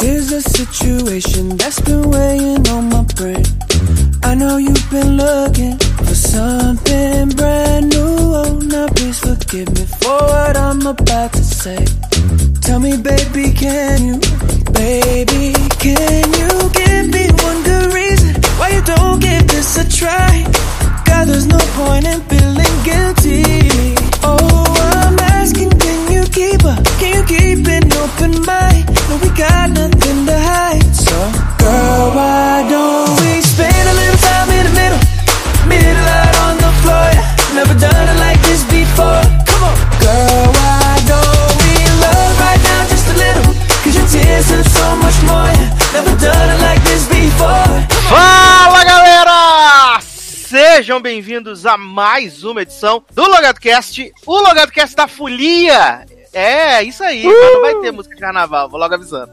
Here's a situation that's been weighing on my brain. I know you've been looking for something brand new. Oh, now please forgive me for what I'm about to say. Tell me, baby, can you, baby, can you give me one good reason why you don't give this a try? God, there's no point in feeling guilty. Oh, I'm asking, can you keep up? Can you keep an open mind? No, we got nothing girl, don't spend a little on the floor. Never done like this before. Girl, don't just a little? Cause so much more. Never done like this before. Fala galera! Sejam bem-vindos a mais uma edição do LogadoCast, o LogadoCast da Folia. É, isso aí, mas não vai ter música de carnaval, vou logo avisando.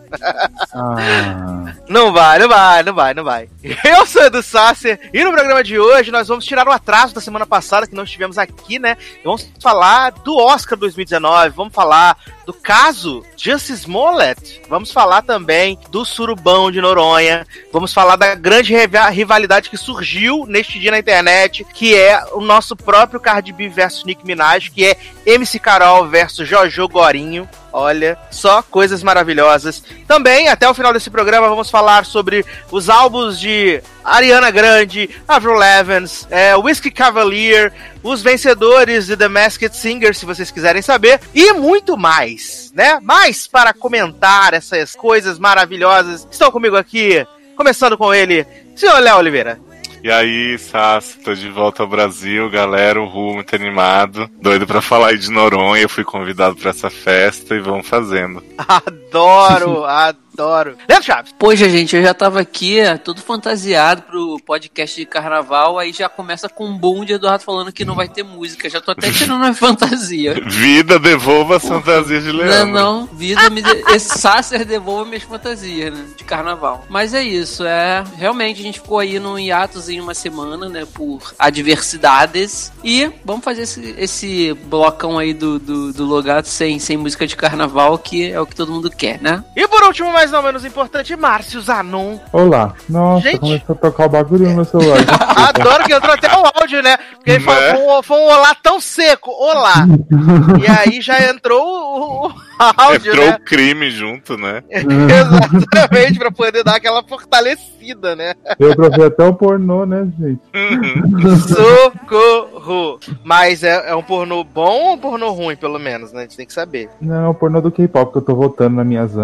Ah, Não vai, não vai, não vai, não vai. Eu sou Edu Sasser e no programa de hoje nós vamos tirar o atraso da semana passada que nós tivemos aqui, né? Vamos falar do Oscar 2019, vamos falar do caso Justice Smollett, vamos falar também do Surubão de Noronha, vamos falar da grande riva- rivalidade que surgiu neste dia na internet, que é o nosso próprio Cardi B versus Nick Minaj, que é MC Carol versus Jojo Gorinho. Olha, só coisas maravilhosas. Também, até o final desse programa, vamos falar sobre os álbuns de Ariana Grande, Avril Levens, é, Whiskey Cavalier, os vencedores de The Masked Singer, se vocês quiserem saber, e muito mais, né? Mas para comentar essas coisas maravilhosas, estão comigo aqui, começando com ele, senhor Léo Oliveira. E aí, Sassi, tô de volta ao Brasil, galera, o Ru muito animado, doido pra falar aí de Noronha, eu fui convidado pra essa festa e vamos fazendo. Adoro, adoro. Leandro Chaves. Poxa, gente, eu já tava aqui, é, todo fantasiado pro podcast de carnaval, aí já começa com um boom de Eduardo falando que não vai ter música. Já tô até tirando minha fantasia. Vida, devolva as fantasias de Não, Leandro. não, vida me. De... Esse Sácer devolva minhas fantasias, né? De carnaval. Mas é isso, é. Realmente a gente ficou aí num hiatus em uma semana, né? Por adversidades. E vamos fazer esse, esse blocão aí do, do, do Logato sem, sem música de carnaval, que é o que todo mundo quer, né? E por último, mas não menos importante, Márcio Zanon. olá. Nossa, Gente. começou a tocar o bagulho no meu celular. Adoro que entrou até o áudio, né? Porque ele falou, Né? foi, um, foi um olá tão seco, olá. e aí já entrou o, o áudio, Entrou né? o crime junto, né? Exatamente, pra poder dar aquela fortalecida, né? Deu pra ver até o pornô, né, gente? Socorro! Mas é, é um pornô bom ou um pornô ruim, pelo menos, né? A gente tem que saber. Não, o pornô do K-pop que eu tô votando nas minhas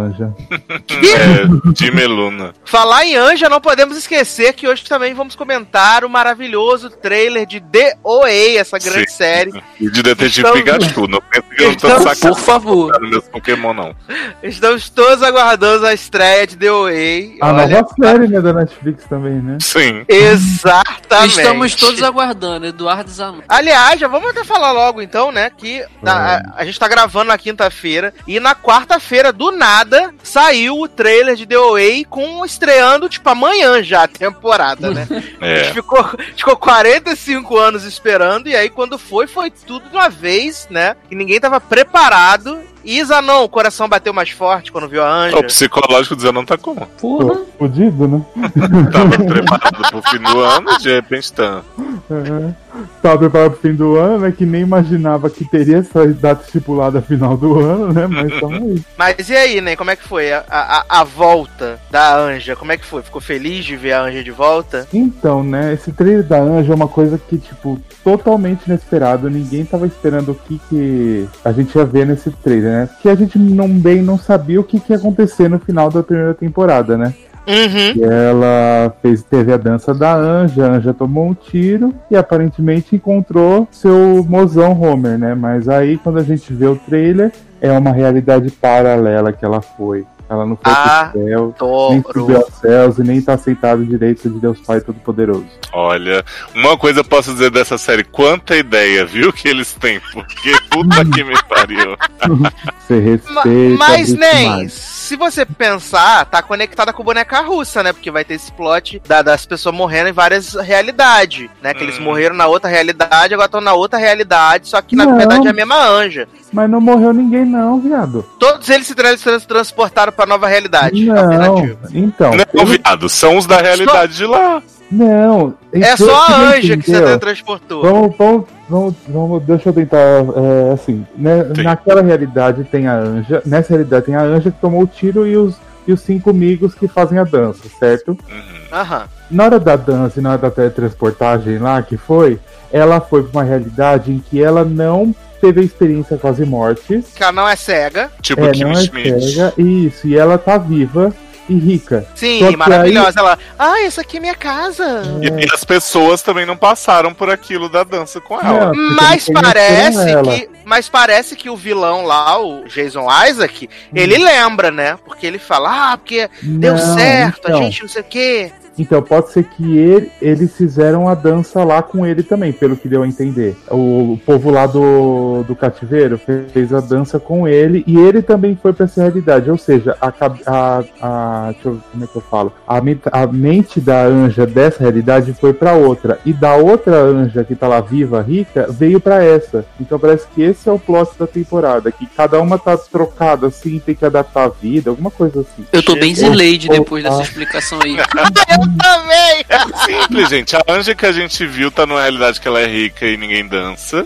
anjas. É, de Meluna. Falar em Anja, não podemos esquecer que hoje também vamos comentar o maravilhoso trailer de The OA, essa grande Sim. série. E de Detetive Então- Pikachu, não pensa que eu Então, sacando Por favor. meus Pokémon, não. Estamos todos aguardando a estreia de The OA. A Olha, nova série, né, da Netflix também, né? Sim. Exatamente. Estamos todos aguardando, Eduardo Zanon. Aliás, já vamos até falar logo então, né? Que na- a, a gente tá gravando na quinta-feira e na quarta-feira, do nada, saiu o trailer de The OA com estreando, tipo, amanhã já a temporada, né? A É. gente ficou, ficou 45 anos esperando e aí quando foi, foi tudo de uma vez, né? E ninguém tava preparado. E Zanon, o coração bateu mais forte quando viu a Anja. O psicológico dizendo não tá como. Tô fudido, né? Tava preparado pro fim do ano e de repente tá. É. Tava preparado pro fim do ano, né? Que nem imaginava que teria essa data estipulada final do ano, né? Mas tamo aí. Mas e aí, né? Como é que foi a, a, a volta da Anja? Como é que foi? Ficou feliz de ver a Anja de volta? Então, né, esse trailer da Anja é uma coisa que, tipo, totalmente inesperado. Ninguém tava esperando o que, que a gente ia ver nesse trailer, né? Porque a gente não bem não sabia o que, que ia acontecer no final da primeira temporada, né? Uhum. Ela fez, teve a dança da Anja, a Anja tomou um tiro e aparentemente encontrou seu mozão Homer, né? Mas aí quando a gente vê o trailer, é uma realidade paralela que ela foi. Ela não foi Ah, pro céu, nem subiu aos céus e nem tá aceitado direito de Deus Pai Todo-Poderoso. Olha, uma coisa eu posso dizer dessa série, quanta ideia, viu, que eles têm, porque puta que me pariu. Você Ma- respeita. Mas nem. Se você pensar, tá conectada com boneca russa, né? Porque vai ter esse plot da- das pessoas morrendo em várias realidades, né? Que eles Hum. morreram na outra realidade, agora estão na outra realidade, só que na Não. verdade é a mesma anja. Mas não morreu ninguém, não, viado. Todos eles se trans- trans- transportaram pra nova realidade. Não, então. Não, pelo- viado, são os da realidade de lá. Não. É pelo só a eu anja que você entendeu, transportou. Vamos, vamos, vamos, vamos, deixa eu tentar, é, assim, né, Sim. naquela realidade tem a Anja, nessa realidade tem a Anja que tomou o tiro e os, e os cinco amigos que fazem a dança, certo? Uhum. Na hora da dança e na hora da teletransportagem lá, que foi, ela foi pra uma realidade em que ela não teve a experiência quase mortes, Que ela não é cega. Tipo é, Kim não é cega, isso, e ela tá viva e rica. Sim, Só maravilhosa. Ela, ah, essa aqui é minha casa. E, e as pessoas também não passaram por aquilo da dança com ela. Porque Mas parece ela. que. Mas parece que o vilão lá, o Jason Isaac, ele lembra, né? Porque ele fala, ah, porque deu Não, certo, então. a gente não sei o quê. Então, pode ser que ele- eles fizeram a dança lá com ele também, pelo que deu a entender. O, povo lá do, do cativeiro fez a dança com ele e ele também foi pra essa realidade. Ou seja, a, a, a- deixa eu, como é que eu falo? A, mente- a mente da anja dessa realidade foi pra outra. E da outra anja que tá lá viva, rica, veio pra essa. Então parece que esse é o plot da temporada. Que cada uma tá trocada assim, tem que adaptar a vida, alguma coisa assim. Eu tô bem. Zileide depois dessa Ah. explicação aí. Também! Simples, gente. A Anja que a gente viu tá numa realidade que ela é rica e ninguém dança.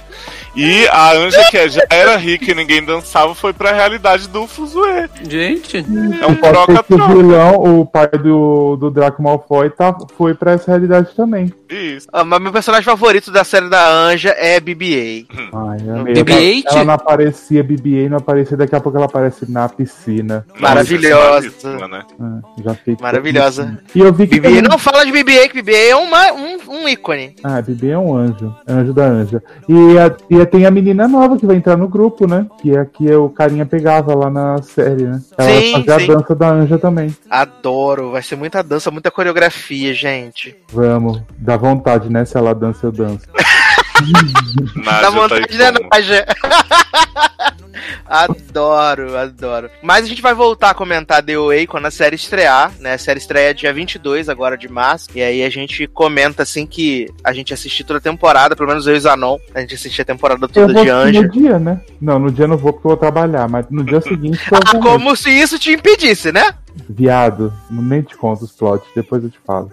E a Anja que já era rica e ninguém dançava foi pra realidade do Fuzue. Gente, É um o troca-troca. vilão, o pai do, do Draco Malfoy, tá, foi pra essa realidade também. Isso. Ah, mas meu personagem favorito da série da Anja é BB-8. Ai, No amei. BB-8? Ela não aparecia BB-8, não aparecia, daqui a pouco ela aparece na piscina. Maravilhosa. É né? Ah, já fiquei Maravilhosa. E eu vi que. BB não fala de BB-8, que BB-8 é uma, um, um ícone. Ah, BB é um anjo. Anjo da anja. E, a, e tem a menina nova que vai entrar no grupo, né? Que é que o carinha pegava lá na série, né? Ela Sim, vai fazer sim. a dança da anja também. Adoro, vai ser muita dança, muita coreografia, gente. Vamos. Dá vontade, né? Se ela dança, eu danço. Dá tá vontade como? Naja. Adoro, adoro. Mas a gente vai voltar a comentar The Way quando a série estrear, né? A série estreia dia 22 agora de março. E aí a gente comenta assim que a gente assistir toda a temporada, pelo menos eu e o Zanon, a gente assistir a temporada Eu toda vou de no Anja. dia, né? Não, no dia eu não vou porque eu vou trabalhar, mas no dia seguinte eu Ah, como se isso te impedisse, né? Viado, nem te conto os plots, depois eu te falo.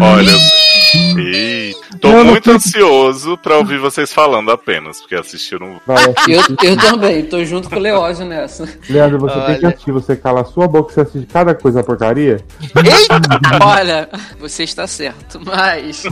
Olha. Tô Não, não muito foi- ansioso pra ouvir vocês falando apenas, porque assistiram. Vai assistir. eu, eu também, tô junto com o Leózio nessa. Leandro, você tem que Olha. assistir, você cala a sua boca e você assiste cada coisa porcaria. Eita! Olha, você está certo, mas.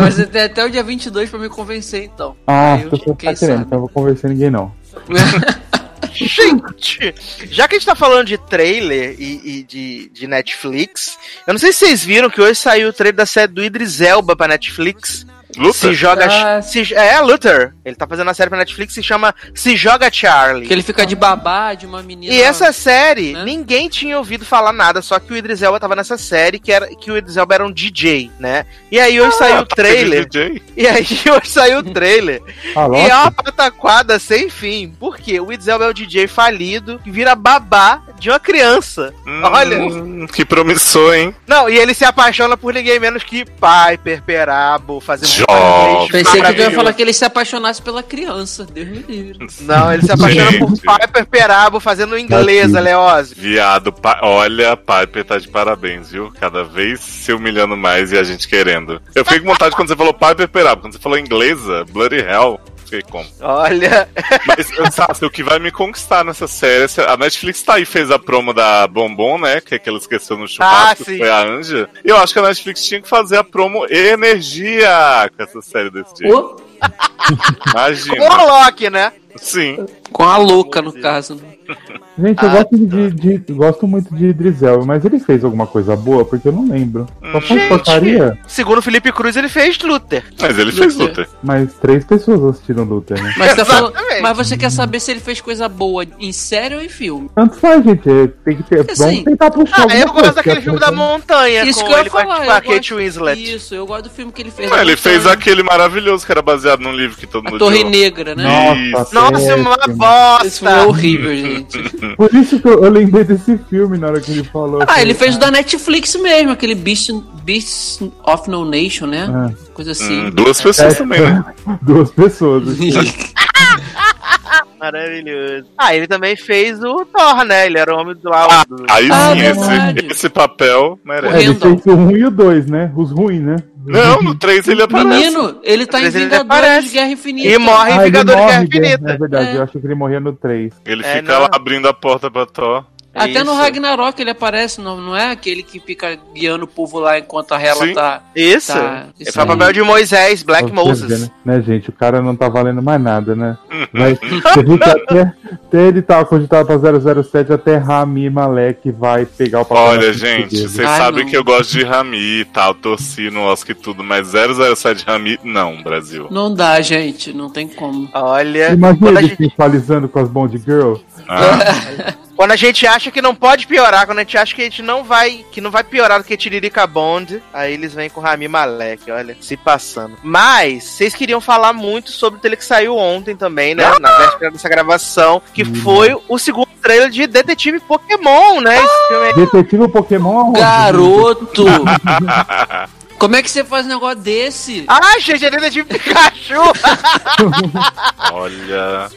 Mas você tem até o dia 22 pra me convencer, então. Ah, eu- tá quem querendo, sabe? então eu vou conversar ninguém não. Gente, já que a gente tá falando de trailer e, e de, de Netflix, eu não sei se vocês viram que hoje saiu o trailer da série do Idris Elba pra Netflix. Se Luta? joga. Ah. Se, é, Luther. Ele tá fazendo a série pra Netflix se chama Se Joga Charlie. Que ele fica de babá de uma menina. E essa série, né? ninguém tinha ouvido falar nada, só que o Idris Elba tava nessa série, que, era, que o Idris Elba era um DJ, né? E aí hoje saiu o Tá trailer. DJ? E aí hoje saiu o trailer. Ah, E é uma pataquada sem fim. Por quê? O Idris Elba é o DJ falido que vira babá de uma criança. Olha. Hum, que promissor, hein? Não, e ele se apaixona por ninguém menos que Piper Perabo, fazendo Jovem. Pensei que tu ia falar que ele se apaixonasse pela criança. Deus me livre. Não, ele se apaixona por Gente. Piper Perabo fazendo inglesa, Aqui. Leose. Viado, pa- olha, Piper tá de parabéns, viu? Cada vez se humilhando mais e a gente querendo. Eu fiquei com vontade quando você falou Piper Perabo. Quando você falou inglesa, Bloody Hell, fiquei como? Olha, Mas, Sassi, o que vai me conquistar nessa série... A Netflix tá aí, fez a promo da Bombom, né? Que é que ela esqueceu no churrasco, Ah, sim. foi a Anja. E eu acho que a Netflix tinha que fazer a promo Energia com essa série desse. Ô, Imagina. o Loki, né? Sim. com a louca, no caso. Gente, eu Ah, gosto, de, de- gosto muito de Idris Elba, mas ele fez alguma coisa boa? Porque eu não lembro. Só faz Gente. porcaria, Segundo o Felipe Cruz, ele fez Luther. Mas ele fez Luther. Luther. mas três pessoas assistiram Luther, né? Mas tá, falando. Mas você quer saber se ele fez coisa boa em série ou em filme? Tanto faz, gente. é, Tem que ter. Porque, Vamos assim, tentar puxar Ah, alguma eu coisa, gosto daquele que filme é- da montanha Isso com que eu ele com a, falar. com a eu Kate gosto- Winslet. Isso, eu gosto do filme que ele fez. Não, a ele fez Montanha, aquele maravilhoso que era baseado num livro que todo A mundo Torre. Negra, né? Nossa, Nossa, uma bosta! Filme é horrível, gente. Por isso que eu, eu lembrei desse filme na hora que ele falou. Ah, assim, ele fez o da Netflix mesmo, aquele Beast, Beast of No Nation, né? Ah. Coisa assim. Hum, duas pessoas É. também, né? Duas pessoas. assim. Maravilhoso. Ah, ele também fez o Thor, né? Ele era o homem do lá. Ah, do- aí Ah, sim, verdade. esse, esse papel merece. É, ele fez o 1 e o 2, né? Os ruins, né? Não, no 3 ele aparece. Menino, ele tá em Vingadores aparece. Guerra Infinita. E morre em Ah, ele Vingadores Guerra morre, né? Infinita. É verdade, É. eu acho que ele morria no 3. Ele É, fica não. lá abrindo a porta pra Thor. Até no Isso. Ragnarok ele aparece, não, não é aquele que fica guiando o povo lá enquanto a Hela Sim. tá. Isso. Tá, Esse isso é o papel de Moisés, Black você Moses. Né? né, gente? O cara não tá valendo mais nada, né? Vai, você viu que até, até ele tava cogitado pra 007, até Rami Malek vai pegar o papel. Olha, gente, vocês sabem que eu gosto de Rami e tal, torci no Oscar e tudo, mas 007 Rami, não, Brasil. Não dá, gente, não tem como. Olha, Imagina ele gente, sensualizando com as Bond Girls. Ah, quando a gente acha que não pode piorar, quando a gente acha que a gente não vai, que não vai piorar do que Tiririca Bond, aí eles vêm com Rami Malek, olha, se passando. Mas vocês queriam falar muito sobre o trailer que saiu ontem também, né, na véspera dessa gravação, que foi o segundo trailer de Detetive Pokémon, né? Esse filme aí. Detetive Pokémon. Garoto! Como é que você faz um negócio desse? Ah, gente, é Detetive Pikachu! olha.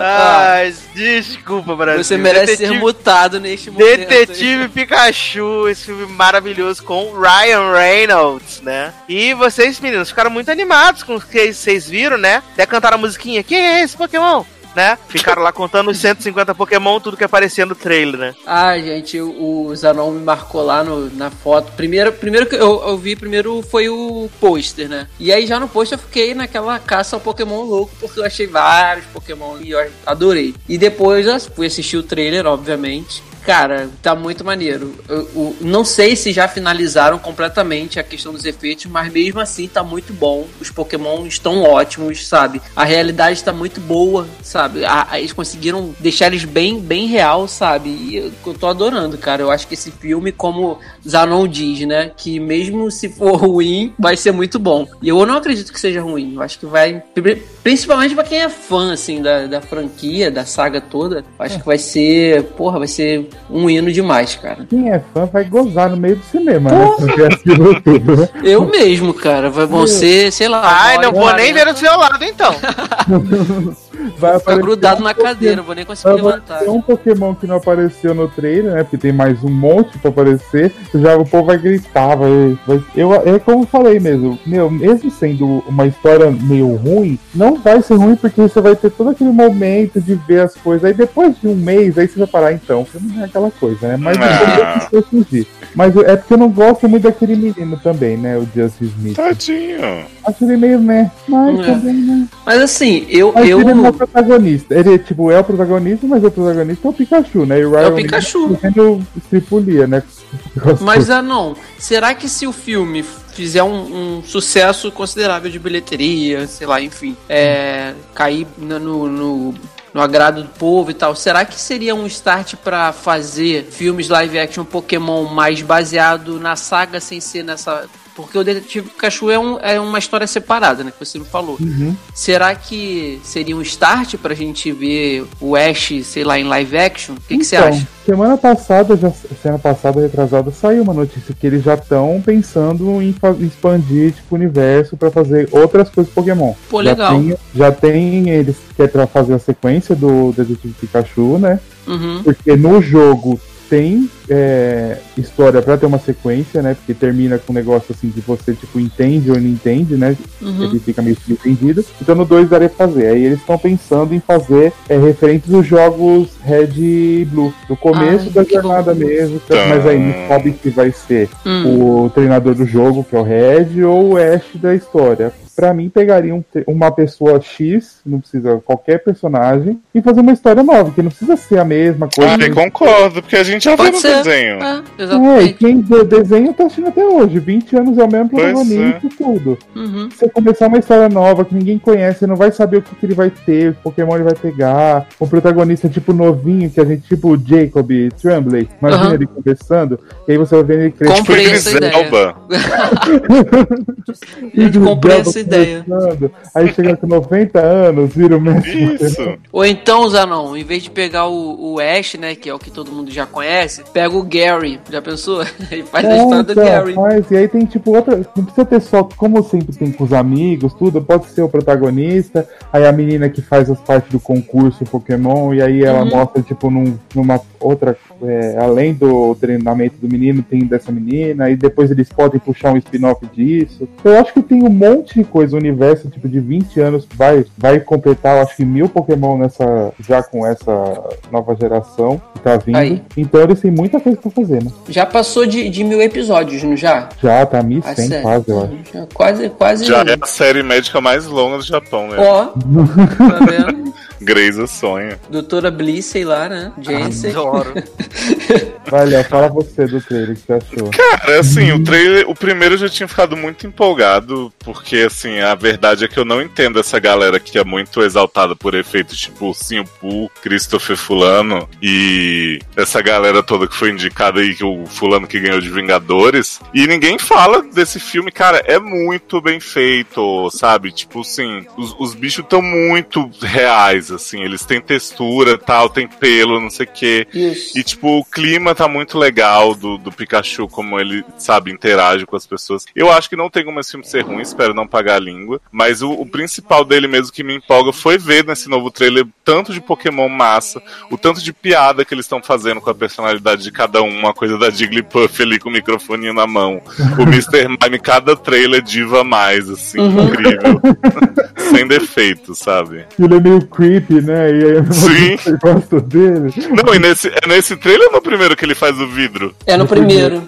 Ah, Ai, desculpa, Brasil. você merece Detetive ser mutado neste momento. Detetive Pikachu, esse filme maravilhoso com o Ryan Reynolds, né? E vocês, meninos, ficaram muito animados com o que vocês viram, né? Até cantaram a musiquinha. Quem é esse Pokémon? Né? Ficaram lá contando os 150 Pokémon, tudo que aparecia no trailer, né? Ah, gente, o, Zanon me marcou lá no- na foto. Primeiro, primeiro que eu, eu vi primeiro foi o pôster, né? E aí já no pôster eu fiquei naquela caça ao Pokémon louco, porque eu achei vários Pokémon e eu adorei. E depois eu fui assistir o trailer, obviamente. Cara, tá muito maneiro. Eu, eu não sei se já finalizaram completamente a questão dos efeitos, mas mesmo assim tá muito bom. Os Pokémon estão ótimos, sabe? A realidade está muito boa, sabe? A- a- eles conseguiram deixar eles bem, bem real, sabe? E eu, eu tô adorando, cara. Eu acho que esse filme, como Zanon diz, né? Que mesmo se for ruim, vai ser muito bom. E eu não acredito que seja ruim. Eu acho que vai. pri- Principalmente pra quem é fã, assim, da, da franquia, da saga toda. eu Acho que vai ser. Porra, vai ser um hino demais, cara. Quem é fã vai gozar no meio do cinema, né? Tudo, né? Eu mesmo, cara. Vai, vão ser, sei lá. Ai, não vou nem ver do seu lado, então. Vai Ficar aparecer grudado um na Pokémon- cadeira, não vou nem conseguir Vai levantar. aparecer um Pokémon que não apareceu no trailer, né? Porque tem mais um monte pra aparecer. Já o povo vai gritar, vai. vai- eu, é como eu falei mesmo, meu, mesmo sendo uma história meio ruim, não vai ser ruim porque você vai ter todo aquele momento de ver as coisas. Aí depois de um mês, aí você vai parar então. Porque não é aquela coisa, né? Mas Ah. eu fugir. Mas é porque eu não gosto muito daquele menino também, né? O Justice Smith. Tadinho. Acho ele meio, né? Mas É. também, né? Mas assim, eu. Mas eu... não o protagonista. Ele, tipo, é o protagonista, mas o protagonista é o Pikachu, né? E o Ryan É o Pikachu. Reynolds estripulia, né? Mas ah, não. Será que se o filme fizer um, um sucesso considerável de bilheteria, sei lá, enfim, é, cair no, no, no- no agrado do povo e tal, será que seria um start pra fazer filmes live action Pokémon mais baseado na saga sem ser nessa. Porque o Detetive Pikachu é, um, é uma história separada, né? Que você me falou. Uhum. Será que seria um start pra gente ver o Ash, sei lá, em live action? O que, que você Então, acha? Semana passada, já, semana passada, retrasada, saiu uma notícia que eles já estão pensando em expandir tipo, o universo pra fazer outras coisas Pokémon. Pô, já legal. Tem, já tem, eles querem fazer a sequência do Detetive Pikachu, né? Uhum. Porque no jogo tem é, história pra ter uma sequência, né? Porque termina com um negócio assim de você, tipo, entende ou não entende, né? Uhum. Ele fica meio subentendido. Então no 2 daria pra fazer. Aí eles estão pensando em fazer é, referentes dos jogos Red e Blue. Do começo Ai, da que jornada loucura. mesmo. Mas aí sabe se vai ser Hum. o treinador do jogo, que é o Red, ou o Ash da história. Pra mim, pegariam te- uma pessoa X, não precisa qualquer personagem, e fazer uma história nova, que não precisa ser a mesma coisa. Ah, eu concordo, porque a gente já viu Pode no ser. desenho. É, É, e exatamente. quem de- desenha tá assistindo até hoje. 20 anos é o mesmo protagonista e tudo. Uhum. Se você começar uma história nova que ninguém conhece, você não vai saber o que, que ele vai ter, que Pokémon ele vai pegar. Um protagonista tipo novinho, que a gente, tipo o Jacob Tremblay. Imagina Aham. ele conversando, e aí você vai vendo ele crescer. Comprei Idris essa ideia. Elba. Gente, comprei Zelda essa ideia. Aí chega com 90 anos, vira o mesmo. Isso. Ou então, Zanon, em vez de pegar o, o Ash, né, que é o que todo mundo já conhece, pega o Gary. Já pensou? Ele faz a história do então, Gary. faz. E aí tem tipo outra. Não precisa ter só, como sempre tem com os amigos, tudo, pode ser o protagonista, aí a menina que faz as partes do concurso Pokémon, e aí ela Uhum. mostra, tipo, num, numa outra. é, além do treinamento do menino, tem dessa menina, e depois eles podem puxar um spin-off disso. Eu acho que tem um monte de coisa, o universo, tipo, de 20 anos vai, vai completar, eu acho que mil Pokémon nessa. já com essa nova geração que tá vindo. Aí. Então eles têm muita coisa pra fazer, né? Já passou de, de mil episódios, não já? Já tá A 1100 série. quase, eu acho. Já quase, quase. Já é a série médica mais longa do Japão, né? Ó, tá vendo? Grey's sonha. Doutora Bliss, sei lá, né? Jansen. Adoro. Vai, Léo, fala você do trailer, o que você achou? Cara, assim, o trailer, o primeiro eu já tinha ficado muito empolgado, porque, assim, a verdade é que eu não entendo essa galera que é muito exaltada por efeitos tipo Ursinho Poo, Christopher Fulano e essa galera toda que foi indicada aí, que o Fulano que ganhou de Vingadores. E ninguém fala desse filme, cara, é muito bem feito, sabe? Tipo assim, os, os bichos estão muito reais, assim, eles têm textura tal, tem pelo, não sei o quê. Isso. E, tipo, o clima tá muito legal do, do Pikachu, como ele, sabe, interage com as pessoas. Eu acho que não tem como esse filme ser ruim, espero não pagar a língua. Mas o, o principal dele mesmo que me empolga foi ver nesse novo trailer tanto de Pokémon massa, o tanto de piada que eles estão fazendo com a personalidade de cada um, uma coisa da Jigglypuff ali com o microfoninho na mão. O Mr. Mime, cada trailer diva mais, assim, incrível. Sem defeito, sabe? Ele é meio creepy, né? E aí Sim. você gosta dele. Não, e nesse, é nesse trailer ou no primeiro que ele faz o vidro? É no primeiro.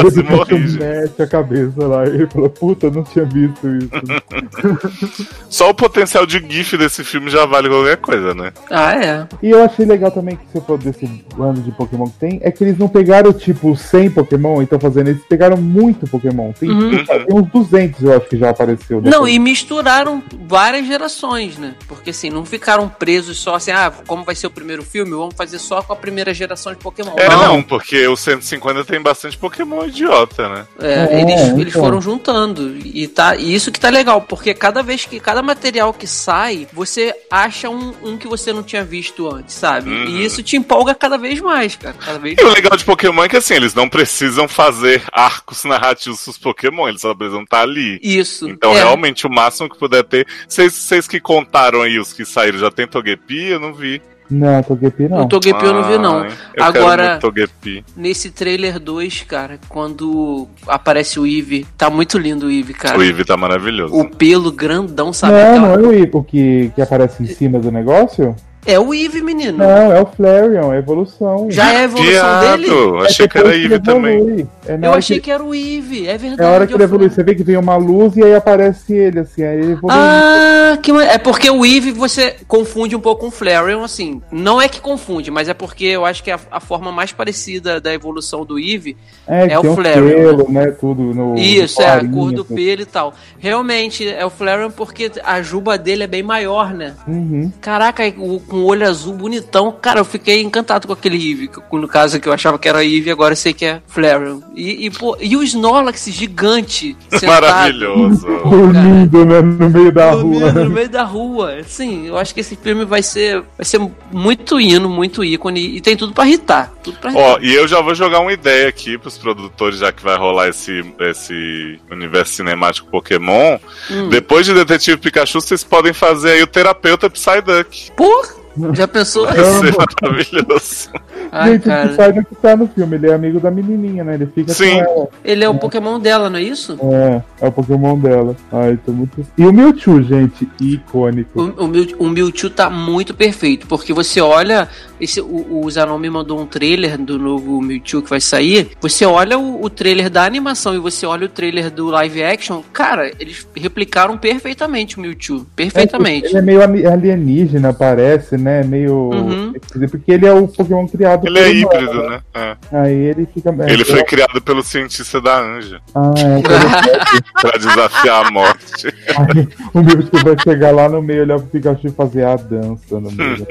Quase Pikachu morri, gente. mete a cabeça lá e ele fala, puta, não tinha visto isso. Só o potencial de GIF desse filme já vale qualquer coisa, né? Ah, é. e eu achei legal também que você falou desse ano de Pokémon que tem, é que eles não pegaram, tipo, 100 Pokémon e estão fazendo, eles pegaram muito Pokémon. Tem, Uhum. tem uns 200, eu acho que já apareceu. Não, depois. e misturaram várias gerações, né? Porque assim, não ficaram presos só assim, ah, como vai ser o primeiro filme, vamos fazer só com a primeira geração de Pokémon. É, não, porque o 150 tem bastante Pokémon idiota, né? É, É, eles, então. eles foram juntando. E, tá, e isso que tá legal, porque cada vez que. Cada material que sai, você acha um, um que você não tinha visto antes, sabe? Uhum. E isso te empolga cada vez mais, cara. Cada vez E o legal de Pokémon é que assim, eles não precisam fazer arcos narrativos dos Pokémon, eles só precisam estar ali. Isso. Então, é. realmente, o máximo que puder ter. Vocês vocês que contaram aí os que saíram, já tem Togepi? Eu não vi. Não, Togepi não. O Togepi eu não vi, não. Eu Agora- quero muito Togepi. Nesse trailer 2, cara, quando aparece o Eevee, tá muito lindo o Eevee, cara. O Eevee tá maravilhoso. O pelo grandão, sabe? Não, aquela- não é o Ico que, que aparece em cima do negócio? É o Eevee, menino. Não, é o Flareon, é a evolução. Já é a evolução dele? Viado, É achei que era ele também. É Eu achei que, que era o Eevee, é verdade. é a hora que ele evolui. Você vê que vem uma luz e aí aparece ele, assim, aí ele evolui. Ah, que é porque o Eevee você confunde um pouco com o Flareon, assim. Não é que confunde, mas é porque eu acho que a, a forma mais parecida da evolução do Eevee é, é o tem um Flareon, pelo, né? Tudo no. Isso, no é, a cor do tudo. pelo e tal. Realmente, é o Flareon porque a juba dele é bem maior, né? Uhum. Caraca, o- com o olho azul bonitão. Cara, eu fiquei encantado com aquele que- No caso que eu achava que era Eevee, agora eu sei que é Flareon. E, e, pô, e o Snorlax gigante. sentado. Maravilhoso. Dormindo, né? No meio da Dormindo rua. no meio da rua. Sim, eu acho que esse filme vai ser, vai ser muito hino, muito ícone. E tem tudo pra irritar. Tudo pra irritar. Ó, e eu já vou jogar uma ideia aqui pros produtores, já que vai rolar esse, esse universo cinemático Pokémon. Hum. Depois de Detetive Pikachu, vocês podem fazer aí o terapeuta Psyduck. Porra! Já pensou? Vai ser maravilhoso. Ai, Gente, cara. o que tá no filme, ele é amigo da menininha, né? Ele fica Sim. Ele é o Pokémon dela, não é isso? É, é o Pokémon dela. Ai, tô muito. E o Mewtwo, gente, icônico. O, o, Mew- o Mewtwo tá muito perfeito, porque você olha esse, o, o Zanon me mandou um trailer do novo Mewtwo que vai sair. Você olha o, o trailer da animação e você olha o trailer do live action, cara, eles replicaram perfeitamente o Mewtwo. Perfeitamente. Ele é meio ali- alienígena, parece, né? Meio. Uhum. Porque ele é o Pokémon criado Ele é híbrido, né? É. Aí ele fica. Ele foi criado pelo cientista da Anja Ah, é pra desafiar a morte. Aí o Mewtwo vai chegar lá no meio, olhar pro Pikachu e fazer a dança no meio.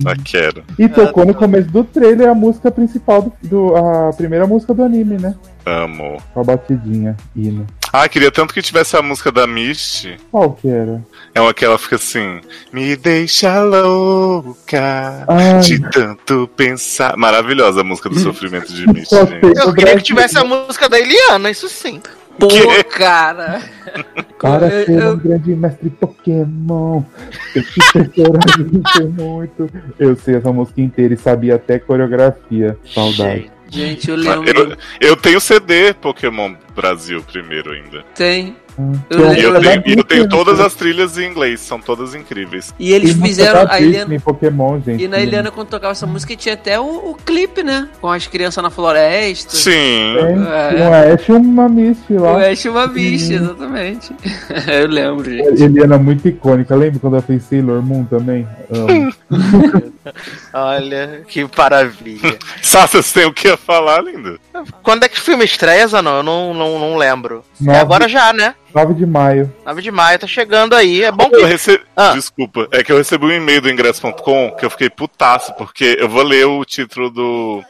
da E tocou no começo do trailer a música principal do, do- a primeira música do anime, né? Amo. Com a batidinha, hino. Ah, queria tanto que tivesse a música da Misty. Qual que era? É uma que ela fica assim: Me deixa louca Ai. de tanto pensar. Maravilhosa a música do sofrimento de Misty, gente. Eu queria que tivesse a música da Eliana, isso sim. Pô, Que? cara. Para Eu- ser eu- um grande mestre Pokémon, tem que ter coragem muito. Eu sei essa música inteira e sabia até coreografia. Saudade. Gente, eu Ah, lembro. Eu, eu tenho CD Pokémon Brasil primeiro ainda. Tem. Eu E eu tenho, e eu tenho todas né? as trilhas em inglês, são todas incríveis. E eles música fizeram. A Eliana, Pokémon, gente. e na Eliana, quando tocava essa música, tinha até o, o clipe, né? Com as crianças na floresta. Sim. Tem É. um Ash e uma Misty O lá. Ash e uma bicha, exatamente. eu lembro, gente. Eliana é muito icônica. Lembra quando ela fez Sailor Moon também? Amo. Olha, que maravilha. Sassa, você tem o que a falar, linda? Quando é que o filme estreia, Zanon? Eu não, não, não lembro. É Nove- agora já, né? 9 de maio. 9 de maio, tá chegando aí. É bom Eu que. rece... Ah. Desculpa, é que eu recebi um e-mail do ingresso.com que eu fiquei putaço, porque eu vou ler o título do,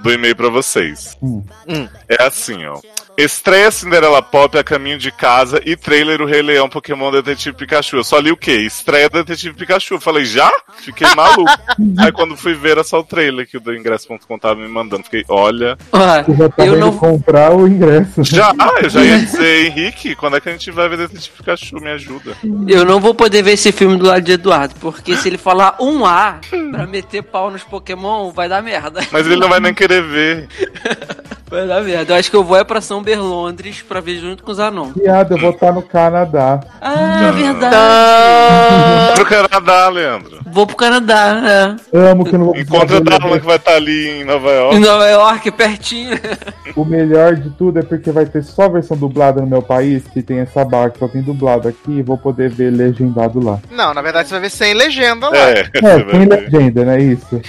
do e-mail pra vocês. Hum. Hum. É assim, ó. Estreia Cinderela Pop a caminho de casa e trailer O Rei Leão Pokémon Detetive Pikachu. Eu só li o quê? Estreia Detetive Pikachu. Eu falei, já? Fiquei maluco. Aí quando fui ver era só o trailer que o do ingresso.com tava me mandando. Fiquei, olha. Você já tá eu não. comprar o ingresso. Já, ah, eu já ia dizer, Henrique, quando é que a gente vai ver Detetive Pikachu? Me ajuda. Eu não vou poder ver esse filme do lado de Eduardo, porque se ele falar um A pra meter pau nos Pokémon, vai dar merda. Mas ele não vai nem querer ver. Vai dar merda. Eu acho que eu vou é pra São Berlondres pra ver junto com os Anon. Piada, eu vou estar no Canadá. Ah, verdade. Ah, Pro Canadá, Leandro. Vou pro Canadá, Amo que não vou Encontra a Darlan ver. que vai estar ali em Nova é. Em York. Nova York, pertinho. O melhor de tudo é porque vai ter só versão dublada no meu país, que tem essa barra que só tem dublado aqui, e vou poder ver legendado lá. Não, na verdade você vai ver sem legenda lá. É, É, ver. legenda, né? Isso.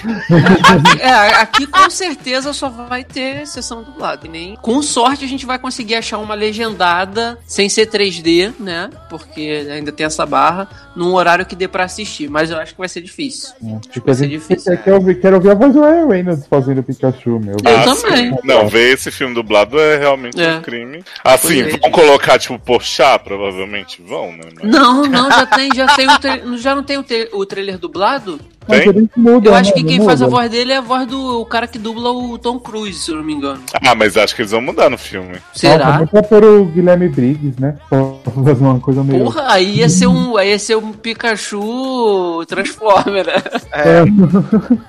É, aqui com certeza só vai ter sessão dublada. E nem... Com sorte a gente vai conseguir achar uma legendada sem ser 3D, né? Porque ainda tem essa barra, num horário que dê pra assistir. Mas eu acho que vai ser difícil. É, vai ser difícil, quer, quer ouvir, quero ouvir a voz do Ryan Reynolds fazendo Pikachu, meu. Eu Ah, também. sim. Não, ver esse filme dublado é realmente É. um crime. Assim, Pois é. vão colocar, tipo, Porchat, provavelmente vão, né? Mas- Não, não, já tem, já tem o tra- já não tem o, tra- o trailer dublado? Tem? mudam, Eu acho né? que Não quem faz a muda? voz dele é a voz do o cara que dubla o Tom Cruise, se eu não me engano. Ah, mas acho que eles vão mudar no filme. Será? Nossa, muito por o Guilherme Briggs, né? Pra fazer uma coisa meio. Porra, aí ia ser um, aí ia ser um Pikachu Transformer, né? É,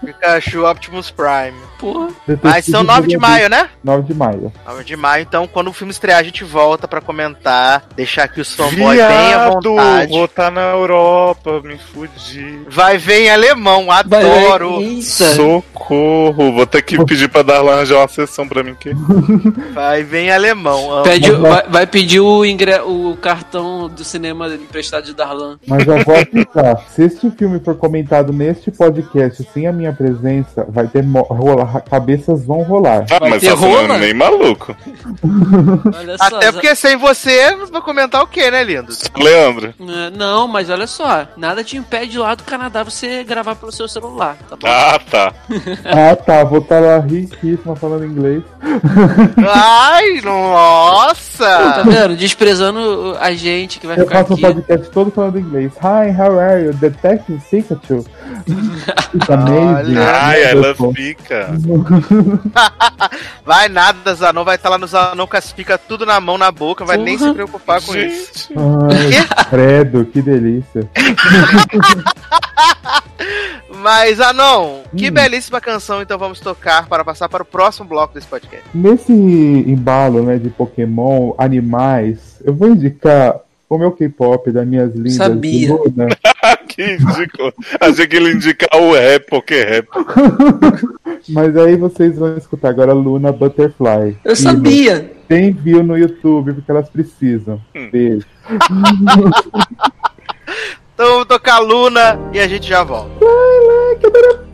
Pikachu Optimus Prime. Porra. Mas são 9 de maio, né? 9 de maio. 9 de maio, então quando o filme estrear a gente volta pra comentar, deixar aqui os fanboys bem à vontade. vou estar na Europa, me fudi. Vai ver em alemão, adoro. Eita. Socorro, vou ter que pedir pra Darlan arranjar uma sessão pra mim que. Vai ver em alemão. amo. Pede, vai, vai pedir o, ingre, o cartão do cinema emprestado de Darlan. Mas eu vou avisar. Se este filme for comentado neste podcast sem a minha presença, vai ter rolar, cabeças vão rolar. Ah, Vai mas tá rola? nem maluco. Olha só, Até porque sem você, vai comentar o que, né, lindo? Leandro. É, Não, mas olha só, nada te impede lá do Canadá você gravar pelo seu celular, tá bom? Ah, tá. Ah, tá. Vou estar lá riquíssima falando inglês. Ai, Tá nossa! vendo? Desprezando a gente que vai Eu ficar faço um aqui. podcast todo falando inglês. Hi, how are you? Detective Pikachu. It's amazing. Ai, I love Wonderful. Pika. Vai nada, Zanon vai estar lá no Zanon com as picas tudo na mão, na boca, vai nem Porra. se preocupar com isso. Gente. Ai, credo, que delícia. Mas, Anon, que Hum. belíssima canção então vamos tocar para passar para o próximo bloco desse podcast. Nesse embalo, né, de Pokémon, animais, eu vou indicar o meu K-pop das minhas lindas Sabia. Luna. que ridículo. Achei que ele indica o rap, porque rap. Mas aí vocês vão escutar agora Luna Butterfly. Eu sabia. Tem view no YouTube, porque elas precisam. Beijo. Então vamos tocar Luna e a gente já volta. 속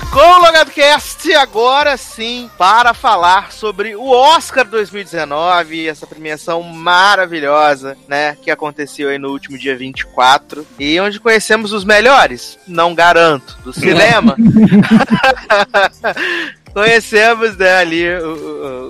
Com o Logado Cast, agora sim, para falar sobre o Oscar 2019, essa premiação maravilhosa, né, que aconteceu aí no último dia 24, e onde conhecemos os melhores, não garanto, do cinema. Conhecemos né, ali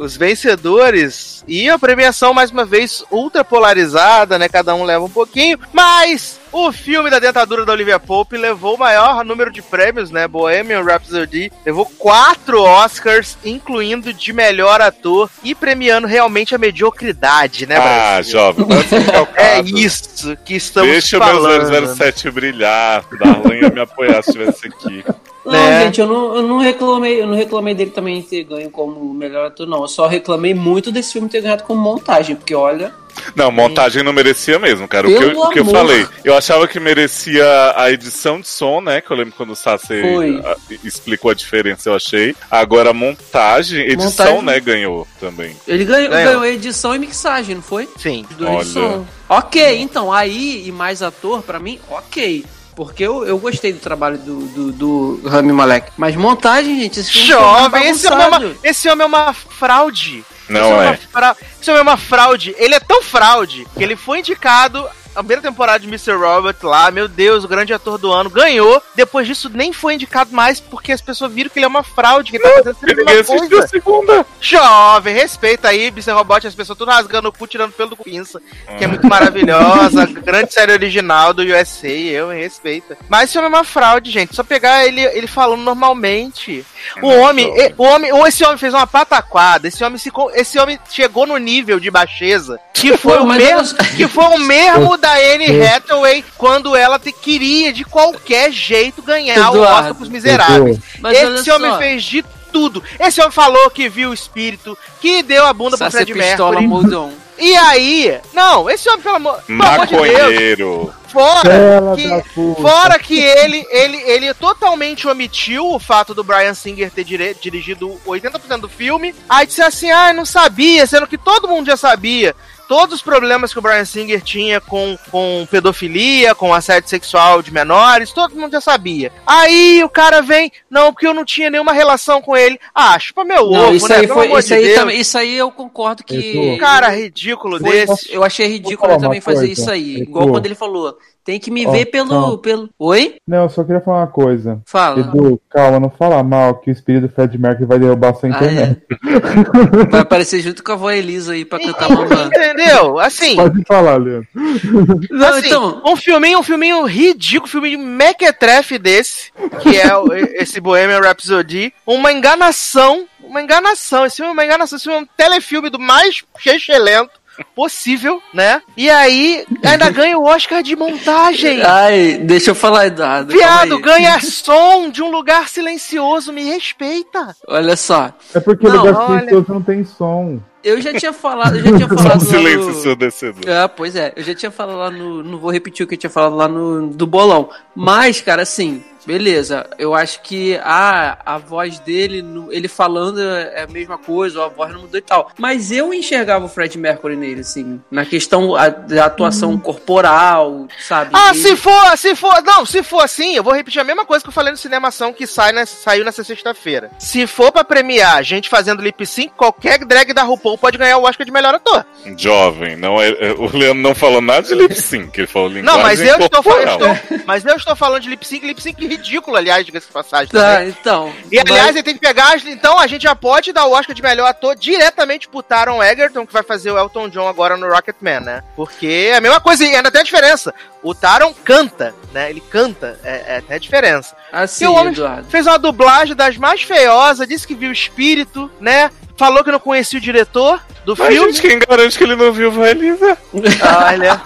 os vencedores e a premiação, mais uma vez, ultra polarizada, né? Cada um leva um pouquinho, mas o filme da dentadura da Olivia Pope levou o maior número de prêmios, né? Bohemian Rhapsody levou quatro Oscars, incluindo de melhor ator e premiando realmente a mediocridade, né, Ah, Brasil? jovem, não é isso que estamos Deixa falando. o meu 007 brilhar. Darlan ia me apoiar se estivesse aqui. Não, Né? gente, eu não, eu não reclamei, eu não reclamei dele também ter ganho como melhor ator, não. Eu só reclamei muito desse filme ter ganhado como montagem, porque olha. Não, montagem não merecia mesmo, cara. O que, eu, o que eu falei, eu achava que merecia a edição de som, né? Que eu lembro quando o Sassi explicou a diferença, eu achei. Agora, montagem, edição, Montagem. né? Ganhou também. Ele ganhou, Ganhou. ganhou edição e mixagem, não foi? Sim. Do Olha. edição. Ok, então, aí e mais ator, pra mim, ok. Porque eu, eu gostei do trabalho do, do, do Rami Malek. Mas montagem, gente, esse Jovem, esse homem, é uma, esse homem é uma fraude. Não homem é. uma fra- homem é uma fraude. Ele é tão fraude que ele foi indicado a primeira temporada de Mr. Robert lá, meu Deus, o grande ator do ano, ganhou. Depois disso, nem foi indicado mais porque as pessoas viram que ele é uma fraude, que ele tá fazendo sempre a Ninguém mesma assistiu a coisa. segunda. Jovem, respeita aí, Mr. Robot, as pessoas tudo rasgando o cu, tirando pelo do pinça, que é muito maravilhosa, grande série original do USA, eu me respeita. Mas esse homem é uma fraude, gente. Só pegar ele, ele falando normalmente. O homem, o homem, ou esse homem fez uma pataquada, esse homem, se, esse homem chegou no nível de baixeza que foi o mesmo, eu- que foi o mesmo da Anne Hathaway quando ela te, queria de qualquer jeito ganhar o Eduardo. Oscar pros miseráveis. Esse homem só. fez de tudo. Esse homem falou que viu o espírito, que deu a bunda pro Sassi Fred Pistola Mercury. mudou. E aí, não, esse homem, pelo amor, pelo amor de Deus, fora que, fora que ele, ele, ele totalmente omitiu o fato do Brian Singer ter dire- dirigido 80% do filme. Aí disse assim, ah, não sabia, sendo que todo mundo já sabia. Todos os problemas que o Brian Singer tinha com, com pedofilia, com assédio sexual de menores, todo mundo já sabia. Aí o cara vem, não, porque eu não tinha nenhuma relação com ele. Ah, chupa meu Não, ovo, isso né? aí foi. Isso de aí, também, isso aí eu concordo que. Heitor. Cara ridículo Foi- desse. eu achei ridículo também fazer coisa. isso aí. Igual quando ele falou. Tem que me Ó, ver pelo, calma. pelo. Oi? Não, eu só queria falar uma coisa. Fala. Edu, calma, não fala mal que o espírito do Fred Mercury vai derrubar sua Ah, internet. é. Vai aparecer junto com a avó Elisa aí pra cantar mamãe. Entendeu? Assim, Pode falar, Leandro. Não, assim, então. um filminho, um filminho ridículo, um filminho mequetrefe desse, que é o- esse Bohemian Rhapsody, uma enganação, uma enganação, esse filme é uma enganação, esse filme é um telefilme do mais excelente, possível, né? E aí ainda ganha o Oscar de montagem. Ai, deixa eu falar, Eduardo. Viado, ganha som de um lugar silencioso, me respeita. Olha só, É porque Não, o lugar olha. silencioso não tem som. eu já tinha falado, eu já tinha Só falado. um silêncio no- ensurdecedor. Ah, pois é, eu já tinha falado lá no. Não vou repetir o que eu tinha falado lá no do bolão. Mas, cara, assim, beleza. Eu acho que a, a voz dele, ele falando é a mesma coisa, ou a voz não mudou e tal. Mas eu enxergava o Fred Mercury nele, assim, na questão da atuação corporal, sabe? Ah, Ele- se for, se for, não, se for assim, eu vou repetir a mesma coisa que eu falei no Cinemação que sai na, saiu nessa sexta-feira. Se for pra premiar gente fazendo lip sync, qualquer drag da RuPaul pode ganhar o Oscar de melhor ator. Jovem, não é, é- o Leandro não falou nada de lip sync, ele falou linguagem Não, mas eu estou, falando, eu estou- mas eu estou falando de lip sync, lip sync ridículo, aliás, diga-se de passagem. Tá, também. então. E aliás, ele tem que pegar. Então a gente já pode dar o Oscar de melhor ator diretamente pro Taron Egerton, que vai fazer o Elton John agora no Rocketman, né? Porque é a mesma coisa, e ainda tem a diferença. O Taron canta, né? Ele canta, é, é tem a diferença. assim, E o homem Eduardo. fez uma dublagem das mais feiosas, disse que viu o espírito, né? Falou que não conhecia o diretor do Mas, filme. gente, quem garante que ele não viu vai ali, né? Olha.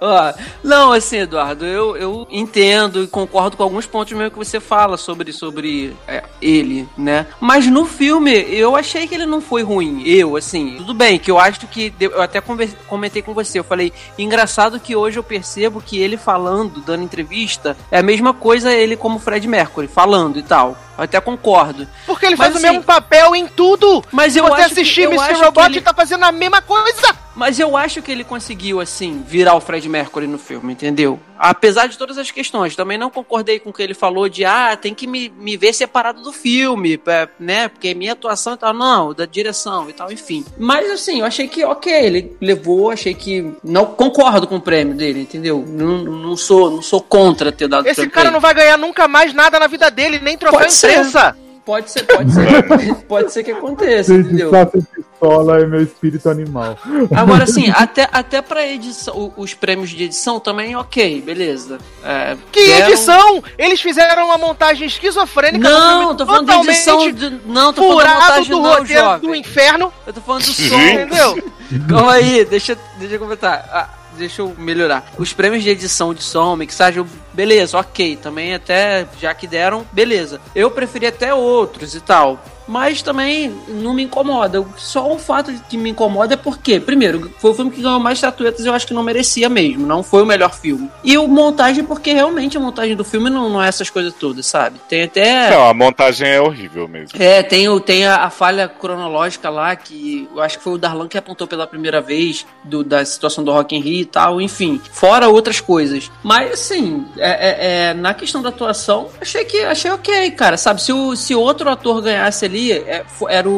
Ó, não, assim, Eduardo, eu, eu entendo e concordo com alguns pontos mesmo que você fala sobre, sobre é, ele, né? Mas no filme, eu achei que ele não foi ruim. Eu, assim, tudo bem, que eu acho que. Eu até comentei com você, eu falei, engraçado que hoje eu percebo que ele falando, dando entrevista, é a mesma coisa ele como Fred Mercury, falando e tal. Eu até concordo. Porque ele Mas, faz assim, o mesmo papel em tudo. Mas eu você acho que- assistir eu Mr. que Robot, ele tá fazendo a mesma coisa. Mas eu acho que ele conseguiu, assim, virar o Fred Mercury no filme, entendeu? Apesar de todas as questões. Também não concordei com o que ele falou de, ah, tem que me, me ver separado do filme, né? Porque minha atuação e tal. Não, da direção e tal, enfim. Mas, assim, eu achei que, ok, ele levou, achei que. Não concordo com o prêmio dele, entendeu? Não, não, sou, não sou contra ter dado Esse cara não vai ganhar nunca mais nada na vida dele, nem troféu Pode ser. imprensa. ele. Pode ser, pode ser. pode ser que aconteça, Gente, entendeu? pistola é meu espírito animal. Agora, assim, até, até pra edição, os prêmios de edição também, ok, beleza. É, Que deram- edição! Eles fizeram uma montagem esquizofrênica Não, filme tô falando de edição. De, não, tô falando da furado montagem, do não, roteiro jovem. do inferno, Eu tô falando do som. Entendeu? Calma aí, deixa, deixa eu comentar. Deixa eu melhorar. Os prêmios de edição de som, mixagem, beleza, ok. Também até, já que deram, beleza. Eu preferi até outros e tal. Mas também não me incomoda. Só o fato de que me incomoda é porque, primeiro, foi o filme que ganhou mais estatuetas e eu acho que não merecia mesmo. Não foi o melhor filme. E o montagem, porque realmente a montagem do filme não, não é essas coisas todas, sabe? Tem até. Não, a montagem é horrível mesmo. É, tem, o- tem a, a falha cronológica lá, que eu acho que foi o Darlan que apontou pela primeira vez, do- da situação do Rock in Rio e tal, enfim. Fora outras coisas. Mas, assim, é, é- é, na questão da atuação, achei que achei ok, cara, sabe? Se, o, se outro ator ganhasse ali, é, era o,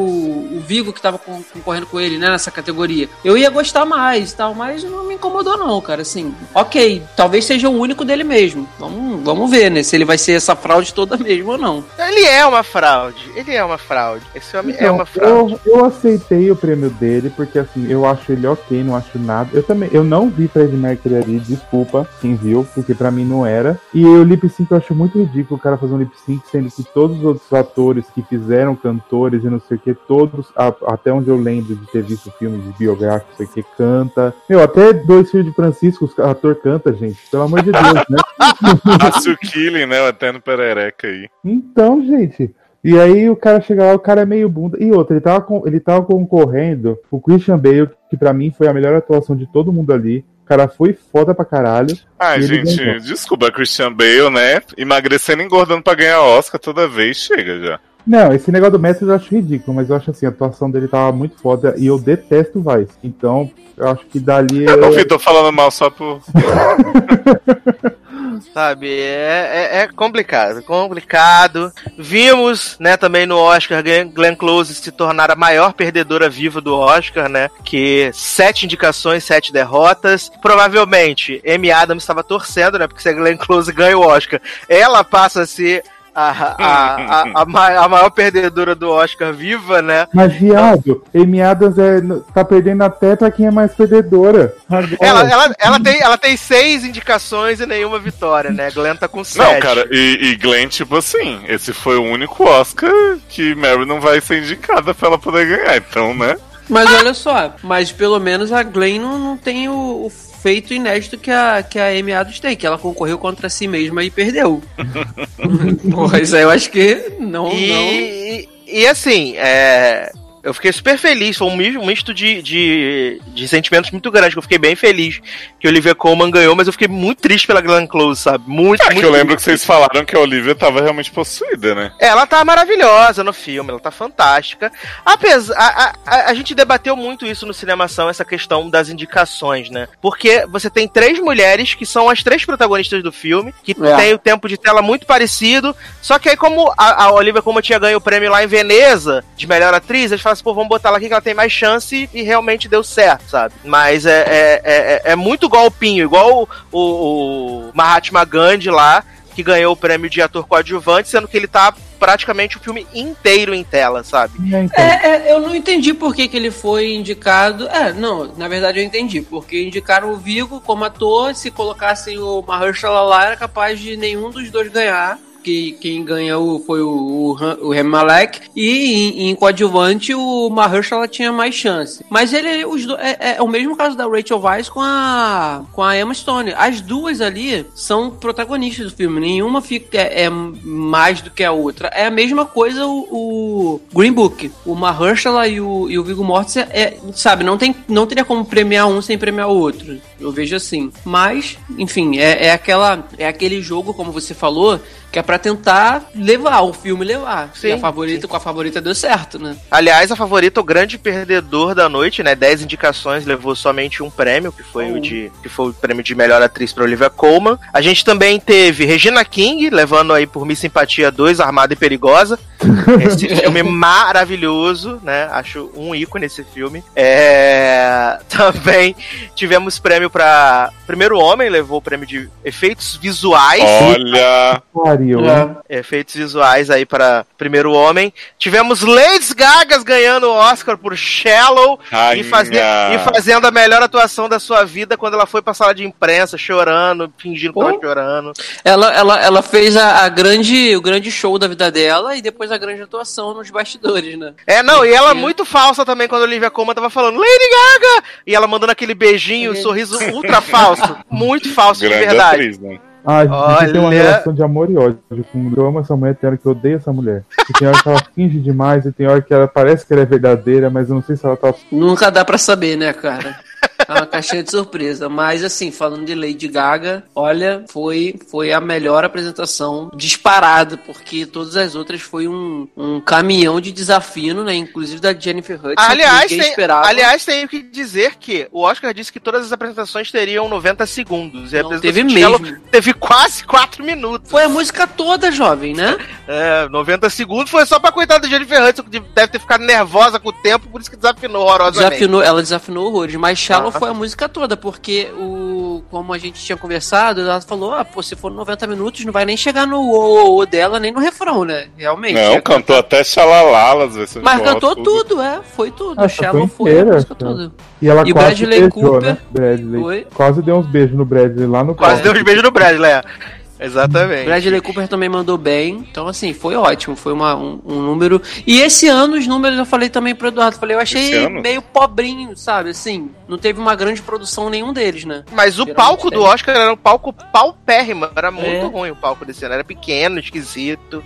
o Vigo que tava con- concorrendo com ele, né, nessa categoria, eu ia gostar mais e tal, mas não me incomodou não, cara, assim. Ok, talvez seja o único dele mesmo. Vamos, vamos ver, né, se ele vai ser essa fraude toda mesmo ou não. Ele é uma fraude. Ele é uma fraude. Esse homem é Então, uma fraude. eu, eu aceitei o prêmio dele, porque assim, eu acho ele ok, não acho nada. Eu também, eu não vi Fred Mercury ali, desculpa quem viu, porque pra mim não era. E o lip sync eu acho muito ridículo o cara fazer um lip sync, sendo que todos os outros atores que fizeram cantores e não sei o que, todos, a- até onde eu lembro de ter visto filmes de biográficos, não sei o que, canta. Meu, até dois filhos de Francisco, o ator canta, gente, pelo amor de Deus, né? Passa o Killing, né? O Eterno Perereca aí. Então, gente. E aí o cara chega lá, o cara é meio bunda. E outra, ele tava, com- ele tava concorrendo o Christian Bale, que pra mim foi a melhor atuação de todo mundo ali. O cara foi foda pra caralho. Ai, gente, ganhou. desculpa, Christian Bale, né? Emagrecendo e engordando pra ganhar Oscar toda vez, chega já. Não, esse negócio do Messi eu acho ridículo, mas eu acho assim, a atuação dele tava muito foda e eu detesto o Vice. Então, eu acho que dali. Eu tô falando mal só por. Sabe, é, é, é complicado, complicado. Vimos, né, também no Oscar, Glenn Glenn Close se tornar a maior perdedora viva do Oscar, né? Que sete indicações, sete derrotas. Provavelmente, Amy Adams estava torcendo, né? Porque se a Glenn Close ganha o Oscar, ela passa a ser a, a, a, a, ma- a maior perdedora do Oscar viva, né? Mas, viado, Amy Adams é, tá perdendo até pra quem é mais perdedora. Ela, ela, ela, tem, ela tem seis indicações e nenhuma vitória, né? Glenn tá com sete. Não, cara, e, e Glenn, tipo assim, esse foi o único Oscar que Mary não vai ser indicada pra ela poder ganhar, então, né? Mas olha só, mas pelo menos a Glenn não, não tem o, o feito inédito que a, que a Amy Adams tem, que ela concorreu contra si mesma e perdeu. Porra, isso aí eu acho que não, não. E, e, e, assim, é, eu fiquei super feliz. Foi um misto, de, de, de, sentimentos muito grande. que Eu fiquei bem feliz que a Olivia Colman ganhou, mas eu fiquei muito triste pela Glenn Close, sabe? Muito, É muito que eu lembro que triste. vocês falaram que a Olivia tava realmente possuída, né? Ela tá maravilhosa no filme, ela tá fantástica. Apesar, a, a, a gente debateu muito isso no Cinemação, essa questão das indicações, né? Porque você tem três mulheres que são as três protagonistas do filme, que É. tem o tempo de tela muito parecido. Só que aí, como a, a Olivia como tinha ganho o prêmio lá em Veneza de melhor atriz, eles falaram assim, pô, vamos botar ela aqui que ela tem mais chance e realmente deu certo, sabe? Mas é, é, é, é muito golpinho, igual o, o, o Mahatma Gandhi lá, que ganhou o prêmio de ator coadjuvante, sendo que ele tá praticamente o filme inteiro em tela, sabe? É, então. É, é, eu não entendi por que, que ele foi indicado. É, não, na verdade eu entendi. Porque indicaram o Vigo como ator, se colocassem o Mahershala lá, era capaz de nenhum dos dois ganhar. Que quem ganhou foi o, o, o Rami Malek. E em, em coadjuvante o Mahershala tinha mais chance. Mas ele os do- é, é o mesmo caso da Rachel Weisz com a, com a Emma Stone. As duas ali são protagonistas do filme. Nenhuma fica, é, é mais do que a outra. É a mesma coisa o, o Green Book. O Mahershala e o, e o Viggo Mortensen, é, sabe, não, tem, não teria como premiar um sem premiar o outro. Eu vejo assim. Mas, enfim, é, é, aquela, é aquele jogo, como você falou, que é pra tentar levar, o filme levar. Sim, e a favorita, com a favorita deu certo, né? Aliás, a favorita, o grande perdedor da noite, né? 10 indicações, levou somente um prêmio, que foi o de que foi o prêmio de melhor atriz para Olivia Colman. A gente também teve Regina King, levando aí por Miss Simpatia 2, Armada e Perigosa. Esse filme maravilhoso, né? Acho um ícone esse filme. É... Também tivemos prêmio para Primeiro Homem, levou o prêmio de efeitos visuais. Olha. Pariu, né? efeitos visuais aí para Primeiro Homem. Tivemos Lady Gaga ganhando o Oscar por Shallow e, faze- e fazendo a melhor atuação da sua vida quando ela foi pra sala de imprensa, chorando, fingindo que Pô. tava chorando. Ela, ela, ela fez a, a grande, o grande show da vida dela e depois a grande atuação nos bastidores, né? É, não, e ela Sim. muito falsa também quando a Olivia Colman tava falando Lady Gaga! E ela mandando aquele beijinho, um sorriso ultra falso. Muito falso de Grande verdade. atriz, né? Ah, a gente tem uma Olha. relação de amor e ódio com eu amo essa mulher, tem hora que eu odeio essa mulher. E tem hora que ela finge demais, e tem hora que ela parece que ela é verdadeira, mas eu não sei se ela tá. Nunca dá pra saber, né, cara? É uma caixinha de surpresa. Mas, assim, falando de Lady Gaga, olha, foi, foi a melhor apresentação disparada, porque todas as outras foi um, um caminhão de desafio, né? Inclusive da Jennifer Hudson. Aliás tem, esperava. aliás, tenho que dizer que o Oscar disse que todas as apresentações teriam 90 segundos. E Não teve mesmo. Teve quase 4 minutos. Foi a música toda, jovem, né? É, 90 segundos foi só pra coitada da Jennifer Hudson, que deve ter ficado nervosa com o tempo, por isso que desafinou horrorosamente. Desafinou, ela desafinou horrores, mas Shallow Ah. foi a música toda, porque o como a gente tinha conversado, ela falou: ah, pô, se for 90 minutos, não vai nem chegar no o, o, o dela, nem no refrão, né? Realmente. Não, cantou cantar- até Xalalala, às vezes. Mas cantou tudo. é, foi tudo. Ah, Shallow foi a música cara. toda. E ela E quase Bradley beijou, Cooper? né? Bradley. Oi? Quase deu uns beijos no Bradley lá no Quase palco. deu uns beijos no Bradley, é. Exatamente. Bradley Cooper também mandou bem. Então, assim, foi ótimo. Foi uma, um, um número. E esse ano, os números eu falei também pro Eduardo. Falei, eu achei meio pobrinho, sabe? Assim, não teve uma grande produção nenhum deles, né? Mas o Geralmente palco do. Oscar era um palco paupérrimo. Era muito É. ruim o palco desse ano. Era pequeno, esquisito.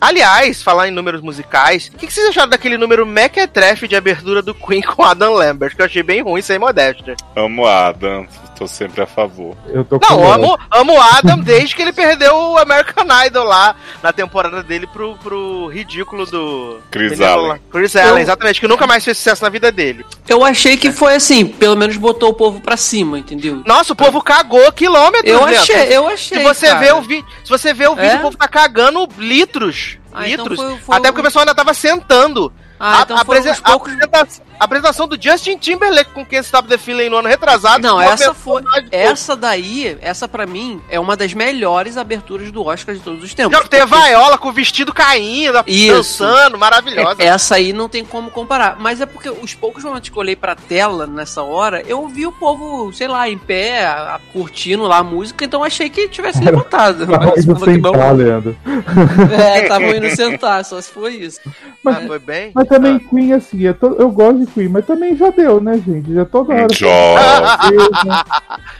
Aliás, falar em números musicais, o que, que vocês acharam daquele número Mequetrefe de abertura do Queen com Adam Lambert? Que eu achei bem ruim, sem modéstia. Amo Adam, tô sempre a favor. Eu tô com Não, amo, amo o Adam desde que ele perdeu o American Idol lá na temporada dele pro, pro ridículo do. Chris Allen. lá. Chris Allen, Eu- exatamente, que nunca mais fez sucesso na vida dele. Eu achei que foi assim, pelo menos botou o povo pra cima, entendeu? Nossa, o povo cagou quilômetros Eu dentro. achei, eu achei. Se você cara. vê o vídeo, se você vê o vídeo, É? o povo tá cagando litros. Ah, então litros. foi- foi Até o- porque o pessoal ainda tava sentando. Ah, a, então apresen- poucos- a apresenta- a apresentação do Justin Timberlake com quem the Feeling no ano retrasado. Não, essa foi. Essa daí, essa pra mim, é uma das melhores aberturas do Oscar de todos os tempos. A Porque- vaiola com o vestido caindo, Isso. dançando, maravilhosa. É, Essa aí não tem como comparar. Mas é porque os poucos momentos que eu olhei pra tela nessa hora, eu vi o povo, sei lá, em pé, a- a- curtindo lá a música, então achei que tivesse levantado. Tava Mas, indo sentar, Leandro. É, estavam indo sentar, só se foi isso. Ah, foi bem. Mas mas também Queen, assim, eu, to- eu gosto de Queen, mas também já deu, né, gente? Já toda hora. Jovem.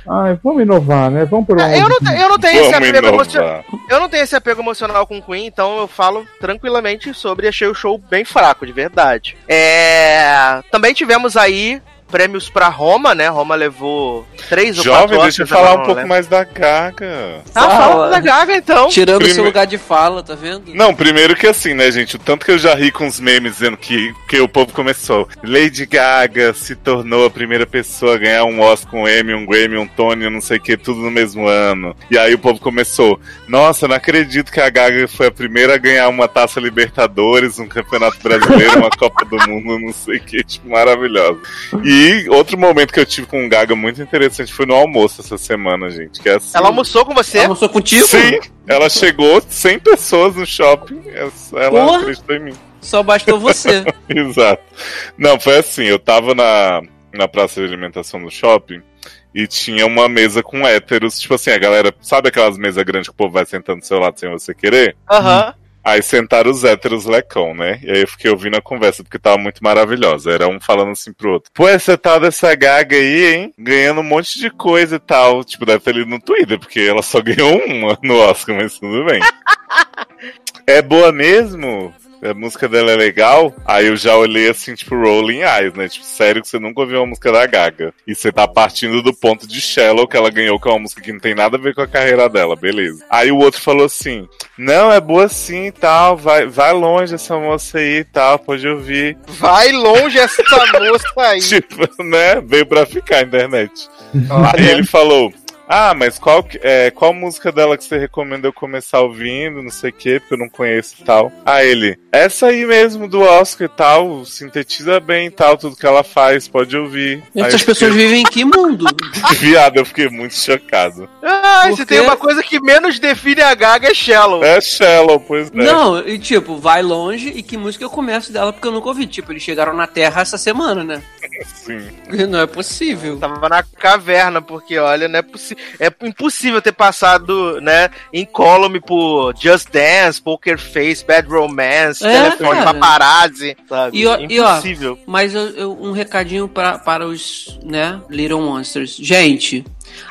Ai, vamos inovar, né? Vamos por um. É, Eu não, eu não tenho esse Vamos apego emocional. Eu não tenho esse apego emocional com Queen, então eu falo tranquilamente sobre achei o show bem fraco, de verdade. É, também tivemos aí prêmios pra Roma, né? Roma levou três ou Jovem, quatro deixa eu falar um pouco lembro. mais da Gaga. Ah, fala Fala. da Gaga então. Tirando o Prime- seu lugar de fala, tá vendo? Não, primeiro que assim, né, gente? O tanto que eu já ri com os memes dizendo que, que o povo começou. Lady Gaga se tornou a primeira pessoa a ganhar um Oscar, um Emmy, um Grammy, um Tony, não sei o que, tudo no mesmo ano. E aí o povo começou. Nossa, não acredito que a Gaga foi a primeira a ganhar uma taça Libertadores, um Campeonato Brasileiro, uma Copa do Mundo, não sei o que, tipo, maravilhosa. E outro momento que eu tive com o Gaga muito interessante foi no almoço essa semana, gente. Que é assim. Ela almoçou com você? Almoçou contigo? Sim, ela chegou 100 pessoas no shopping. Ela Porra. acreditou em mim. Só bastou você. Exato. Não, foi assim, eu tava na, na praça de alimentação do shopping e tinha uma mesa com héteros. Tipo assim, a galera, sabe aquelas mesas grandes que o povo vai sentando do seu lado sem você querer? Aham. Aí sentaram os héteros lecão, né? E aí eu fiquei ouvindo a conversa porque tava muito maravilhosa. Era um falando assim pro outro. Pô, essa tal dessa gaga aí, hein? Ganhando um monte de coisa e tal. Tipo, deve ter lido no Twitter, porque ela só ganhou uma no Oscar, mas tudo bem. é boa mesmo? A música dela é legal? Aí eu já olhei assim, tipo, Rolling Eyes, né? Tipo, sério que você nunca ouviu uma música da Gaga. E você tá partindo do ponto de Shallow que ela ganhou, que é uma música que não tem nada a ver com a carreira dela, beleza. Aí o outro falou assim: Não, é boa sim e tal, vai, vai longe essa moça aí e tal, pode ouvir. Vai longe essa moça aí. Tipo, né? Veio pra ficar a internet. Aí ele falou. Ah, mas qual, é, qual música dela que você recomenda eu começar ouvindo, não sei o que, porque eu não conheço e tal. Aí ele, essa aí mesmo do Oscar e tal, sintetiza bem e tal, tudo que ela faz, pode ouvir. Essas eu pessoas vivem em que mundo? Fiquei, Viado, eu fiquei muito chocado. Ah, quê? tem uma coisa que menos define a Gaga é Shallow. É Shallow, pois é. Não, e tipo, vai longe e que música eu começo dela porque eu nunca ouvi. Tipo, eles chegaram na Terra essa semana, né? Sim. Não é possível. Tava na caverna, porque olha, não é, é impossível ter passado, né, incólume por Just Dance, Poker Face, Bad Romance, É, Telefone cara. Paparazzi, sabe? E, ó- e, ó, impossível. Mas eu- eu- um recadinho pra, para os, né, Little Monsters. Gente,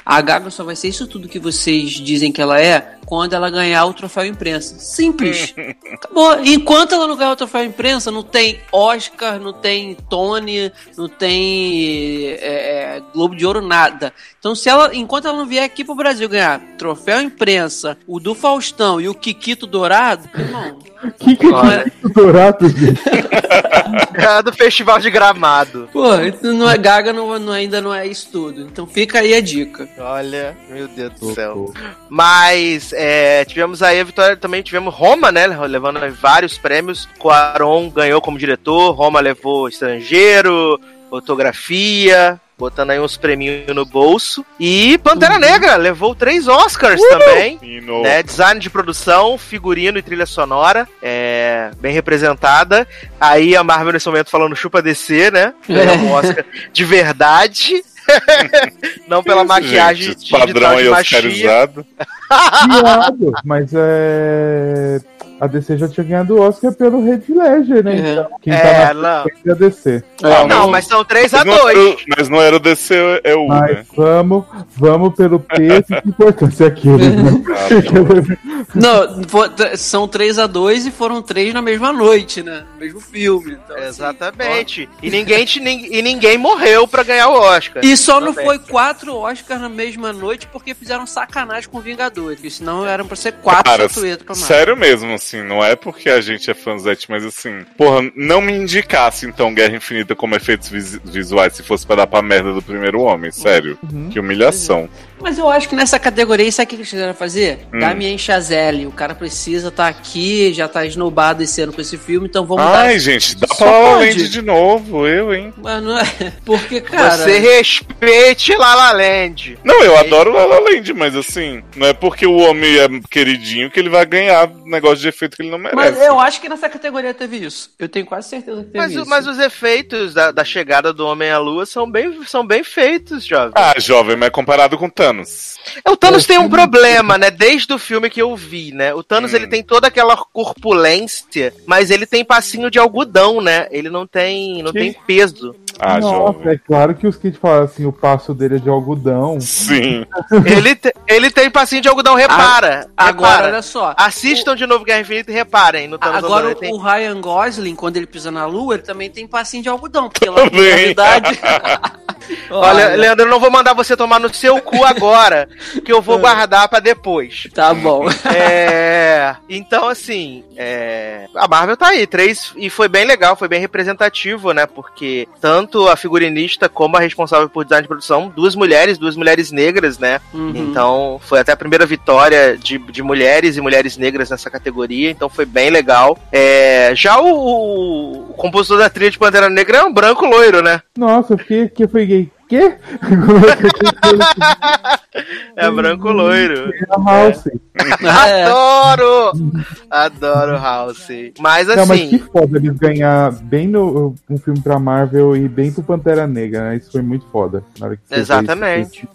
a Gaga só vai ser isso tudo que vocês dizem que ela é quando ela ganhar o troféu imprensa. Simples. Acabou. Enquanto ela não ganhar o troféu imprensa, não tem Oscar, não tem Tony, não tem é, é, Globo de Ouro, nada. Então, se ela, enquanto ela não vier aqui pro Brasil ganhar troféu imprensa, o do Faustão e o Kikito Dourado, irmão, Que que é dourado, gente? É do Festival de Gramado. Pô, não é Gaga, não, não- ainda não é isso tudo. Então fica aí a dica. Olha, meu Deus do céu. Mas é, tivemos aí a vitória, também tivemos Roma, né? Levando vários prêmios. Cuaron ganhou como diretor, Roma levou estrangeiro, fotografia, botando aí uns prêmios no bolso. E Pantera Negra levou três Oscars também. E. Né, design de produção, figurino e trilha sonora, é, bem representada. Aí a Marvel nesse momento falando chupa DC, né? Ganhou um Oscar de verdade. Não pela Isso, maquiagem gente, padrão de machia. oscarizado. Viado, mas é. A DC já tinha ganhado o Oscar pelo Red Ledger, né? É. Então, quem É, tá na não. frente é a DC. Ah, Não, mas são 3 a Mas não, 2 era, mas não era o DC, é o, Mas né? vamos, vamos pelo peso e importância aquele, né? Não, são 3 a 2 e foram três na mesma noite, né? No mesmo filme. Então, assim, Exatamente. E ninguém, e ninguém morreu pra ganhar o Oscar. E só não Também. foi quatro Oscars na mesma noite porque fizeram sacanagem com Vingadores. Senão eram pra ser quatro Cara, estatuetas pra Marvel. sério mesmo, assim, não é porque a gente é fãzete, mas assim, porra, não me indicasse então Guerra Infinita como efeitos vis- visuais se fosse pra dar pra merda do primeiro homem, sério. Uhum. Que humilhação. Mas eu acho que nessa categoria, sabe o que eles quiseram fazer? Hum. Damien Chazelle. O cara precisa estar aqui, já tá esnobado esse ano com esse filme, então vamos dar. Ai, gente, dá pra La. Land de novo, eu, hein? Mas não é. Porque, cara. Você respeite La La Land. Não, eu adoro La La Land, mas assim, não é porque o homem é queridinho que ele vai ganhar negócio de efeito que ele não merece. Mas eu acho que nessa categoria teve isso. Eu tenho quase certeza que teve Mas, isso. mas os efeitos da, da chegada do Homem à Lua são bem, são bem feitos, jovem. Ah, jovem, mas comparado com Thanos. O Thanos tem um problema, né? Desde o filme que eu vi, né? O Thanos Hum. ele tem toda aquela corpulência, mas ele tem passinho de algodão, né? Ele não tem, não Que? tem peso. Ah, Nossa, jovem. é claro que os kids falam assim, o passo dele é de algodão. Sim. ele, te- ele tem passinho de algodão, repara. Agora, repara. olha só. Assistam de novo Guerra Infinita e reparem no Thanos Agora o, tem- o Ryan Gosling, quando ele pisa na lua, ele também tem passinho de algodão, porque lá na Também. realidade. Olha, Leandro, eu não vou mandar você tomar no seu cu agora, que eu vou guardar pra depois. Tá bom. É, então, assim, é, a Marvel tá aí, três, e foi bem legal, foi bem representativo, né? Porque tanto a figurinista como a responsável por design de produção, duas mulheres, duas mulheres negras, né? Uhum. Então, foi até a primeira vitória de, de mulheres e mulheres negras nessa categoria, então foi bem legal. É, já o, o- compositor da trilha de Pantera Negra é um branco loiro, né? Nossa, eu fiquei que eu fiquei, quê? É branco loiro. É a House. É. Adoro! Adoro House. Mas Não, mas que assim, foda eles ganhar bem no um filme pra Marvel e bem pro Pantera Negra, né? Isso foi muito foda. Na hora que você vê Exatamente.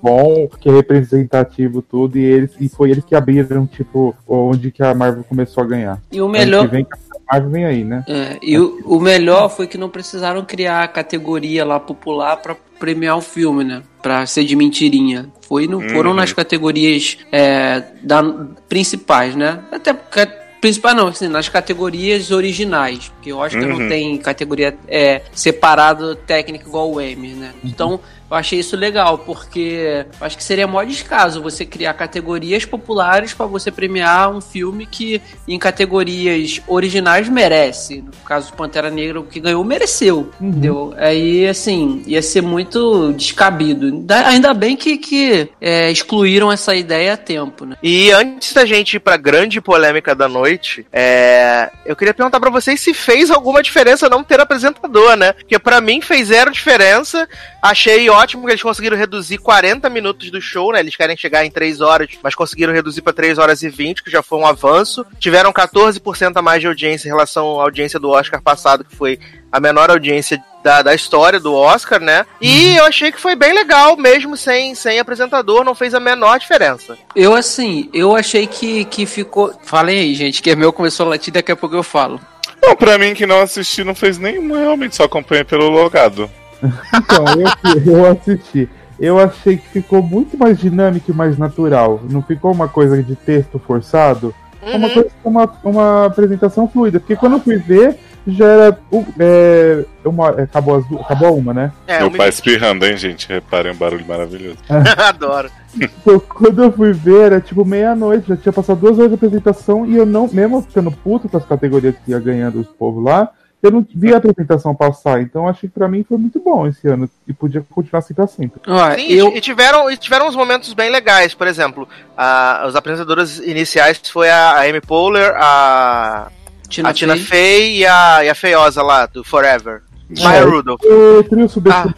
Bom, que é representativo tudo, e eles e foi eles que abriram, tipo, onde que a Marvel começou a ganhar. E o melhor. vem, Marvel vem aí, né? É, e o, o melhor foi que não precisaram criar a categoria lá popular pra premiar o filme, né? Pra ser de mentirinha. Foi no, Foram Uhum. nas categorias é, da, principais, né? Até porque. Principal não, assim, nas categorias originais. Porque eu acho que não Uhum. tem categoria é, separado técnico igual o Emmy, né? Então, eu achei isso legal, porque acho que seria maior descaso você criar categorias populares pra você premiar um filme que em categorias originais merece. No caso do Pantera Negra, o que ganhou mereceu. Entendeu? Aí, assim, ia ser muito descabido. Ainda- bem que, que é, excluíram essa ideia a tempo, né? E antes da gente ir pra grande polêmica da noite, é, eu queria perguntar pra vocês se fez alguma diferença não ter apresentador, né? Porque pra mim fez zero diferença. Achei ótimo que eles conseguiram reduzir 40 minutos do show, né? Eles querem chegar em 3 horas, mas conseguiram reduzir pra 3 horas e 20, que já foi um avanço. Tiveram 14% a mais de audiência em relação à audiência do Oscar passado, que foi a menor audiência da, da história do Oscar, né? E eu achei que foi bem legal, mesmo sem, sem apresentador, não fez a menor diferença. Eu, assim, eu achei que, que ficou. Falem aí, gente, que é meu começou a latir, daqui a pouco eu falo. Não, pra mim que não assisti não fez nenhuma, realmente só acompanhei pelo logado. Então, eu, eu assisti. Eu achei que ficou muito mais dinâmico e mais natural. Não ficou uma coisa de texto forçado. É uma Uhum. coisa uma, uma apresentação fluida. Porque quando eu fui ver, já era. É, uma, é, acabou, as, acabou uma, né? É, Meu eu me- pai espirrando, hein, gente? Reparem um barulho maravilhoso. Adoro. Então, quando eu fui ver, era tipo meia-noite, já tinha passado duas horas de apresentação e eu não, mesmo ficando puto com as categorias que ia ganhando os povos lá, eu não vi a apresentação passar. Então achei que pra mim foi muito bom esse ano e podia continuar assim pra sempre. Ó, Sim, eu. e, tiveram, e tiveram uns momentos bem legais. Por exemplo, a, os apresentadores iniciais foi a, a Amy Poehler, a, Tina a Tina Fey. Fey e a, e a Feiosa lá, do Forever. Maya Rudolph. Subestimado,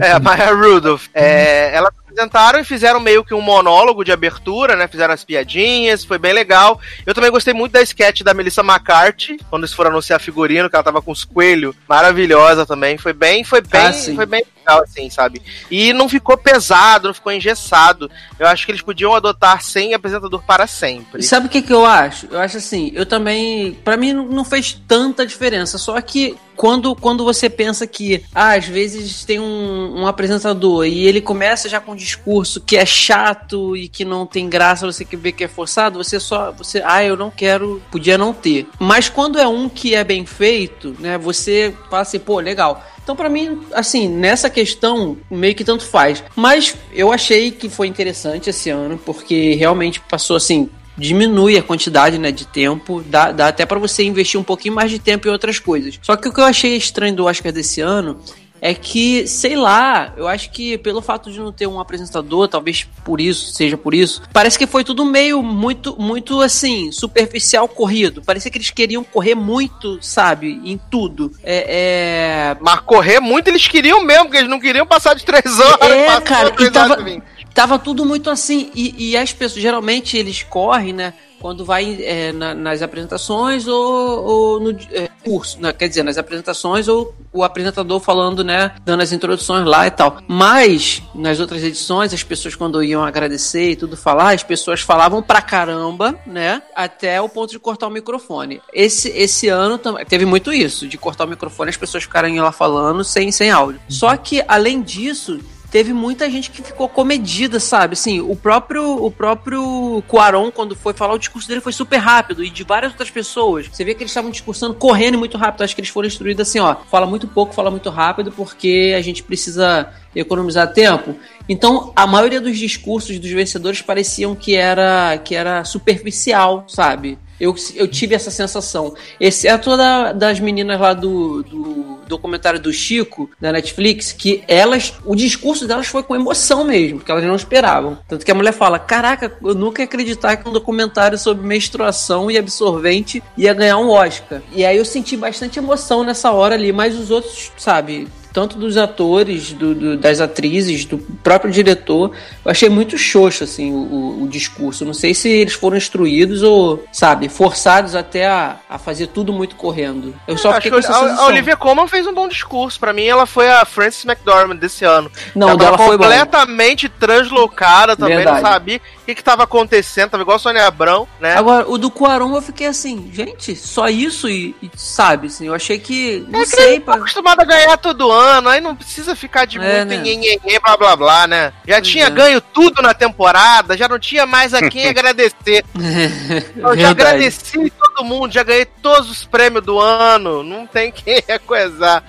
É, a Maya Rudolph. É, elas apresentaram e fizeram meio que um monólogo de abertura, né? Fizeram as piadinhas, foi bem legal. Eu também gostei muito da sketch da Melissa McCarthy, quando eles foram anunciar figurino, que ela tava com os coelhos. Maravilhosa também. Foi bem, foi bem, Ah, foi bem legal, assim, sabe? E não ficou pesado, não ficou engessado. Eu acho que eles podiam adotar sem apresentador para sempre. E sabe o que, que eu acho? Eu acho assim, eu também. Pra mim não- fez tanta diferença. Só que quando, quando você pensa que, ah, às vezes tem um, um apresentador e ele começa já com discurso que é chato e que não tem graça, você que vê que é forçado, você só. Você, ah, eu não quero. Podia não ter. Mas quando é um que é bem feito, né, você fala assim, pô, legal. Então, pra mim, assim, nessa questão, meio que tanto faz. Mas eu achei que foi interessante esse ano, porque realmente passou assim. Diminui a quantidade né, de tempo, dá, dá até pra você investir um pouquinho mais de tempo em outras coisas. Só que o que eu achei estranho do Oscar desse ano é que, sei lá, eu acho que pelo fato de não ter um apresentador, talvez por isso, seja por isso, parece que foi tudo meio muito, muito assim, superficial corrido. Parecia que eles queriam correr muito, sabe, em tudo. É. é... Mas correr muito eles queriam mesmo, porque eles não queriam passar de três horas. É, cara, e tava- vinte. Tava tudo muito assim, e, e as pessoas, geralmente eles correm, né? quando vai é, na- nas apresentações ou, ou no é, curso, né? quer dizer, nas apresentações ou o apresentador falando, né, dando as introduções lá e tal. Mas nas outras edições, as pessoas quando iam agradecer e tudo falar, as pessoas falavam pra caramba, né, até o ponto de cortar o microfone. Esse esse ano também teve muito isso, de cortar o microfone, as pessoas ficarem lá falando sem sem áudio. Só que além disso, teve muita gente que ficou comedida, sabe? Assim, o próprio o próprio Cuaron, quando foi falar, o discurso dele foi super rápido e de várias outras pessoas. Você vê que eles estavam discursando correndo muito rápido. Acho que eles foram instruídos assim, ó, fala muito pouco, fala muito rápido, porque a gente precisa economizar tempo. Então, a maioria dos discursos dos vencedores pareciam que era que era superficial, sabe? Eu, eu tive essa sensação. Exceto da, das meninas lá do, do documentário do Chico, da Netflix, que elas. O discurso delas foi com emoção mesmo, porque elas não esperavam. Tanto que a mulher fala: Caraca, eu nunca ia acreditar que um documentário sobre menstruação e absorvente ia ganhar um Oscar. E aí eu senti bastante emoção nessa hora ali, mas os outros, sabe, tanto dos atores, do, do- das atrizes, do próprio diretor. Eu achei muito xoxo, assim, o, o- discurso. Não sei se eles foram instruídos ou, sabe, forçados até a, a fazer tudo muito correndo. Eu só Acho fiquei com essa a, a. Olivia Colman fez um bom discurso. Pra mim, ela foi a Frances McDormand desse ano. Não, ela dela foi completamente translocada também, Verdade. não sabia que, que tava acontecendo, tava igual a Sônia Abrão, né? Agora, o do Cuarón eu fiquei assim, gente, só isso e, e, sabe, assim, eu achei que, não É que sei, tá pá. acostumado a ganhar todo ano, aí não precisa ficar de É, muito né? em blá blá blá, né? Já Pois tinha é. ganho tudo na temporada, já não tinha mais a quem agradecer. Eu já agradeci todo mundo, já ganhei todos os prêmios do ano, não tem quem recoesar.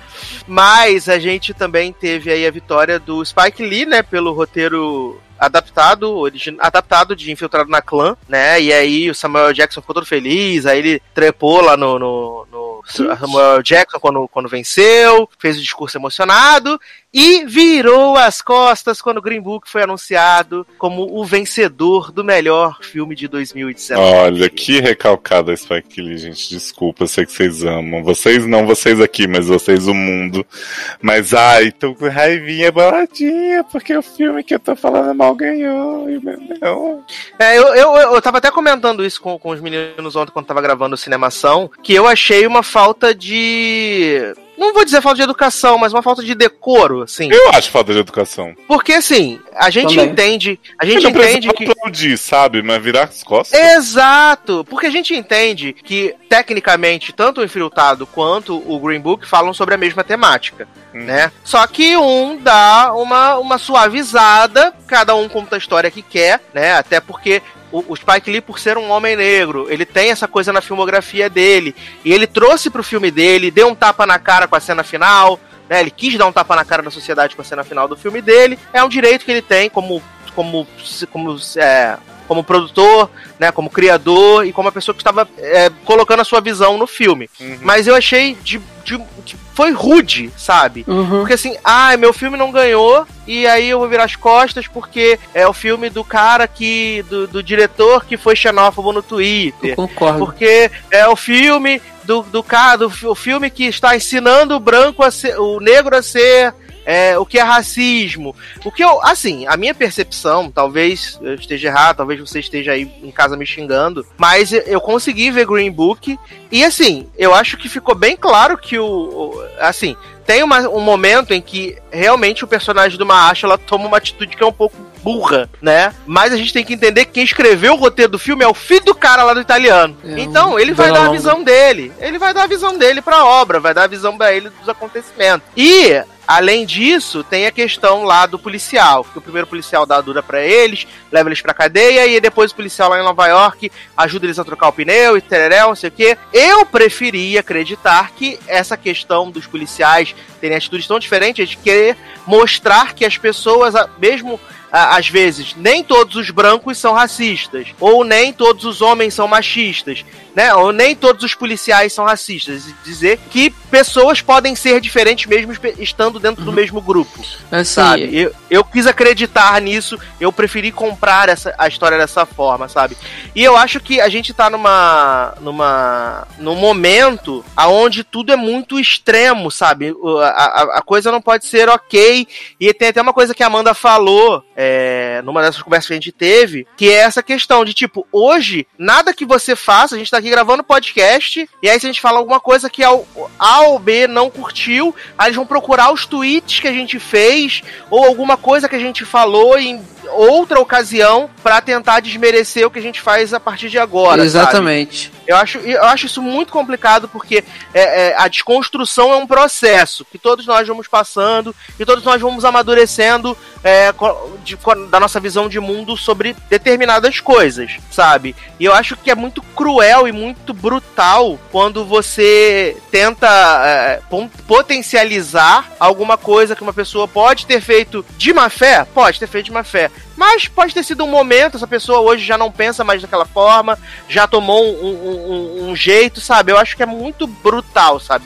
Mas a gente também teve aí a vitória do Spike Lee, né, pelo roteiro adaptado, adaptado de Infiltrado na Clã, né? E aí o Samuel Jackson ficou todo feliz, aí ele trepou lá no, no, no Samuel Jackson quando, quando venceu, fez o discurso emocionado e virou as costas quando o Green Book foi anunciado como o vencedor do melhor filme de 2019. Olha, que recalcada Spike Lee, gente. Desculpa, eu sei que vocês amam. Vocês não, vocês aqui, mas vocês o mundo. Mas, ai, tô com raivinha baladinha, porque o filme que eu tô falando mal ganhou. E não. É, eu, eu, eu tava até comentando isso com, com os meninos ontem quando tava gravando o Cinemação, que eu achei uma falta de. Não vou dizer falta de educação, mas uma falta de decoro, assim. Eu acho falta de educação. Porque assim, a gente Também. entende. A gente não entende que. aplaudir, sabe? Mas virar as costas. Exato! Porque a gente entende que, tecnicamente, tanto o Infiltrado quanto o Green Book falam sobre a mesma temática, Hum. né? Só que um dá uma, uma suavizada, cada um conta a história que quer, né? Até porque o, o Spike Lee, por ser um homem negro, ele tem essa coisa na filmografia dele. E ele trouxe pro filme dele, deu um tapa na cara com a cena final, né? Ele quis dar um tapa na cara da sociedade com a cena final do filme dele. É um direito que ele tem como como como é, como produtor, né, como criador e como uma pessoa que estava é, colocando a sua visão no filme. Uhum. Mas eu achei de, de- que foi rude, sabe? Uhum. Porque assim, ah, meu filme não ganhou, e aí eu vou virar as costas porque é o filme do cara que. do, do diretor que foi xenófobo no Twitter. Eu concordo. Porque é o filme do, do cara, do, o filme que está ensinando o branco a ser, o negro a ser é, o que é racismo. O que eu, assim, a minha percepção, talvez eu esteja errado, talvez você esteja aí em casa me xingando, mas eu- consegui ver Green Book e assim, eu acho que ficou bem claro que o, o- assim, tem uma- um momento em que realmente o personagem do Mahacha ela toma uma atitude que é um pouco burra, né? Mas a gente tem que entender que quem escreveu o roteiro do filme é o filho do cara lá do italiano. É, então, ele vai dar a visão dele. Ele vai dar a visão dele pra obra, vai dar a visão pra ele dos acontecimentos. E, além disso, tem a questão lá do policial. Que o primeiro policial dá a dura pra eles, leva eles pra cadeia, e depois o policial lá em Nova York ajuda eles a trocar o pneu e tereréu, não sei o quê. Eu preferia acreditar que essa questão dos policiais terem atitudes tão diferentes de querer mostrar que as pessoas, mesmo às vezes, nem todos os brancos são racistas, ou nem todos os homens são machistas, né? Ou nem todos os policiais são racistas. Dizer que pessoas podem ser diferentes mesmo estando dentro do mesmo grupo, Assim, sabe? Eu, eu quis acreditar nisso, eu preferi comprar essa, a história dessa forma, sabe? E eu acho que a gente tá numa. numa. num momento aonde tudo é muito extremo, sabe? A, a, a coisa não pode ser ok. E tem até uma coisa que a Amanda falou é, numa dessas conversas que a gente teve, que é essa questão de, tipo, hoje, nada que você faça, a gente tá aqui gravando podcast, e aí se a gente fala alguma coisa que a, a ou B não curtiu, aí eles vão procurar os tweets que a gente fez, ou alguma coisa que a gente falou em outra ocasião pra tentar desmerecer o que a gente faz a partir de agora. sabe? exatamente. Eu acho, eu acho isso muito complicado porque é, é, a desconstrução é um processo que todos nós vamos passando e todos nós vamos amadurecendo é, de- da nossa visão de mundo sobre determinadas coisas, sabe? E eu acho que é muito cruel e muito brutal quando você tenta é, potencializar alguma coisa que uma pessoa pode ter feito de má fé, pode ter feito de má fé. Mas pode ter sido um momento, essa pessoa hoje já não pensa mais daquela forma, já tomou um, um- um- jeito, sabe? Eu acho que é muito brutal, sabe?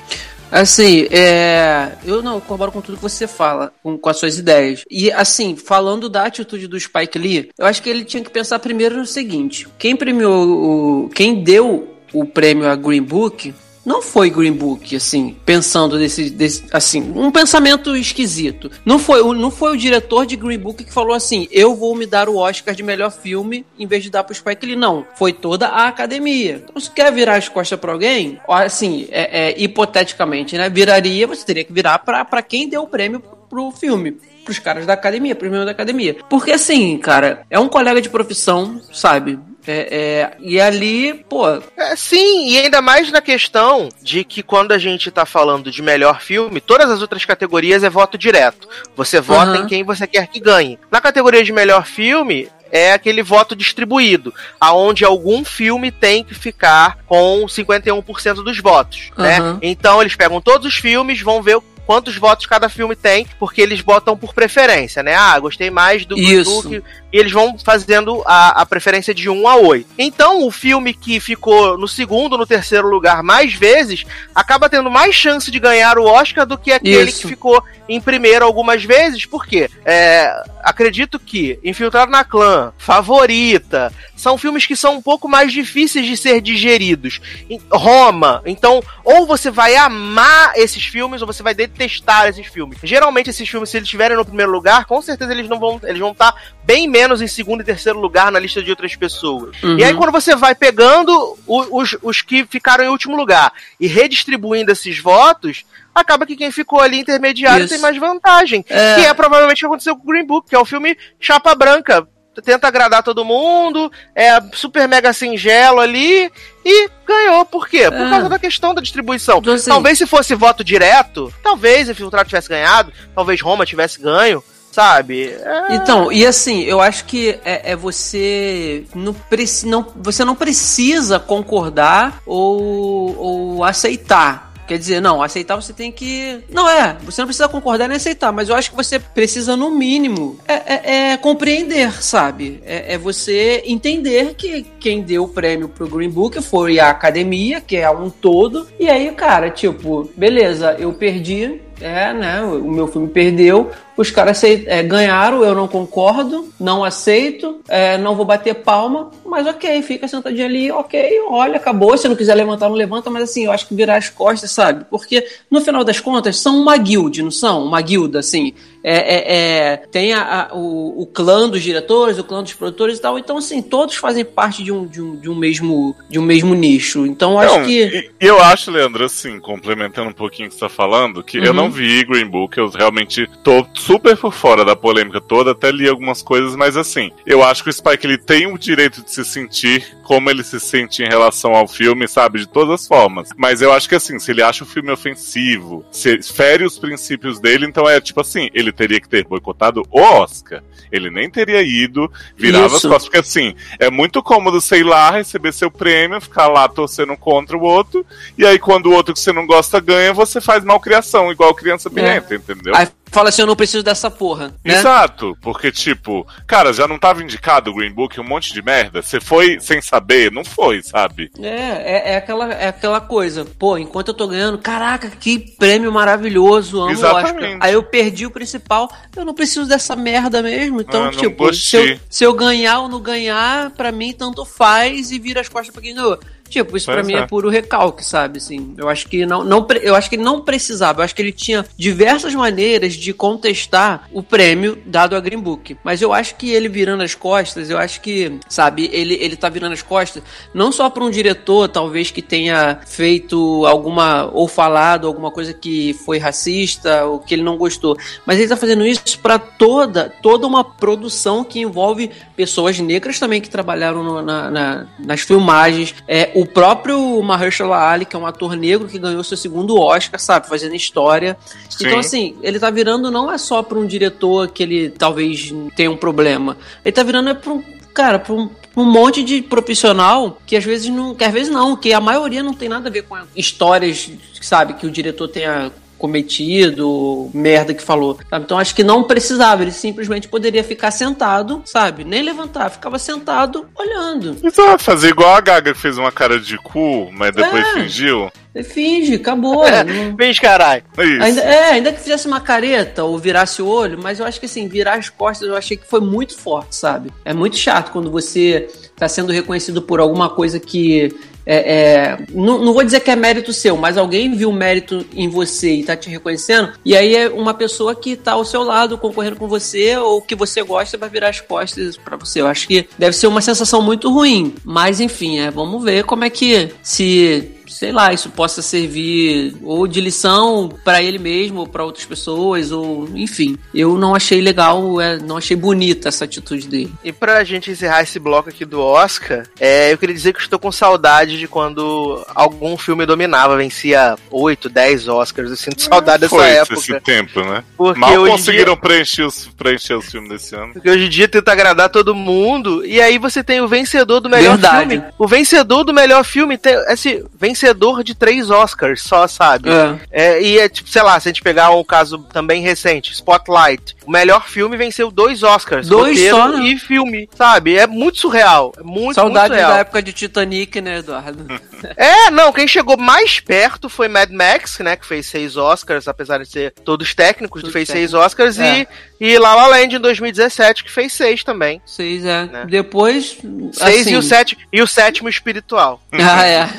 Assim, é. Eu não corroboro com tudo que você fala, com, com as suas ideias. E, assim, falando da atitude do Spike Lee, eu acho que ele tinha que pensar primeiro no seguinte: quem premiou o. Quem deu o prêmio a Green Book não foi Green Book, assim, pensando desse, desse assim, um pensamento esquisito. Não foi, não foi o diretor de Green Book que falou assim, eu vou me dar o Oscar de melhor filme em vez de dar pro Spike Lee. Não, foi toda a academia. Então, se quer virar as costas pra alguém, assim, é, é, hipoteticamente, né, viraria, você teria que virar pra, pra quem deu o prêmio pro filme. Pros caras da academia, pros membros da academia. Porque assim, cara, é um colega de profissão, sabe? É, é, e ali, pô, É, sim, e ainda mais na questão de que quando a gente tá falando de melhor filme, todas as outras categorias é voto direto. Você vota Aham. em quem você quer que ganhe. Na categoria de melhor filme, é aquele voto distribuído, aonde algum filme tem que ficar com 51% dos votos, né? Aham. Então eles pegam todos os filmes, vão ver quantos votos cada filme tem, porque eles botam por preferência, né? Ah, gostei mais do Isso. Book, e eles vão fazendo a, a preferência de 1 a 8. Então, o filme que ficou no segundo, no terceiro lugar mais vezes, acaba tendo mais chance de ganhar o Oscar do que aquele Isso. que ficou em primeiro algumas vezes. Por quê? É, acredito que Infiltrado na Clã, Favorita, são filmes que são um pouco mais difíceis de ser digeridos. Em- Roma, então, ou você vai amar esses filmes ou você vai detestar esses filmes. Geralmente esses filmes, se eles estiverem no primeiro lugar, com certeza eles não vão, eles vão estar bem menos em segundo e terceiro lugar na lista de outras pessoas. Uhum. E aí quando você vai pegando o- os, os que ficaram em último lugar e redistribuindo esses votos, acaba que quem ficou ali intermediário Isso. tem mais vantagem. É. Que é provavelmente o que aconteceu com o Green Book, que é um filme chapa branca. Tenta agradar todo mundo, é super mega singelo ali e ganhou. Por quê? Por É. causa da questão da distribuição. Então, assim- Talvez se fosse voto direto, talvez Infiltrado tivesse ganhado, talvez Roma tivesse ganho, sabe? É, Então, e assim, eu acho que é, é você não, preci, não você não precisa concordar ou, ou aceitar. Quer dizer, não, aceitar você tem que. Não é, você não precisa concordar nem aceitar, mas eu acho que você precisa, no mínimo, é, é- é compreender, sabe? É, é você entender que quem deu o prêmio pro Green Book foi a academia, que é um todo, e aí, cara, tipo, beleza, eu perdi, é, né? O meu filme perdeu. Os caras é, ganharam, eu não concordo, não aceito, é, não vou bater palma, mas ok, fica sentadinho ali, ok, olha, acabou. Se não quiser levantar, não levanta, mas assim, eu acho que virar as costas, sabe? Porque no final das contas são uma guild, não são? Uma guilda, assim. É, é- é, tem a- a- o, o clã dos diretores, o clã dos produtores e tal. Então, assim, todos fazem parte de um, de um, de um, mesmo, de um mesmo nicho. Então, eu acho Não, que. eu acho, Leandro, assim, complementando um pouquinho o que você tá falando, que eu Uhum. não vi Green Book, eu realmente tô super por fora da polêmica toda, até li algumas coisas, mas assim, eu acho que o Spike ele tem o direito de se sentir como ele se sente em relação ao filme, sabe, de todas as formas. Mas eu acho que assim, se ele acha o filme ofensivo, se fere os princípios dele, então é tipo assim, ele teria que ter boicotado o Oscar. Ele nem teria ido, virava as Isso. costas, porque assim, é muito cômodo, sei lá, receber seu prêmio, ficar lá torcendo contra o outro, e aí quando o outro que você não gosta ganha, você faz malcriação, igual criança birrenta, entendeu? Aí fala assim, eu não preciso dessa porra, né? Exato, porque, tipo, cara, já não tava indicado o Green Book um monte de merda? Você foi sem saber? Não foi, sabe? É, é, é aquela, é aquela coisa. Pô, enquanto eu tô ganhando, caraca, que prêmio maravilhoso, amo o Oscar. Exatamente. Aí eu perdi o principal, eu não preciso dessa merda mesmo. Então, Ah, tipo, se eu, se eu ganhar ou não ganhar, pra mim tanto faz e vira as costas pra quem ganhou. Tipo, isso pra Pois mim é. é puro recalque, sabe? Assim, eu acho que não, não, eu acho que ele não precisava. Eu acho que ele tinha diversas maneiras de contestar o prêmio dado a Green Book. Mas eu acho que ele virando as costas, eu acho que, sabe, ele, ele tá virando as costas não só pra um diretor, talvez que tenha feito alguma ou falado alguma coisa que foi racista ou que ele não gostou, mas ele tá fazendo isso pra toda toda uma produção que envolve pessoas negras também que trabalharam no- na- na- nas filmagens. É, o próprio Mahershala Ali, que é um ator negro que ganhou seu segundo Oscar, sabe, fazendo história. Sim. Então, assim, ele tá virando não é só pra um diretor que ele talvez tenha um problema. Ele tá virando é pra um, cara, pra um, um monte de profissional que às vezes não. Que às vezes não, que a maioria não tem nada a ver com histórias, sabe, que o diretor tenha cometido, merda que falou. sabe? Então acho que não precisava, ele simplesmente poderia ficar sentado, sabe? Nem levantar, ficava sentado olhando. Exato, fazer igual a Gaga que fez uma cara de cu, mas depois É. fingiu. Finge, acabou. É, não- Finge, caralho. É. Ainda, é, ainda que fizesse uma careta ou virasse o olho, mas eu acho que assim, virar as costas eu achei que foi muito forte, sabe? É muito chato quando você tá sendo reconhecido por alguma coisa que. É, é, não, não vou dizer que é mérito seu, mas alguém viu mérito em você e tá te reconhecendo, e aí é uma pessoa que tá ao seu lado concorrendo com você ou que você gosta vai virar as costas pra você. Eu acho que deve ser uma sensação muito ruim, mas enfim, é, vamos ver como é que se sei lá, isso possa servir ou de lição pra ele mesmo ou pra outras pessoas ou enfim. Eu não achei legal, é, não achei bonita essa atitude dele. E pra gente encerrar esse bloco aqui do Oscar, é, eu queria dizer que eu estou com saudade de quando algum filme dominava, vencia 8, 10 Oscars. Eu sinto saudade dessa Foi época. esse tempo, né? Porque Mal conseguiram preencher, os, preencher os filmes desse ano. Porque hoje em dia tenta agradar todo mundo. E aí você tem o vencedor do melhor Verdade. filme. O vencedor do melhor filme tem esse vencedor de três Oscars só, sabe? É. É, e é tipo, sei lá, se a gente pegar um caso também recente, Spotlight. O melhor filme venceu dois Oscars. Dois só, né? e filme, sabe? É muito surreal. É muito, Saudade muito real. da época de Titanic, né, Eduardo? É, não, quem chegou mais perto foi Mad Max, né, que fez seis Oscars, apesar de ser todos técnicos, Todos fez seis. Oscars, É. e, e La La Land em 2017, que fez seis também. Seis, é. Né? Depois. Seis assim, e, o sete, e o sétimo espiritual. Ah, é.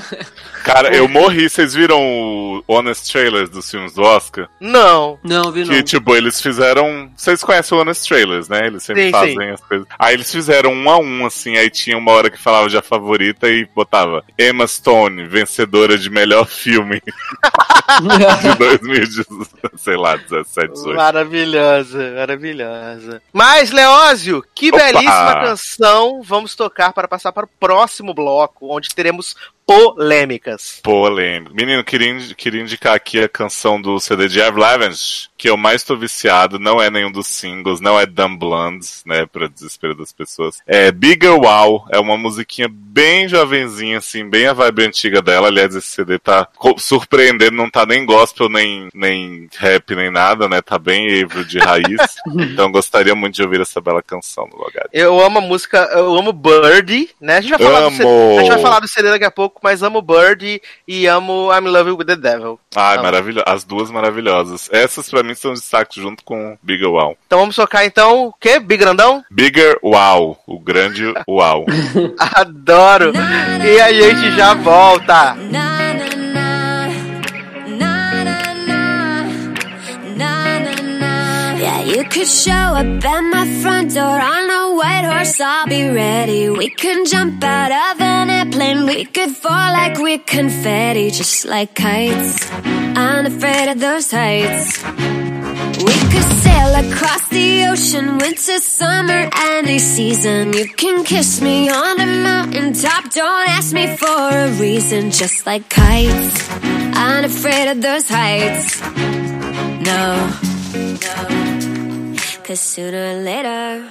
Cara, eu morri. Vocês viram o Honest Trailers dos filmes do Oscar? Não. Não, vi não. Que, tipo, eles fizeram. Vocês conhecem o Honest Trailers, né? Eles sempre Sim, fazem as coisas. Aí eles fizeram um a um, assim. Aí tinha uma hora que falava de a favorita e botava Emma Stone, vencedora de melhor filme de 2017, sei lá, 17, 18. Maravilhosa, maravilhosa. Mas, Leózio, que Opa! belíssima canção vamos tocar para passar para o próximo bloco, onde teremos polêmicas. Polêmico. Menino, queria, queria indicar aqui a canção do CD de Avril Lavigne, que eu mais tô viciado, não é nenhum dos singles, não é Dumb Blondes, né, pra desespero das pessoas. É Bigger Wow, é uma musiquinha bem jovenzinha, assim, bem a vibe antiga dela. Aliás, esse CD tá surpreendendo, não tá nem gospel, nem, nem rap, nem nada, né, tá bem Avril de raiz. então gostaria muito de ouvir essa bela canção no lugar. Eu amo a música, eu amo Birdie, né? A gente vai falar, do. CD, a gente vai falar do CD daqui a pouco, mas amo Birdie e amo I'm in Love with the Devil. Ai, Amo. maravilhoso. As duas maravilhosas. Essas pra mim são destaques junto com Bigger Wow. Então vamos tocar então, o quê? Big Grandão? Bigger Wow, o grande Wow. Adoro! E a gente já volta! Could show up at my front door on a white horse. I'll be ready. We can jump out of an airplane. We could fall like we're confetti, just like kites. Unafraid of those heights. We could sail across the ocean, winter, summer, any season. You can kiss me on the mountaintop. Don't ask me for a reason, just like kites. Unafraid of those heights. No, no. Cause sooner or later,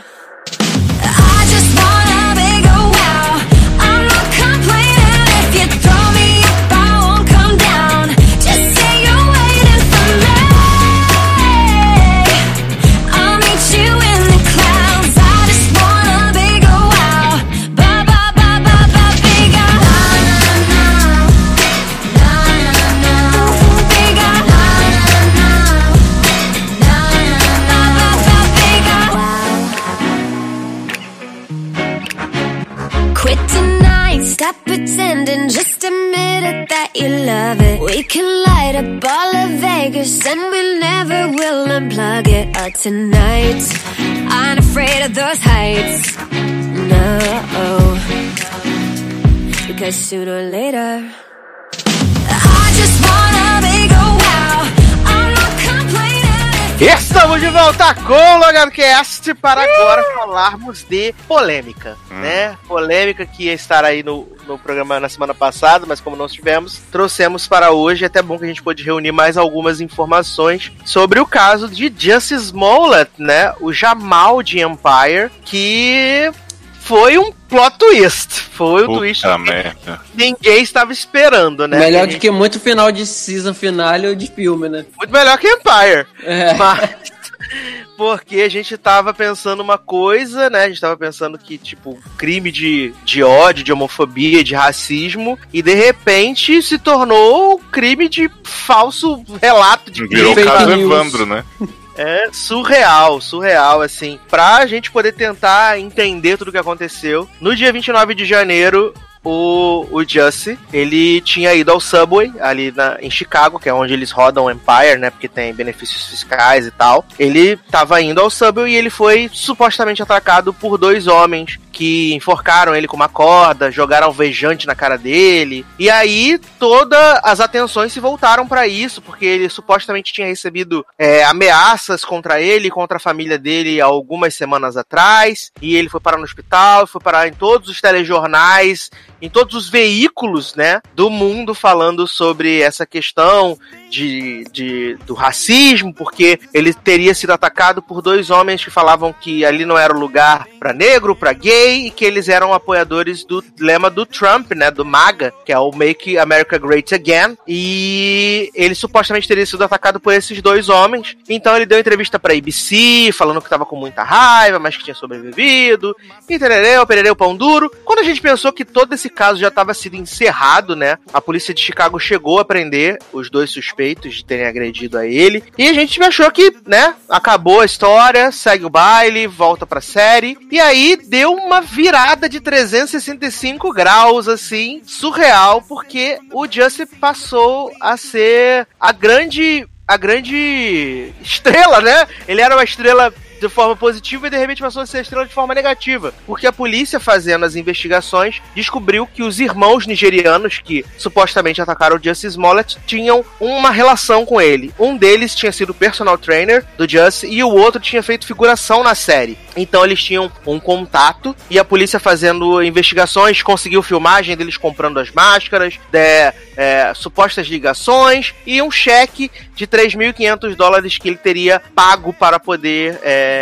pretending, just admit it that you love it. We can light up all of Vegas and we never will unplug it. all tonight, I'm afraid of those heights. No, because sooner or later, Estamos de volta com o Logadcast para agora falarmos de polêmica, né? Polêmica que ia estar aí no, no programa na semana passada, mas como não tivemos, trouxemos para hoje. É até bom que a gente pôde reunir mais algumas informações sobre o caso de Justice Smollett, né? O Jamal de Empire, que foi um plot twist. Foi um twist Puta que merda. ninguém estava esperando, né? Melhor do que muito final de season finale ou de filme, né? Muito melhor que Empire. É. Mas. Porque a gente tava pensando uma coisa, né? A gente tava pensando que, tipo, crime de, de ódio, de homofobia, de racismo, e de repente se tornou um crime de falso relato de Virou o caso. Evandro, né? é surreal, surreal, assim. Pra gente poder tentar entender tudo o que aconteceu. No dia 29 de janeiro, o, o Jussie, ele tinha ido ao Subway, ali na, em Chicago, que é onde eles rodam o Empire, né? Porque tem benefícios fiscais e tal. Ele tava indo ao Subway e ele foi supostamente atacado por dois homens que enforcaram ele com uma corda, jogaram alvejante na cara dele. E aí todas as atenções se voltaram pra isso, porque ele supostamente tinha recebido é, ameaças contra ele, contra a família dele algumas semanas atrás. E ele foi parar no hospital, foi parar em todos os telejornais, em todos os veículos, né, do mundo falando sobre essa questão de, de do racismo, porque ele teria sido atacado por dois homens que falavam que ali não era o lugar pra negro, pra gay, e que eles eram apoiadores do lema do Trump, né, do MAGA, que é o Make America Great Again, e ele supostamente teria sido atacado por esses dois homens. Então ele deu entrevista pra ABC, falando que tava com muita raiva, mas que tinha sobrevivido, e terereu, perereu, pão duro. Quando a gente pensou que todo esse caso já estava sido encerrado, né, a polícia de Chicago chegou a prender os dois suspeitos de terem agredido a ele, e a gente achou que, né, acabou a história, segue o baile, volta pra série, e aí deu uma virada de 365 graus, assim, surreal, porque o Justin passou a ser a grande a grande estrela, né? Ele era uma estrela de forma positiva e de repente passou a ser estrela de forma negativa. Porque a polícia, fazendo as investigações, descobriu que os irmãos nigerianos que supostamente atacaram o Justice Smollett tinham uma relação com ele. Um deles tinha sido personal trainer do Justice e o outro tinha feito figuração na série. Então eles tinham um contato e a polícia fazendo investigações conseguiu filmagem deles comprando as máscaras, de, é, supostas ligações e um cheque de 3.500 dólares que ele teria pago para poder é,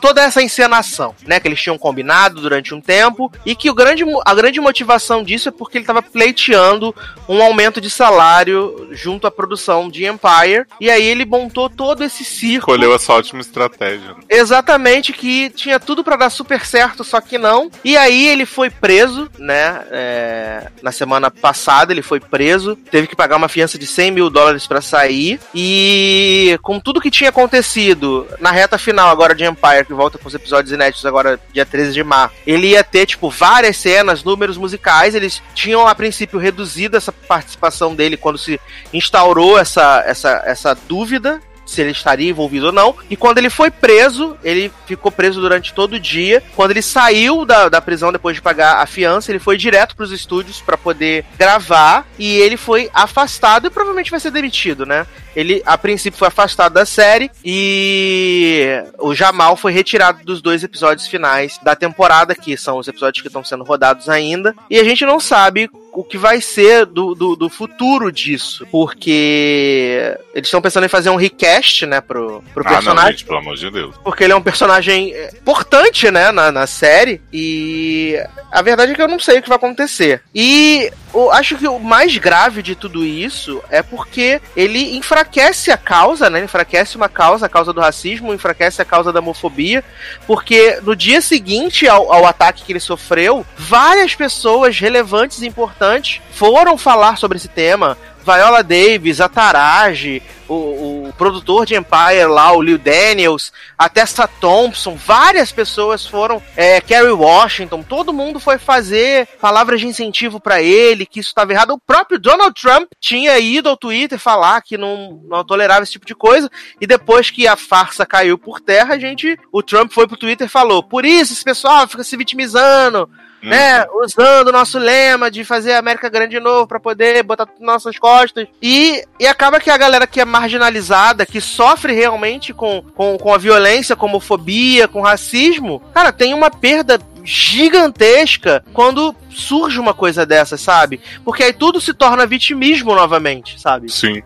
toda essa encenação, né, que eles tinham combinado durante um tempo e que o grande, a grande motivação disso é porque ele estava pleiteando um aumento de salário junto à produção de Empire e aí ele montou todo esse circo Escolheu essa ótima estratégia. né? Exatamente, que tinha tudo pra dar super certo, só que não. E aí ele foi preso, né? é, na semana passada ele foi preso, teve que pagar uma fiança de 100 mil dólares pra sair. E com tudo que tinha acontecido na reta final agora de Empire, que volta com os episódios inéditos agora dia 13 de março, ele ia ter, tipo, várias cenas, números musicais. Eles tinham a princípio reduzido essa participação dele quando se instaurou essa, essa, essa dúvida se ele estaria envolvido ou não. E quando ele foi preso, ele ficou preso durante todo o dia. Quando ele saiu da, da prisão depois de pagar a fiança, ele foi direto para os estúdios para poder gravar e ele foi afastado e provavelmente vai ser demitido, né? Ele a princípio foi afastado da série e o Jamal foi retirado dos dois episódios finais da temporada, que são os episódios que estão sendo rodados ainda. E a gente não sabe o que vai ser do, do, do futuro disso, porque eles estão pensando em fazer um recast, né, pro, pro Ah, não, personagem gente, pelo amor de Deus. porque ele é um personagem importante, né, na, na série, e a verdade é que eu não sei o que vai acontecer. E eu acho que o mais grave de tudo isso é porque ele enfraquece a causa, né, enfraquece uma causa, a causa do racismo, enfraquece a causa da homofobia, porque no dia seguinte ao, ao ataque que ele sofreu, várias pessoas relevantes e importantes foram falar sobre esse tema. Viola Davis, a Taraji, o, o, produtor de Empire lá, o Lil Daniels, a Tessa Thompson, várias pessoas foram, é, Kerry Washington, todo mundo foi fazer palavras de incentivo para ele, que isso estava errado. O próprio Donald Trump tinha ido ao Twitter falar que não, não tolerava esse tipo de coisa, e depois que a farsa caiu por terra, a gente, o Trump foi pro Twitter e falou, por isso esse pessoal fica se vitimizando, né, usando o nosso lema de fazer a América grande de novo para poder botar tudo nas nossas costas. E, e acaba que a galera que é marginalizada, que sofre realmente com, com, com a violência, com homofobia, com racismo, cara, tem uma perda gigantesca quando surge uma coisa dessa, sabe? Porque aí tudo se torna vitimismo novamente, sabe? Sim.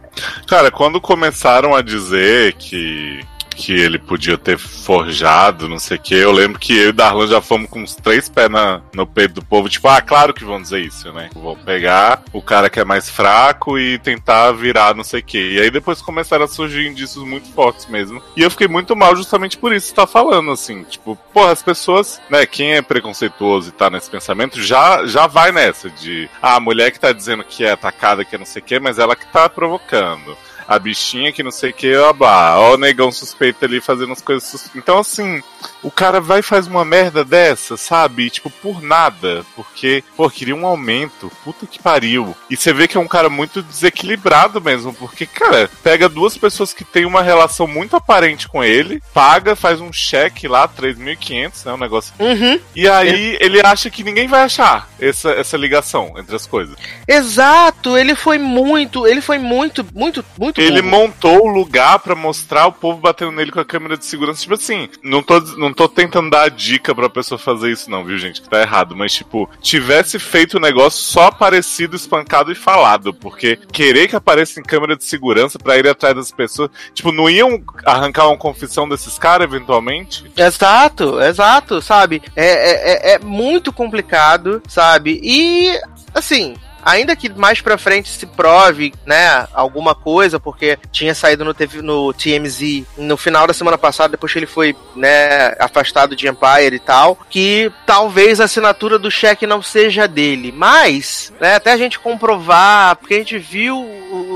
Cara, quando começaram a dizer que que ele podia ter forjado, não sei o que. Eu lembro que eu e Darlan já fomos com uns três pés na, no peito do povo, tipo, ah, claro que vão dizer isso, né? Vão pegar o cara que é mais fraco e tentar virar não sei o que. E aí depois começaram a surgir indícios muito fortes mesmo. E eu fiquei muito mal justamente por isso que tá falando, assim. Tipo, porra, as pessoas, né, quem é preconceituoso e tá nesse pensamento, já, já vai nessa de, ah, a mulher que tá dizendo que é atacada, que é não sei o que, mas ela que tá provocando a bichinha que não sei o que, ó, blá, ó, o negão suspeito ali fazendo as coisas. Sus... Então, assim, o cara vai e faz uma merda dessa, sabe? tipo, por nada. Porque, pô, queria um aumento. Puta que pariu. E você vê que é um cara muito desequilibrado mesmo. Porque, cara, pega duas pessoas que têm uma relação muito aparente com ele, paga, faz um cheque lá, 3.500, né? Um negócio. Uhum. E aí ele acha que ninguém vai achar essa, essa ligação entre as coisas. Exato, ele foi muito, ele foi muito, muito, muito Ele montou o lugar pra mostrar o povo batendo nele com a câmera de segurança. Tipo assim, não tô, não tô tentando dar a dica pra pessoa fazer isso, não, viu, gente? Que tá errado. Mas, tipo, tivesse feito o negócio só aparecido, espancado e falado. Porque querer que apareça em câmera de segurança pra ir atrás das pessoas. Tipo, não iam arrancar uma confissão desses caras, eventualmente? Exato, exato, sabe? É, é, é- é muito complicado, sabe? E, assim. Ainda que mais pra frente se prove, né, alguma coisa, porque tinha saído no, TV, no TMZ no final da semana passada, depois que ele foi, né, afastado de Empire e tal, que talvez a assinatura do cheque não seja dele. Mas, né, até a gente comprovar, porque a gente viu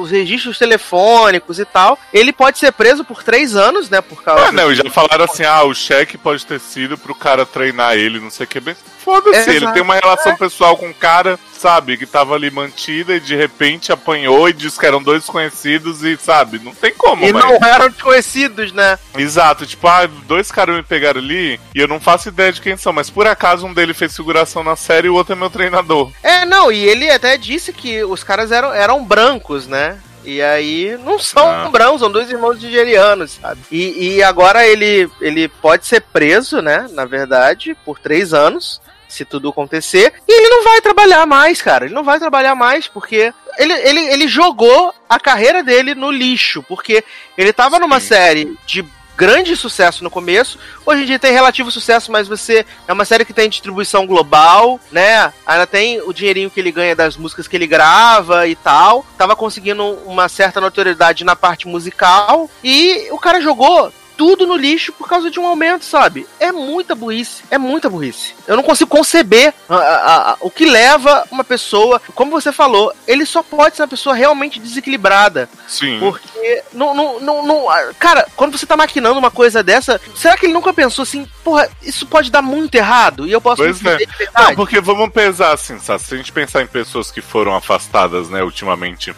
os registros telefônicos e tal, ele pode ser preso por três anos, né, por causa... Ah, não, e já falaram assim: ah, o cheque pode ter sido pro cara treinar ele, não sei o que. Bem, Foda-se, Exato. ele tem uma relação pessoal com um cara, sabe, que tava ali mantida e de repente apanhou e disse que eram dois conhecidos e, sabe, não tem como, E mas- não eram desconhecidos, né? Exato, tipo, ah, dois caras me pegaram ali e eu não faço ideia de quem são, mas por acaso um deles fez figuração na série e o outro é meu treinador. É, não, e ele até disse que os caras eram, eram brancos, né? E aí não são Ah. brancos, são dois irmãos nigerianos, sabe? E, e agora ele, ele pode ser preso, né? Na verdade, por três anos, se tudo acontecer. E ele não vai trabalhar mais, cara. Ele não vai trabalhar mais porque ele, ele, ele jogou a carreira dele no lixo. Porque ele tava numa Sim. série de grande sucesso no começo. Hoje em dia tem relativo sucesso, mas você é uma série que tem distribuição global, né? Ainda tem o dinheirinho que ele ganha das músicas que ele grava e tal. Tava conseguindo uma certa notoriedade na parte musical e o cara jogou tudo no lixo por causa de um aumento, sabe? É muita burrice, é muita burrice. Eu não consigo conceber a- a- a- o que leva uma pessoa, como você falou, ele só pode ser uma pessoa realmente desequilibrada. Sim. Porque, não, não, não, não- cara, quando você tá maquinando uma coisa dessa, será que ele nunca pensou assim, porra, isso pode dar muito errado e eu posso Pois é. Não, porque vamos pesar assim, sabe? Se a gente pensar em pessoas que foram afastadas, né, ultimamente.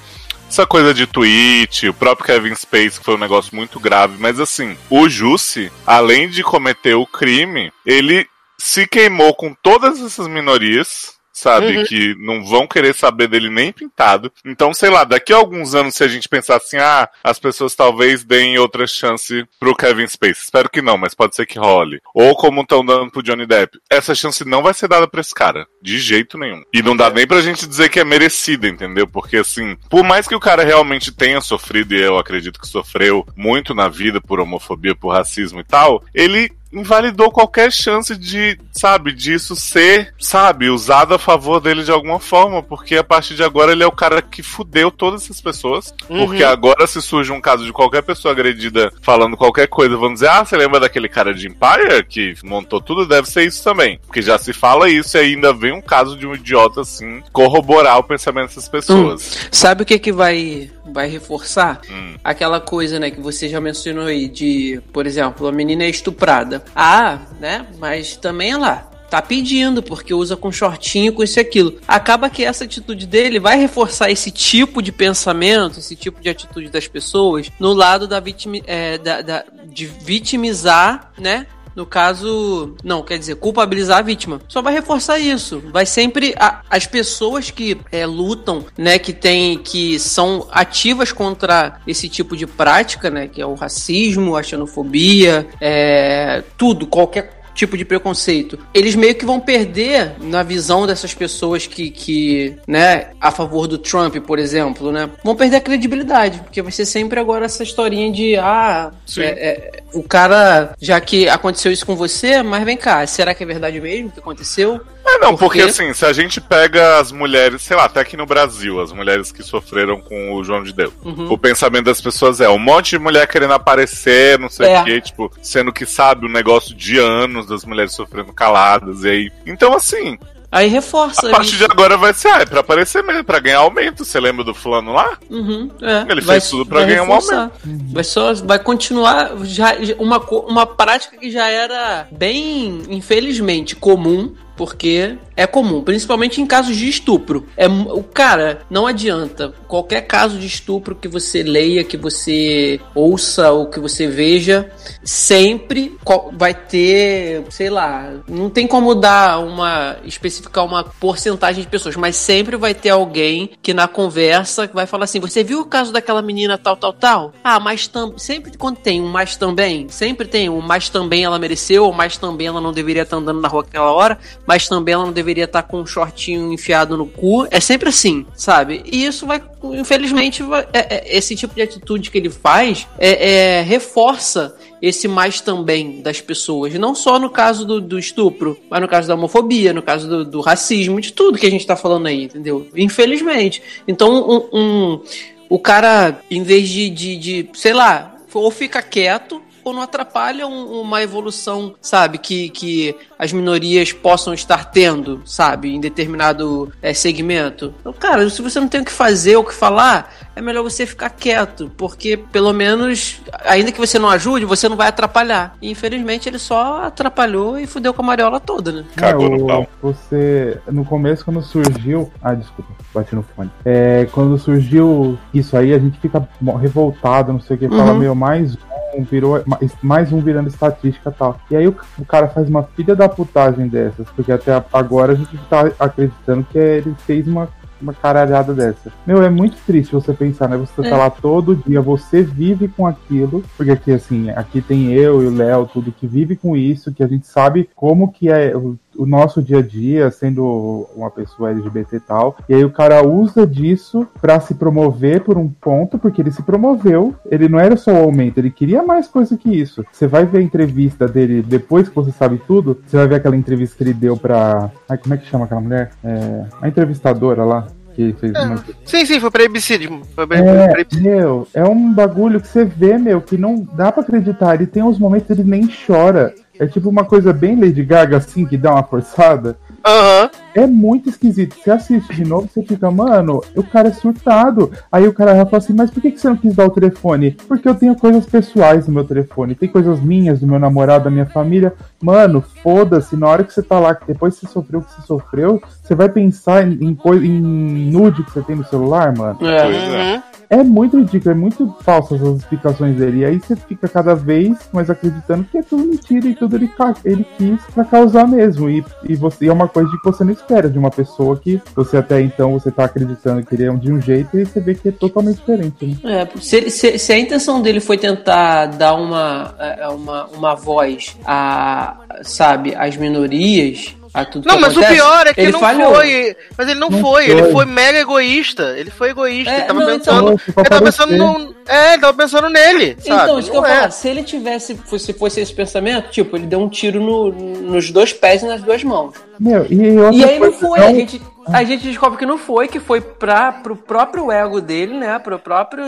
Essa coisa de tweet, o próprio Kevin Space, que foi um negócio muito grave, mas assim, o Jussi, além de cometer o crime, ele se queimou com todas essas minorias. Sabe, Uhum. que não vão querer saber dele nem pintado. Então, sei lá, daqui a alguns anos, se a gente pensar assim, ah, as pessoas talvez deem outra chance pro Kevin Space. Espero que não, mas pode ser que role. Ou como estão dando pro Johnny Depp. Essa chance não vai ser dada pra esse cara. De jeito nenhum. E não dá nem pra gente dizer que é merecida, entendeu? Porque assim, por mais que o cara realmente tenha sofrido, e eu acredito que sofreu muito na vida por homofobia, por racismo e tal, ele invalidou qualquer chance de, sabe, disso ser, sabe, usado a favor dele de alguma forma, porque a partir de agora ele é o cara que fudeu todas essas pessoas, Uhum. porque agora se surge um caso de qualquer pessoa agredida falando qualquer coisa, vão dizer, ah, você lembra daquele cara de Empire que montou tudo? Deve ser isso também, porque já se fala isso e ainda vem um caso de um idiota assim corroborar o pensamento dessas pessoas. Sabe o que que vai, vai reforçar? Hum. Aquela coisa, né, que você já mencionou aí, de, por exemplo, a menina é estuprada. Ah, né, mas também ela tá pedindo, porque usa com shortinho, com isso e aquilo. Acaba que essa atitude dele vai reforçar esse tipo de pensamento, esse tipo de atitude das pessoas, no lado da, vitimi, é, da, da- de vitimizar, né, no caso, não, quer dizer, culpabilizar a vítima. Só vai reforçar isso. Vai sempre a- as pessoas que é, lutam, né, que tem que são ativas contra esse tipo de prática, né, que é o racismo, a xenofobia, é, tudo, qualquer tipo de preconceito. Eles meio que vão perder na visão dessas pessoas que, que, né, a favor do Trump, por exemplo, né, vão perder a credibilidade, porque vai ser sempre agora essa historinha de, ah, é- é, o cara, já que aconteceu isso com você, mas vem cá, será que é verdade mesmo que aconteceu? É, não, Por porque quê? assim, se a gente pega as mulheres, sei lá, até aqui no Brasil, as mulheres que sofreram com o João de Deus, Uhum. o pensamento das pessoas é um monte de mulher querendo aparecer, não sei É. o quê, tipo, sendo que sabe o negócio de anos das mulheres sofrendo caladas, e aí. Então, assim, Aí reforça a partir isso. de agora vai ser, ah, é pra aparecer mesmo, pra ganhar aumento. Você lembra do fulano lá? Uhum, é. Ele fez tudo pra vai ganhar um reforçar. Vai só vai continuar já, uma, uma prática que já era bem, infelizmente, comum. Porque é comum, principalmente em casos de estupro. É, o cara, não adianta. Qualquer caso de estupro que você leia, que você ouça ou que você veja, sempre vai ter, sei lá, não tem como dar uma especificar uma porcentagem de pessoas, mas sempre vai ter alguém que na conversa vai falar assim: "Você viu o caso daquela menina tal tal tal?" Ah, mas sempre quando tem um mais também, sempre tem um mais também ela mereceu, ou mais também ela não deveria estar andando na rua aquela hora, mas também ela não deveria estar com um shortinho enfiado no cu. É sempre assim, sabe? E isso vai, infelizmente, vai- é- é- esse tipo de atitude que ele faz é, é, reforça esse mais também das pessoas. Não só no caso do, do estupro, mas no caso da homofobia, no caso do, do racismo, de tudo que a gente tá falando aí, entendeu? Infelizmente. Então, um, um- o cara, em vez de, de, de, sei lá, ou fica quieto. Ou não atrapalha um- uma evolução, sabe, que, que as minorias possam estar tendo, sabe, em determinado é, segmento. Então, cara, se você não tem o que fazer ou o que falar, é melhor você ficar quieto, porque pelo menos, ainda que você não ajude, você não vai atrapalhar. E infelizmente ele só atrapalhou e fudeu com a mariola toda, né? Cagou É, no pau. Você, no começo, quando surgiu. Ah, desculpa, bati no fone. É, quando surgiu isso aí, a gente fica revoltado, não sei o que, fala, Uhum. meu, mais um virou. mais- um virando estatística e tal. E aí o, o cara faz uma filha da putagem dessas, porque até agora a gente tá acreditando que ele fez uma. Uma caralhada dessa. Meu, é muito triste você pensar, né? Você É. tá lá todo dia, você vive com aquilo, porque aqui, assim, aqui tem eu e o Léo, tudo que vive com isso, que a gente sabe como que é o, nosso dia a dia, sendo uma pessoa LGBT e tal. E aí o cara usa disso pra se promover por um ponto, porque ele se promoveu. Ele não era só o aumento, ele queria mais coisa que isso. Você vai ver a entrevista dele depois que você sabe tudo. Você vai ver aquela entrevista que ele deu pra. Ai, como é que chama aquela mulher? É, a entrevistadora lá. Que fez uma... Sim, sim, foi pra ABC. de- Foi pra, É, pra ABC. meu, é um bagulho que você vê, meu, que não dá pra acreditar. Ele tem uns momentos que ele nem chora. É tipo uma coisa bem Lady Gaga, assim, que dá uma forçada. Aham. É muito esquisito. Você assiste de novo, você fica, mano, o cara é surtado. Aí o cara vai falar assim, mas por que você não quis dar o telefone? Porque eu tenho coisas pessoais no meu telefone. Tem coisas minhas, do meu namorado, da minha família. Mano, foda-se, na hora que você tá lá, que depois que você sofreu o que você sofreu, você vai pensar em, em, em nude que você tem no celular, mano. Pois é. Uhum. É muito ridículo, é muito falsas as explicações dele. E aí você fica cada vez mais acreditando que é tudo mentira e tudo ele, ele quis pra causar mesmo. E, e você e é uma coisa que você não espera de uma pessoa que você até então você tá acreditando que ele é de um jeito e você vê que é totalmente diferente, né? É, se, se- se a intenção dele foi tentar dar uma, é, uma, uma voz a, sabe, às minorias, a tudo Não, que mas acontece, o pior é que ele não falhou. foi. Mas ele não, Não foi, foi. ele foi mega egoísta. Ele foi egoísta. É, ele tava não, pensando. então- ele tava pensando no. É, ele tava pensando nele. Sabe? Então, isso que eu Não é. falar, se ele tivesse, se fosse esse pensamento, tipo, ele deu um tiro no- nos dois pés e nas duas mãos. Meu, e, outra E aí não foi, a gente, a gente descobre que não foi, que foi pra, pro próprio ego dele, né? Pro próprio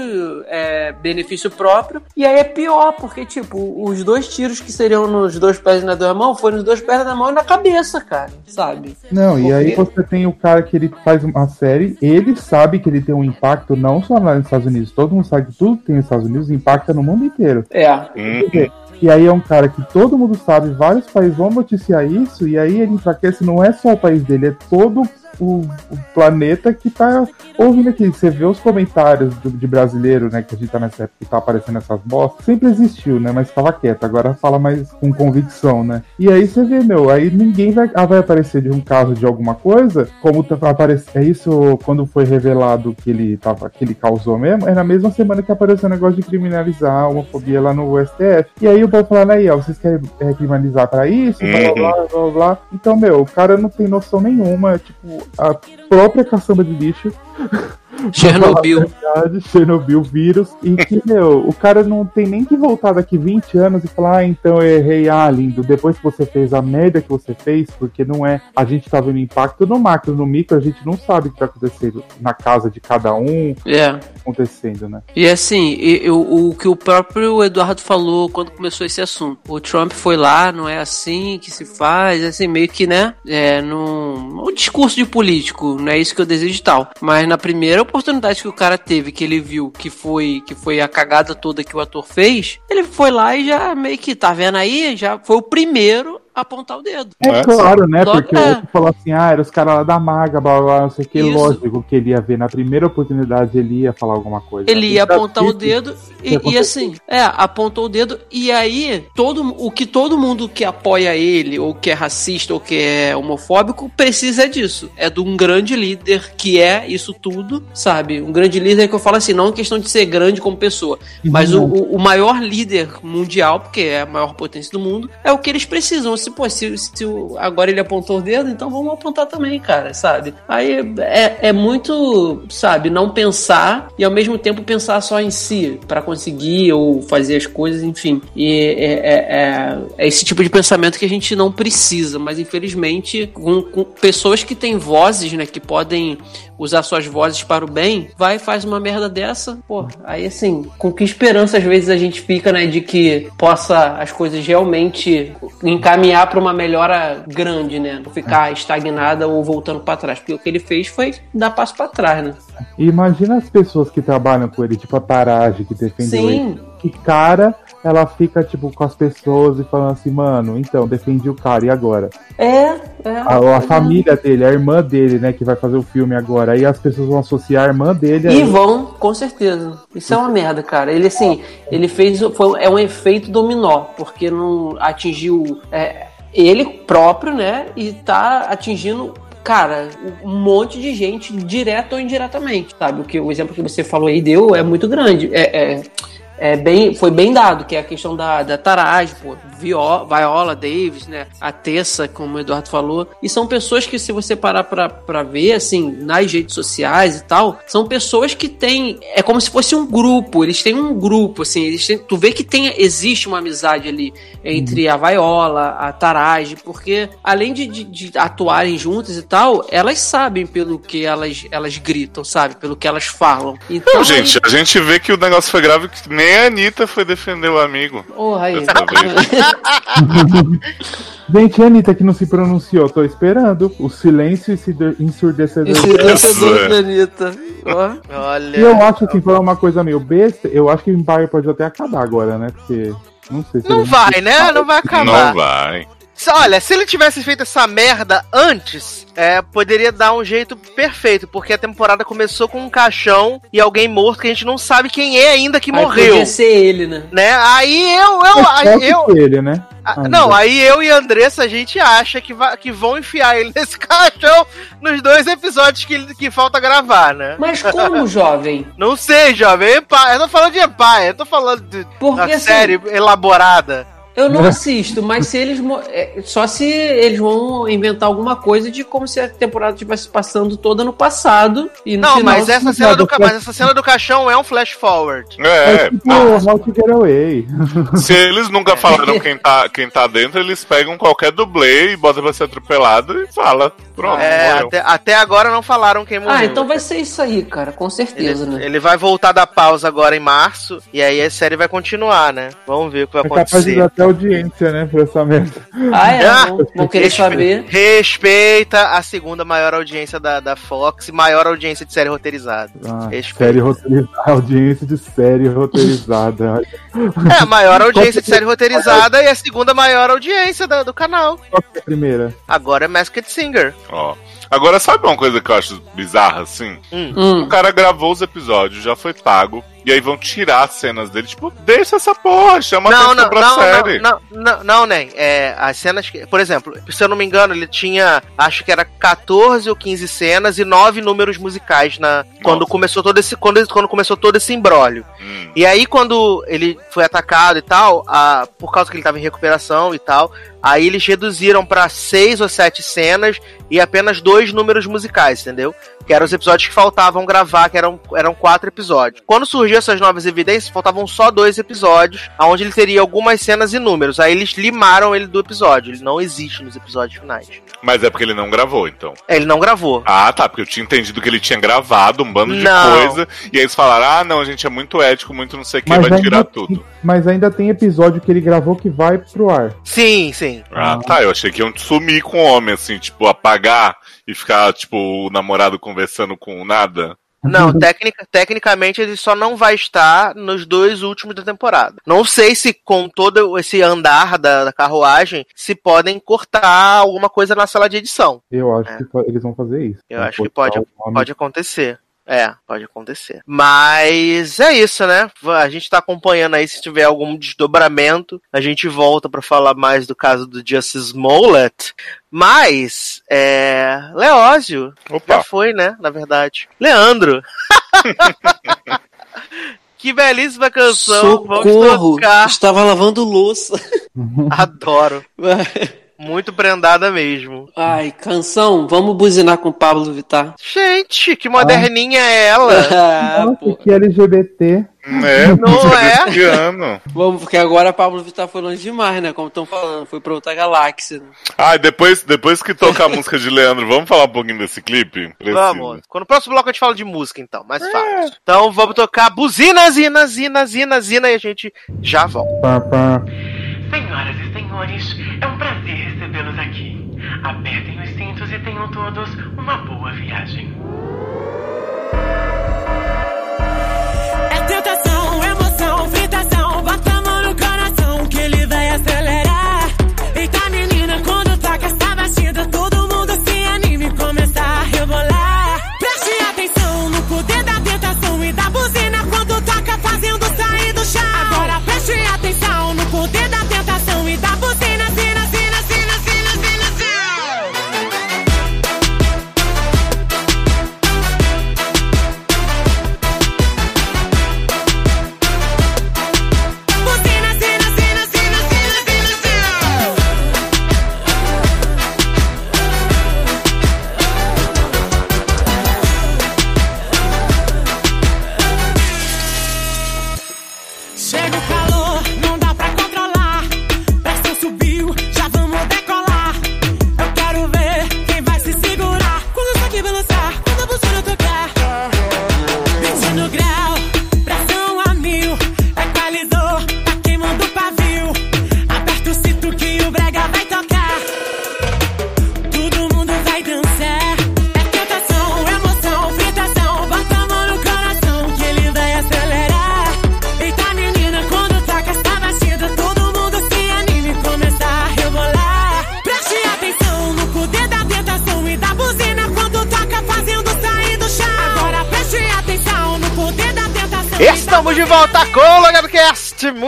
é, benefício próprio. E aí é pior, porque, tipo, os dois tiros que seriam nos dois pés e nas duas mãos foram nos dois pés na mão e na cabeça, cara, sabe? Não, e aí Porque- você tem o cara que ele faz uma série, ele sabe que ele tem um impacto não só nos Estados Unidos, todo mundo sabe que tudo que tem nos Estados Unidos impacta no mundo inteiro. É. E aí é um cara que todo mundo sabe, vários países vão noticiar isso, e aí ele enfraquece, não é só o país dele, é todo o, o planeta que tá ouvindo aqui. Você vê os comentários do- de brasileiro, né, que a gente tá nessa época que tá aparecendo essas bostas, sempre existiu, né, mas ficava quieto, agora fala mais com convicção, né. E aí você vê, meu, aí ninguém vai, ah, vai aparecer de um caso de alguma coisa, como tá, aparece, é isso quando foi revelado que ele tava, que ele causou mesmo, é na mesma semana que apareceu o negócio de criminalizar a homofobia lá no STF. E aí o povo falando aí, ó, vocês querem é, criminalizar pra isso, blá blá blá blá blá blá. Então, meu, o cara não tem noção nenhuma, tipo, a própria caçamba de lixo. Chernobyl. Verdade, Chernobyl, vírus. E que, meu, o cara não tem nem que voltar daqui 20 anos e falar, ah, então eu errei, ah, lindo, depois que você fez a merda que você fez, porque não é. A gente tá vendo impacto no macro, no micro, a gente não sabe o que tá acontecendo na casa de cada um, É. acontecendo, né? E assim, eu- o que o próprio Eduardo falou quando começou esse assunto. O Trump foi lá, não é assim que se faz, assim, meio que, né? É, num. O discurso de político, não é isso que eu desejo e tal. Mas na primeira oportunidade que o cara teve, que ele viu que foi, que foi a cagada toda que o ator fez, ele foi lá e já meio que, tá vendo aí? Já foi o primeiro apontar o dedo. É É, claro, né? Logo- Porque é. o outro falou assim, ah, era os caras lá da maga, blá blá, blá, não sei o que. Isso. Lógico que ele ia ver na primeira oportunidade, ele ia falar alguma coisa. Ele ia apontar o dedo e, e assim, é, apontou o dedo e aí todo o que todo mundo que apoia ele ou que é racista ou que é homofóbico precisa disso. É de um grande líder que é isso tudo, sabe? Um grande líder que eu falo assim, não em questão de ser grande como pessoa, mas o, o, o maior líder mundial, porque é a maior potência do mundo, é o que eles precisam. Se, pô, se, se agora ele apontou o dedo, então vamos apontar também, cara, sabe? Aí é, é muito, sabe, não pensar e ao mesmo tempo pensar só em si para conseguir ou fazer as coisas, enfim. E é, é- é- é esse tipo de pensamento que a gente não precisa, mas infelizmente com, com pessoas que têm vozes, né, que podem usar suas vozes para o bem, vai e faz uma merda dessa, pô, aí assim, com que esperança às vezes a gente fica, né, de que possa as coisas realmente encaminhar para uma melhora grande, né, não ficar estagnada ou voltando para trás, porque o que ele fez foi dar passo para trás, né? E imagina as pessoas que trabalham com ele, tipo a Tarage, que defendeu ele. Sim, Que cara, ela fica, tipo, com as pessoas e falando assim, mano, então, defendi o cara, e agora? é, é. A, a família dele, a irmã dele, né, que vai fazer o filme agora. Aí as pessoas vão associar a irmã dele E ele. vão, com certeza. Isso é uma merda, cara. Ele assim, ele fez. Foi, é um efeito dominó, porque não atingiu é, ele próprio, né? E tá atingindo. Cara, um monte de gente, direto ou indiretamente, sabe? O, que, o exemplo que você falou aí deu é muito grande. É, é, é bem, foi bem dado, que é a questão da, da Taraj, pô, Vio- Viola Davis, né? A Tessa, como o Eduardo falou. E são pessoas que, se você parar pra, pra ver, assim, nas redes sociais e tal, são pessoas que têm. É como se fosse um grupo. Eles têm um grupo, assim. Eles têm, tu vê que tem, existe uma amizade ali entre a Viola, a Taraj, porque além de, de, de atuarem juntas e tal, elas sabem pelo que elas, elas gritam, sabe? Pelo que elas falam. Então, Não, gente, a gente vê que o negócio foi grave que nem a Anitta foi defender o amigo. Porra, aí. Gente, a Anitta que não se pronunciou, tô esperando. O silêncio ensurde- ensurdecedor. Esse dela. dançador é. da Anitta. Olha. E eu acho assim, foi uma coisa meio besta. Eu acho que o Empire pode até acabar agora, né? Porque. Não sei se. Não vai, né? Não vai acabar. Não vai. Se- Olha, se ele tivesse feito essa merda antes, é, poderia dar um jeito perfeito, porque a temporada começou com um caixão e alguém morto que a gente não sabe quem é ainda que Aí morreu. Podia ser ele, né? Né? Aí eu, eu, aí eu, ele, né? Ah, Ainda. Não, aí eu e a Andressa, a gente acha que, vai, que vão enfiar ele nesse caixão nos dois episódios que, que falta gravar, né? Mas como, jovem? Não sei, jovem. Empire. Eu tô falando de Empire, eu tô falando de, Porque da assim, série elaborada. Eu não assisto, mas se eles. é, Só se eles vão inventar alguma coisa de como se a temporada estivesse passando toda no passado. E no Não, final, mas essa, cena do, ca- mas essa cena do caixão é um flash forward. É, É, tipo How to Get Away. se eles nunca falaram quem tá, quem tá dentro, eles pegam qualquer dublê e botam pra ser atropelado e fala. Pronto, É, até, até agora não falaram quem morreu. Ah, então vai ser isso aí, cara, com certeza, Ele, né? ele vai voltar da pausa agora em março, e aí a série vai continuar, né? Vamos ver o que vai É capaz de acontecer. Audiência, né, por essa merda. Ah, é, Ah, vão, vão querer Respe- saber. Respeita a segunda maior audiência da, da Fox e maior audiência de série roteirizada. Ah, série roteirizada, audiência de série roteirizada. É, a maior audiência de série roteirizada e a segunda maior audiência da- do canal. Qual que é a primeira? Agora é Masked Singer. Ó. Agora, sabe uma coisa que eu acho bizarra, assim? O Hum. cara gravou os episódios, já foi pago, e aí vão tirar as cenas dele. Tipo, deixa essa porra, chama não, atenção não, pra não, série. não, não, não, não, nem. É, as cenas que. Por exemplo, se eu não me engano, ele tinha. Acho que era 14 ou 15 cenas e 9 números musicais na. Quando Nossa. começou todo esse. Quando, quando começou todo esse imbróglio. Hum. E aí, quando ele foi atacado e tal, a, por causa que ele tava em recuperação e tal, aí eles reduziram pra seis ou sete cenas e apenas dois números musicais, entendeu? Que eram os episódios que faltavam gravar, que eram, eram quatro episódios. Quando surgiu essas novas evidências, faltavam só dois episódios, onde ele teria algumas cenas e números. Aí eles limaram ele do episódio. Ele não existe nos episódios finais. Mas é porque ele não gravou, então. É, Ele não gravou. Ah, tá, porque eu tinha entendido que ele tinha gravado um bando de Não. coisa, e aí eles falaram, ah, não, a gente é muito ético, muito não sei o que, Mas vai ainda, tirar tem, tudo. mas ainda tem episódio que ele gravou que vai pro ar. Sim, sim. Ah, tá, eu achei que iam sumir com o homem, assim, tipo, apagar e ficar, tipo, o namorado conversando com nada. Não, tecnica, tecnicamente ele só não vai estar nos dois últimos da temporada. Não sei se com todo esse andar da, da carruagem se podem cortar alguma coisa na sala de edição. Eu acho É. que eles vão fazer isso. Eu acho que pode, pode acontecer. É, pode acontecer. Mas é isso, né? A gente tá acompanhando aí. Se tiver algum desdobramento, a gente volta pra falar mais do caso do Justice Smollett. Mas, é. Leózio. Já Opa, foi, né? Na verdade. Leandro. que belíssima canção. Vamos Socorro! tocar. Estava lavando louça. Adoro. Muito prendada mesmo. Ai, canção, vamos buzinar com o Pablo Vittar. Gente, que moderninha é ela. Ah, Nossa, que LGBT. né? Não é? Vamos, porque agora Pablo Vittar foi longe demais, né? Como estão falando, foi pra outra galáxia. né? Ah, depois, depois que tocar a música de Leandro, vamos falar um pouquinho desse clipe? Precisa. Vamos. Quando o próximo bloco a gente fala de música, então. Mais fácil. Então vamos tocar buzina, zina, zina, zina, zina e a gente já volta. Pá, pá. Senhoras e senhores, é um prazer recebê-los aqui. Apertem os cintos e tenham todos uma boa viagem. É tentação, emoção, fritação. Bota a mão no coração que ele vai acelerar. Eita, menina, quando toca essa batida, todo mundo se anima e começa a rebolar. Preste atenção no poder da tentação e da buzina quando toca fazendo sair do chão.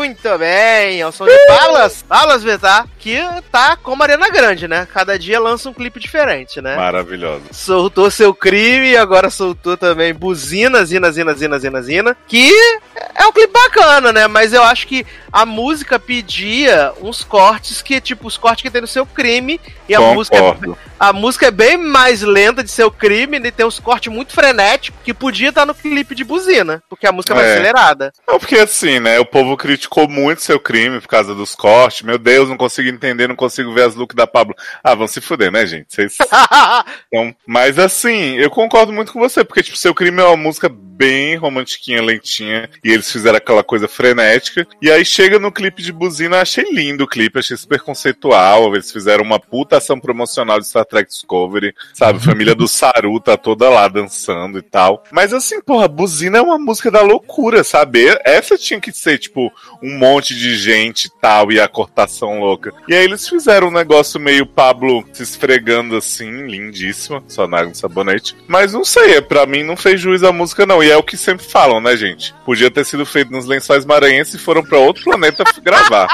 Muito bem. Eu sou de Palas, Palas Vetar, que tá como Arena Grande, né? Cada dia lança um clipe diferente, né? Maravilhoso. Soltou seu crime e agora soltou também Buzina, Zina, Zina, Zina, Zina, Zina. Que é um clipe bacana, né? Mas eu acho que a música pedia uns cortes que, tipo, os cortes que tem no seu crime. E a música, é, a música é bem mais lenta de seu crime e tem uns cortes muito frenéticos que podia estar no clipe de Buzina. Porque a música é mais É. acelerada. Não, porque assim, né? O povo criticou muito seu crime por causa dos cortes. Meu Deus, não consigo entender, não consigo ver as looks da Pablo. Ah, vão se fuder, né, gente? Vocês. Então, mas assim, eu concordo muito com você, porque, tipo, seu crime é uma música bem romantiquinha, lentinha, e eles fizeram aquela coisa frenética. E aí chega no clipe de buzina, achei lindo o clipe, achei super conceitual. Eles fizeram uma puta ação promocional de Star Trek Discovery, sabe? Família do Saru tá toda lá dançando e tal. Mas assim, porra, buzina é uma música da loucura, sabe? Essa tinha que ser, tipo, um monte de gente e tal, e a cortação louca. E aí eles fizeram um negócio meio Pablo se esfregando assim, lindíssima, só na água sabonete. Mas não sei, é, pra mim não fez juiz a música, não. E é o que sempre falam, né, gente? Podia ter sido feito nos lençóis maranhenses e foram pra outro planeta gravar.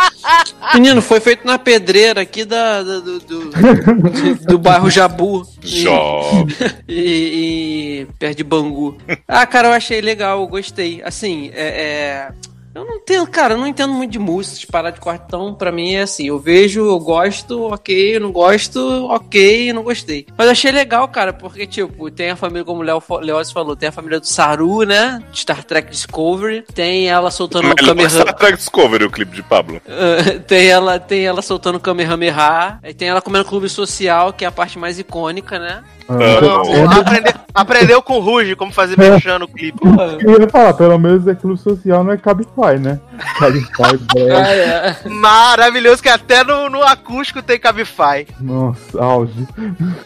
Menino, foi feito na pedreira aqui da, da- do, do, do- do bairro Jabu. Jó. E, e perto de Bangu. Ah, cara, eu achei legal, eu gostei. Assim, é. é- Eu não entendo, cara, eu não entendo muito de música, de parar de quartão, pra mim é assim, eu vejo, eu gosto, ok, eu não gosto, ok, eu não gostei. Mas eu achei legal, cara, porque, tipo, tem a família, como o Léo Leoz falou, tem a família do Saru, né, de Star Trek Discovery, tem ela soltando o Melhor Kamehameha... Star Trek Discovery, o clipe de Pablo. Uh, tem ela tem ela soltando Kamehameha, aí tem ela comendo clube social, que é a parte mais icônica, né? Amo. Aprendeu, aprendeu com o Ruge como fazer mexendo no clipe. Eu ia falar, pelo menos é clube social, não é Cabify, né? Cabify. Ah, é. Maravilhoso que até no, no acústico tem Cabify. Nossa, auge.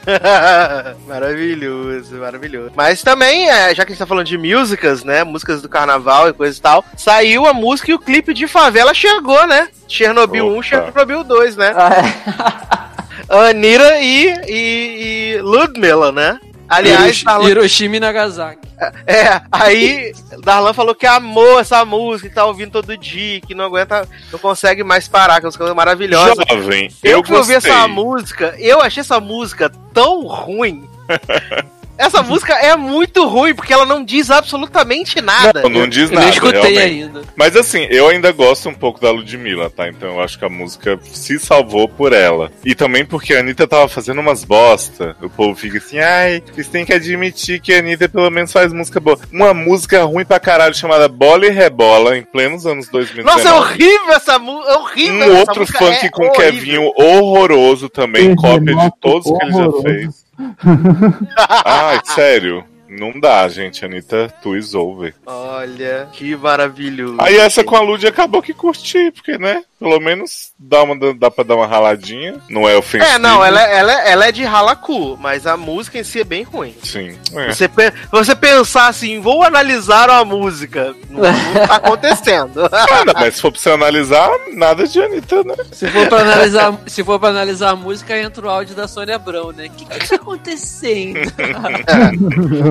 maravilhoso, maravilhoso. Mas também, é, já que a gente tá falando de músicas, né? Músicas do carnaval e coisa e tal, saiu a música e o clipe de favela chegou, né? Chernobyl 1, Opa. Chernobyl 2, né? Ah, Anira e, e, e Ludmilla, né? Aliás, Hiroshi- Darlan, Hiroshima e Nagasaki. É, aí Darlan falou que amou essa música, que tá ouvindo todo dia, que não aguenta, não consegue mais parar, que é uma coisa maravilhosa. Jovem, Eu eu que ouvi essa música, eu achei essa música tão ruim. essa música é muito ruim, porque ela não diz absolutamente nada. Não, não diz Eu nada, nem escutei realmente. ainda. Mas assim, eu ainda gosto um pouco da Ludmilla, tá? Então eu acho que a música se salvou por ela. E também porque a Anitta tava fazendo umas bosta. O povo fica assim, ai, vocês têm que admitir que a Anitta pelo menos faz música boa. Uma música ruim pra caralho chamada Bola e Rebola, em plenos anos 2019. Nossa, é horrível essa música. É horrível Um essa outro música, funk é com horrível. Kevinho horroroso também, cópia de todos que ele já horroroso. fez. Ai, sério. Não dá, gente. Anitta, tu is over. Olha, que maravilhoso. Aí essa com a Lud acabou que curti, porque, né? Pelo menos dá, uma, dá pra dar uma raladinha. Não é ofensivo. É, não, ela, ela, ela é de ralacu, mas a música em si é bem ruim. Sim. É. Você, você pensar assim, vou analisar a música, não, não tá acontecendo. Ah, não, mas se for pra você analisar, nada de Anitta, né? Se for pra analisar, se for pra analisar a música, entra o áudio da Sônia Abrão, né? O que, que tá acontecendo?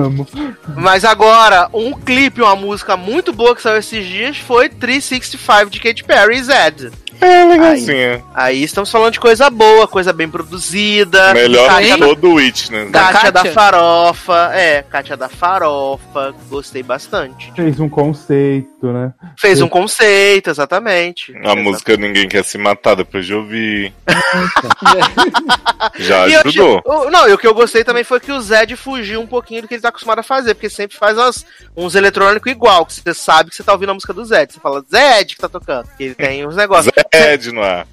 Amo. Mas agora, um clipe, uma música muito boa que saiu esses dias foi 365 de Katy Perry e Zed. É legalzinha. Aí estamos falando de coisa boa, coisa bem produzida. Melhor Kátia que todo Witness. Da Né? Kátia da? Farofa, é, Kátia da Farofa, gostei bastante. Fez um conceito, né? Fez um conceito, exatamente. A música Ninguém Quer Se Matar depois de ouvir. Já E ajudou. não, e o que eu gostei também foi que o Zed fugiu um pouquinho do que ele tá acostumado a fazer, porque sempre faz umas- uns eletrônicos igual, que você sabe que você tá ouvindo a música do Zed. Você fala, Zed que tá tocando. Ele tem uns negócios. Zed no ar.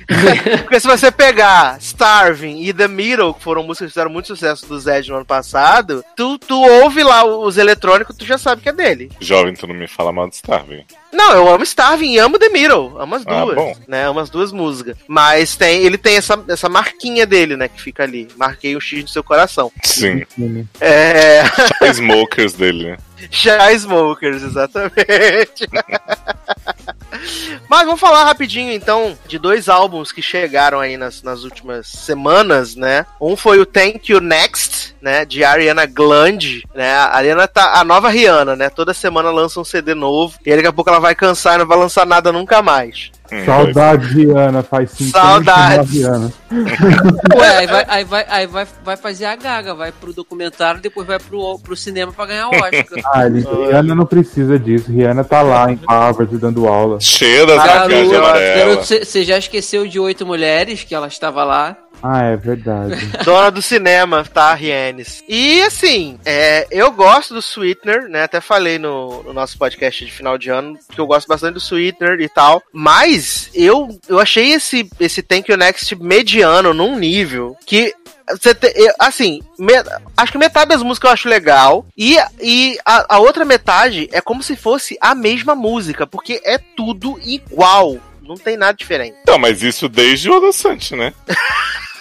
Porque se você pegar Starving e The Middle, que foram músicas que fizeram muito sucesso do Zed no ano passado, tu, tu ouve lá os eletrônicos, tu já sabe que é dele. Jovem, tu não me fala mal de Starving. Não, eu amo Starving e amo The Middle. Amo as Ah, duas. bom. né? Amo as duas músicas. Mas tem, ele tem essa, essa marquinha dele, né? Que fica ali. Marquei o X no seu coração. Sim. É. Smokers dele, né? Smokers, exatamente. Mas vamos falar rapidinho então de dois álbuns que chegaram aí nas, nas últimas semanas, né? Um foi o Thank You Next, né? De Ariana Grande, né? A Ariana tá a nova Rihanna, né? Toda semana lança um CD novo e daqui a pouco ela vai cansar e não vai lançar nada nunca mais. Hum, Saudade de Ana, faz 59 Saudades. anos. Ué, aí, vai, aí, vai, aí vai, vai fazer a gaga, vai pro documentário, depois vai pro, pro cinema pra ganhar o Oscar. Ah, ele- Rihanna não precisa disso. Rihanna tá lá em Harvard dando aula. Cheia das você já esqueceu de oito mulheres que ela estava lá? Ah, é verdade. Dona do cinema, tá, Rienes? E assim, é, eu gosto do Sweetener, né? Até falei no, no nosso podcast de final de ano que eu gosto bastante do Sweetener e tal. Mas eu, eu achei esse, esse Thank You Next mediano num nível que. Te- assim, me- acho que metade das músicas eu acho legal. E, e a, a outra metade é como se fosse a mesma música, porque é tudo igual. Não tem nada diferente. Então, mas isso desde o adoçante, né?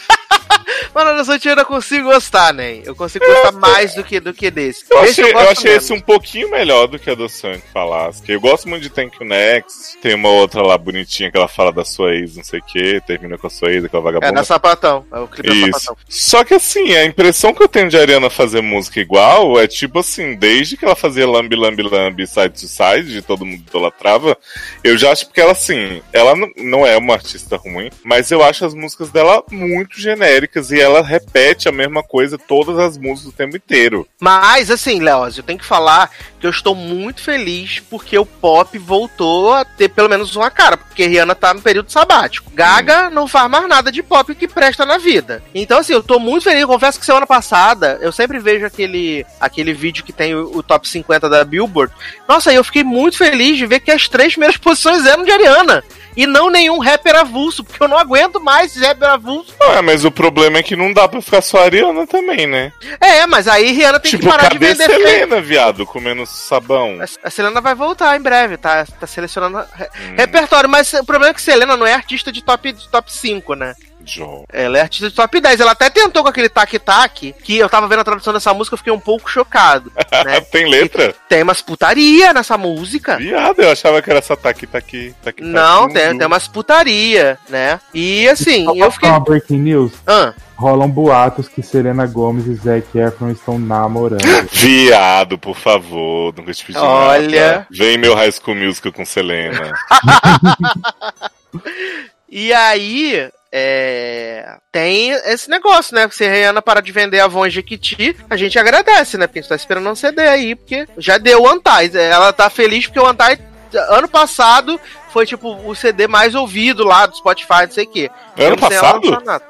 Mano, eu só ainda consigo gostar, né? Eu consigo gostar mais do que, do que desse. Eu achei, eu gosto achei menos. esse um pouquinho melhor do que a adoçante falasse. Que eu gosto muito de Thank You Next. Tem uma outra lá bonitinha que ela fala da sua ex, não sei o que, termina com a sua ex, aquela É, vagabunda. na Sapatão. É o clipe da Isso. Sapatão. Só que assim, a impressão que eu tenho de Ariana fazer música igual é tipo assim, desde que ela fazia Lambi Lambi Lambi Side to Side, de todo mundo idolatrava, eu já acho porque ela assim, ela não- não é uma artista ruim, mas eu acho as músicas dela muito genéricas e ela repete a mesma coisa todas as músicas o tempo inteiro. Mas, assim, Leoz, eu tenho que falar que eu estou muito feliz porque o pop voltou a ter pelo menos uma cara, porque Rihanna tá no período sabático. Gaga não faz mais nada de pop que presta na vida. Então, assim, eu tô muito feliz. Eu confesso que semana passada eu sempre vejo aquele, aquele vídeo que tem o, o top 50 da Billboard. Nossa, eu fiquei muito feliz de ver que as três primeiras posições eram de Ariana. E não nenhum rapper avulso, porque eu não aguento mais esse rapper avulso. Ah, mas o problema é que não dá pra ficar só a Ariana também, né? É, mas aí Rihanna tem tipo, que parar de vender. Selena, viado, comendo sabão? A- A Selena vai voltar em breve, tá? Tá selecionando Hum. repertório, mas o problema é que Selena não é artista de top, de top 5, né? João. Ela é artista de top 10. Ela até tentou com aquele tac-tac, que eu tava vendo a tradução dessa música, eu fiquei um pouco chocado. Né? Tem letra? Tem umas putaria nessa música. Viado, eu achava que era taqui, taqui. Não, tem, tem umas putaria, né? E assim, Só eu fiquei. uma breaking news. Ah, Rolam boatos que Selena Gomes e Zac Efron estão namorando. Viado, por favor, nunca te pedi Olha. nada. Vem meu High School Musical com Selena. E aí, é, tem esse negócio, né? Se a Rihanna parar de vender a Von Jequiti, a gente agradece, né? Porque a gente tá esperando um CD aí, porque já deu o Antai. Ela tá feliz porque o Antai, ano passado, foi tipo o CD mais ouvido lá do Spotify, não sei o quê. Ano passado?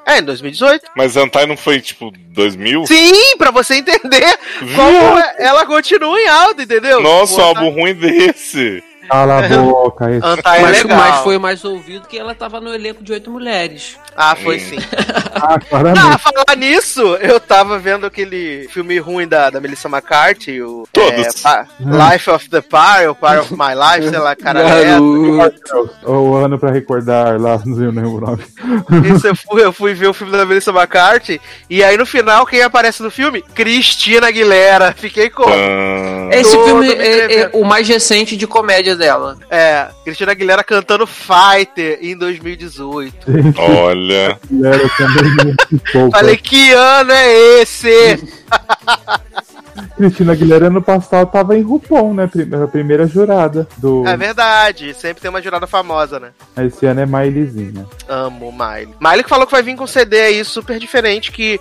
É, em 2018. Mas Antai não foi, tipo, 2000? Sim, pra você entender como é- ela continua em alta, entendeu? Nossa, um álbum ruim desse. Cala a boca. Esse... Antai é mas, legal. mas foi mais ouvido que ela tava no elenco de oito mulheres. Ah, foi sim. Ah, claramente. falar nisso, eu tava vendo aquele filme ruim da, da Melissa McCarthy, o Todos. é, Life of the Par, ou Par of My Life, sei lá, cara. é. O ano pra recordar lá, não sei o nome. o isso eu fui, eu fui ver o filme da Melissa McCarthy, e aí no final, quem aparece no filme? Cristina Aguilera. Fiquei com. Ah, Esse filme me é, é o mais recente de comédia dela. É, Cristina Aguilera cantando Fighter em 2018. olha. Falei, que ano é esse? Cristina Aguilera ano passado tava em RuPaul, né? A primeira jurada do. É verdade, sempre tem uma jurada famosa, né? Esse ano é Mileyzinha. Amo Miley. Miley que falou que vai vir com CD aí super diferente, que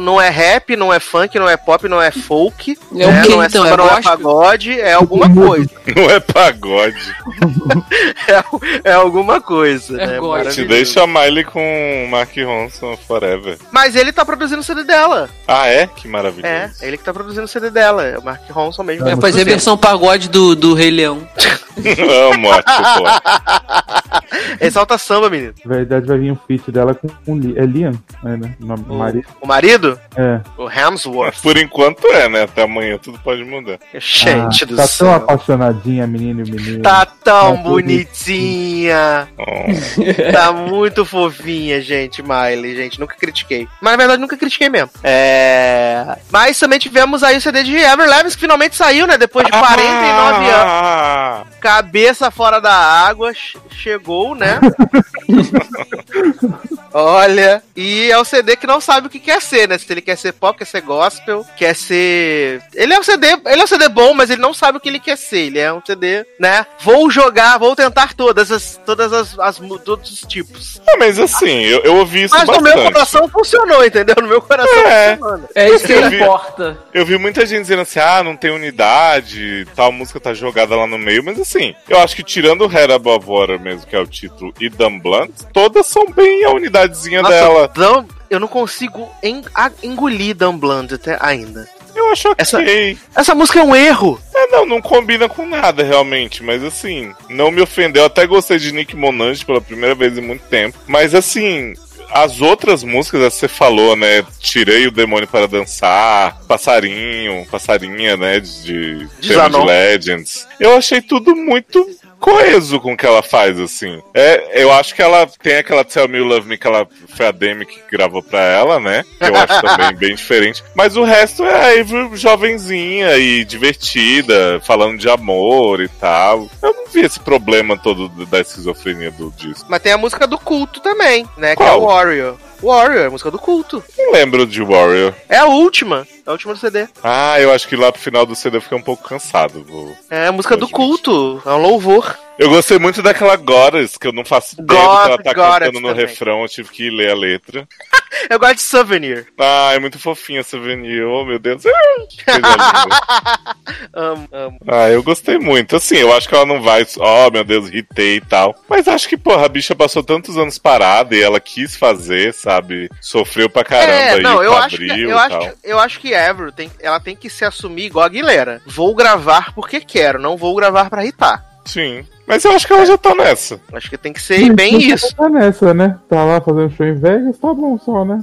não é rap, não é funk, não é pop, não é folk. É o né? quê, não é então? samba, É não é pagode, é alguma coisa. Não é pagode. É, é alguma coisa, É né? Te deixa a Miley com Mark Ronson forever. Mas ele tá produzindo o CD dela. Ah, é? Que maravilhoso. É, ele que tá produzindo o CD dela. É o Mark Ronson mesmo. É, fazer a versão pagode do, do Rei Leão. Amo a Chico. Exalta samba, menino. Na verdade, vai vir um feat dela com, com é Liam, é, né? O O, marido. o marido? É. O Hemsworth. Por enquanto é, né? Até amanhã tudo pode mudar. Gente Ah, do tá tão céu. apaixonadinha, a menina e o menino. Tá tão Tá bonitinha. Oh. Tá muito fofinha, gente, Miley, gente. Nunca critiquei. Mas na verdade nunca critiquei mesmo. É. Mas também tivemos aí o CD de Ever que finalmente saiu, né? Depois de 49 anos. Cabeça fora da água, che- chegou, né? Olha, e é um CD que não sabe o que quer ser, né? Se ele quer ser pop, quer ser gospel, quer ser. Ele é um CD, ele é um CD bom, mas ele não sabe o que ele quer ser. Ele é um CD, né? Vou jogar, vou tentar todas as, todas as, as todos os tipos. Ah, mas assim, eu, eu ouvi isso Mas no bastante. meu coração funcionou, entendeu? No meu coração É. funcionou. É isso que Eu vi- importa. Eu vi muita gente dizendo assim, ah, não tem unidade, tal música tá jogada lá no meio, mas assim, eu acho que tirando Head Above Water mesmo, que é o título, e Dumb Blunt, todas são bem a unidadezinha dela. Dumb- eu não consigo en- engolir Dumb Blunt até ainda. Eu acho ok. Essa- Essa música é um erro. É, não, não combina com nada realmente, mas assim, não me ofendeu. Eu até gostei de Nick Monange pela primeira vez em muito tempo, mas assim. As outras músicas, as que você falou, né? Tirei o demônio para dançar, passarinho, passarinha, né? De, de De. Legends. Eu achei tudo muito coeso com o que ela faz, assim. É, eu acho que ela tem aquela Tell Me You Love Me, que ela foi a Demi que gravou pra ela, né? Que eu acho também bem diferente. Mas o resto é a Avery jovenzinha e divertida, falando de amor e tal. Eu não vi esse problema todo da esquizofrenia do disco. Mas tem a música do culto também, né? Que é Qual? o Warrior. Warrior, é música do culto. Não lembro de Warrior. É a última. É a última do CD. Ah, eu acho que lá pro final do CD eu fiquei um pouco cansado. Vou... É a música do culto. É um louvor. Eu gostei muito daquela Goddess, que eu não faço ideia do que ela tá Goddess cantando no também. refrão, eu tive que ler a letra. Eu gosto de Souvenir. Ah, é muito fofinha Souvenir, oh meu Deus. Amo, amo. Ah, eu gostei muito. Assim, eu acho que ela não vai, oh meu Deus, hitei e tal. Mas acho que, porra, a bicha passou tantos anos parada e ela quis fazer, sabe? Sofreu pra caramba é, aí não, com eu acho, que, eu, e acho que, eu acho que tem, ela tem que se assumir igual a Aguilera. Vou gravar porque quero, não vou gravar pra irritar. Sim. Mas eu acho que ela já tá nessa. Acho que tem que ser bem isso. Tá nessa, né? Tá lá fazendo show em Vegas, tá bom só, né?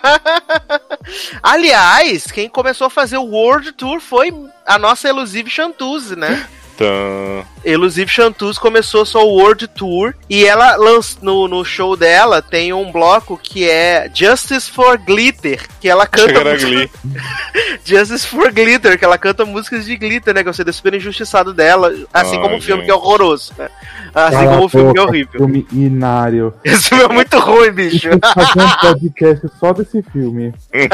Aliás, quem começou a fazer o World Tour foi a nossa Elusive Chantuze, né? Então, Elusive Chantus começou sua World Tour e ela lança no, no show dela tem um bloco que é Justice for Glitter, que ela canta música- Glee. Justice for Glitter, que ela canta músicas de glitter, né? Que é o CD super injustiçado dela, assim Ah, como o filme gente. que é horroroso, né? Assim Cala como o filme que é horrível. Filme inário. Esse filme é muito ruim, bicho. Fazer um podcast só desse filme.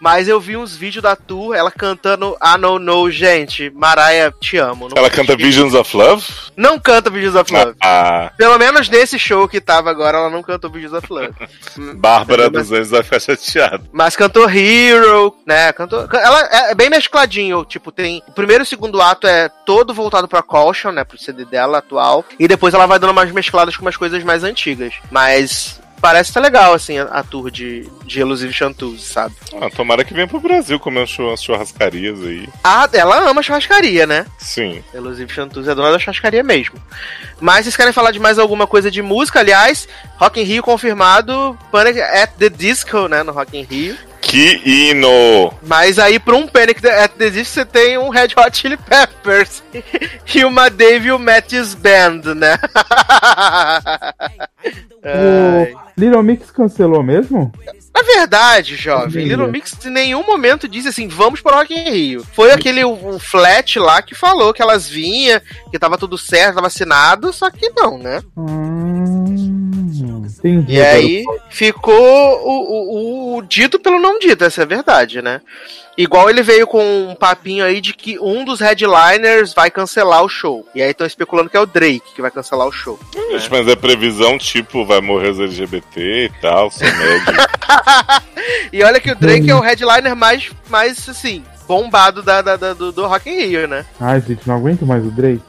Mas eu vi uns vídeos da tour, ela cantando I Don't Know, gente. Mariah, te amo. Não Ela canta. Visions of Love? Não canta Visions of Love. Ah, Pelo menos nesse show que tava agora, ela não cantou Visions of Love. Bárbara dos Anjos vai ficar chateada. Mas cantou Hero, né? Cantou. can- Ela é bem mescladinho. Tipo, tem. O primeiro e o segundo ato é todo voltado pra Caution, né? Pro CD dela atual. E depois ela vai dando umas mescladas com umas coisas mais antigas. Mas. Parece tá legal, assim, a, a tour de, de Elusive Chantus, sabe? Ah, tomara que venha pro Brasil comer umas churras- churrascarias aí. Ah, ela ama churrascaria, né? Sim. Elusive Chantus é dona da churrascaria mesmo. Mas vocês querem falar de mais alguma coisa de música? Aliás, Rock in Rio confirmado, Panic at the Disco, né? No Rock in Rio. Que hino! Mas aí, pra um Panic at the Disco, você tem um Red Hot Chili Peppers e uma Dave Matthews Band, né? O Little Mix cancelou mesmo? Na verdade, jovem. Little Mix em nenhum momento disse assim, vamos pro Rock in Rio. Foi aquele o, o flat lá que falou que elas vinham, que tava tudo certo, tava assinado, só que não, né? Hum, entendi. E aí ficou o, o- o dito pelo não dito, essa é a verdade, né? Igual ele veio com um papinho aí de que um dos headliners vai cancelar o show. E aí estão especulando que é o Drake que vai cancelar o show. Gente, mas é previsão, tipo, vai morrer os LGBT e tal, sou médio. E olha que o Drake é o headliner mais, mais assim, bombado da, da- da- do, do Rock in Rio, né? Ai, gente, não aguento mais o Drake.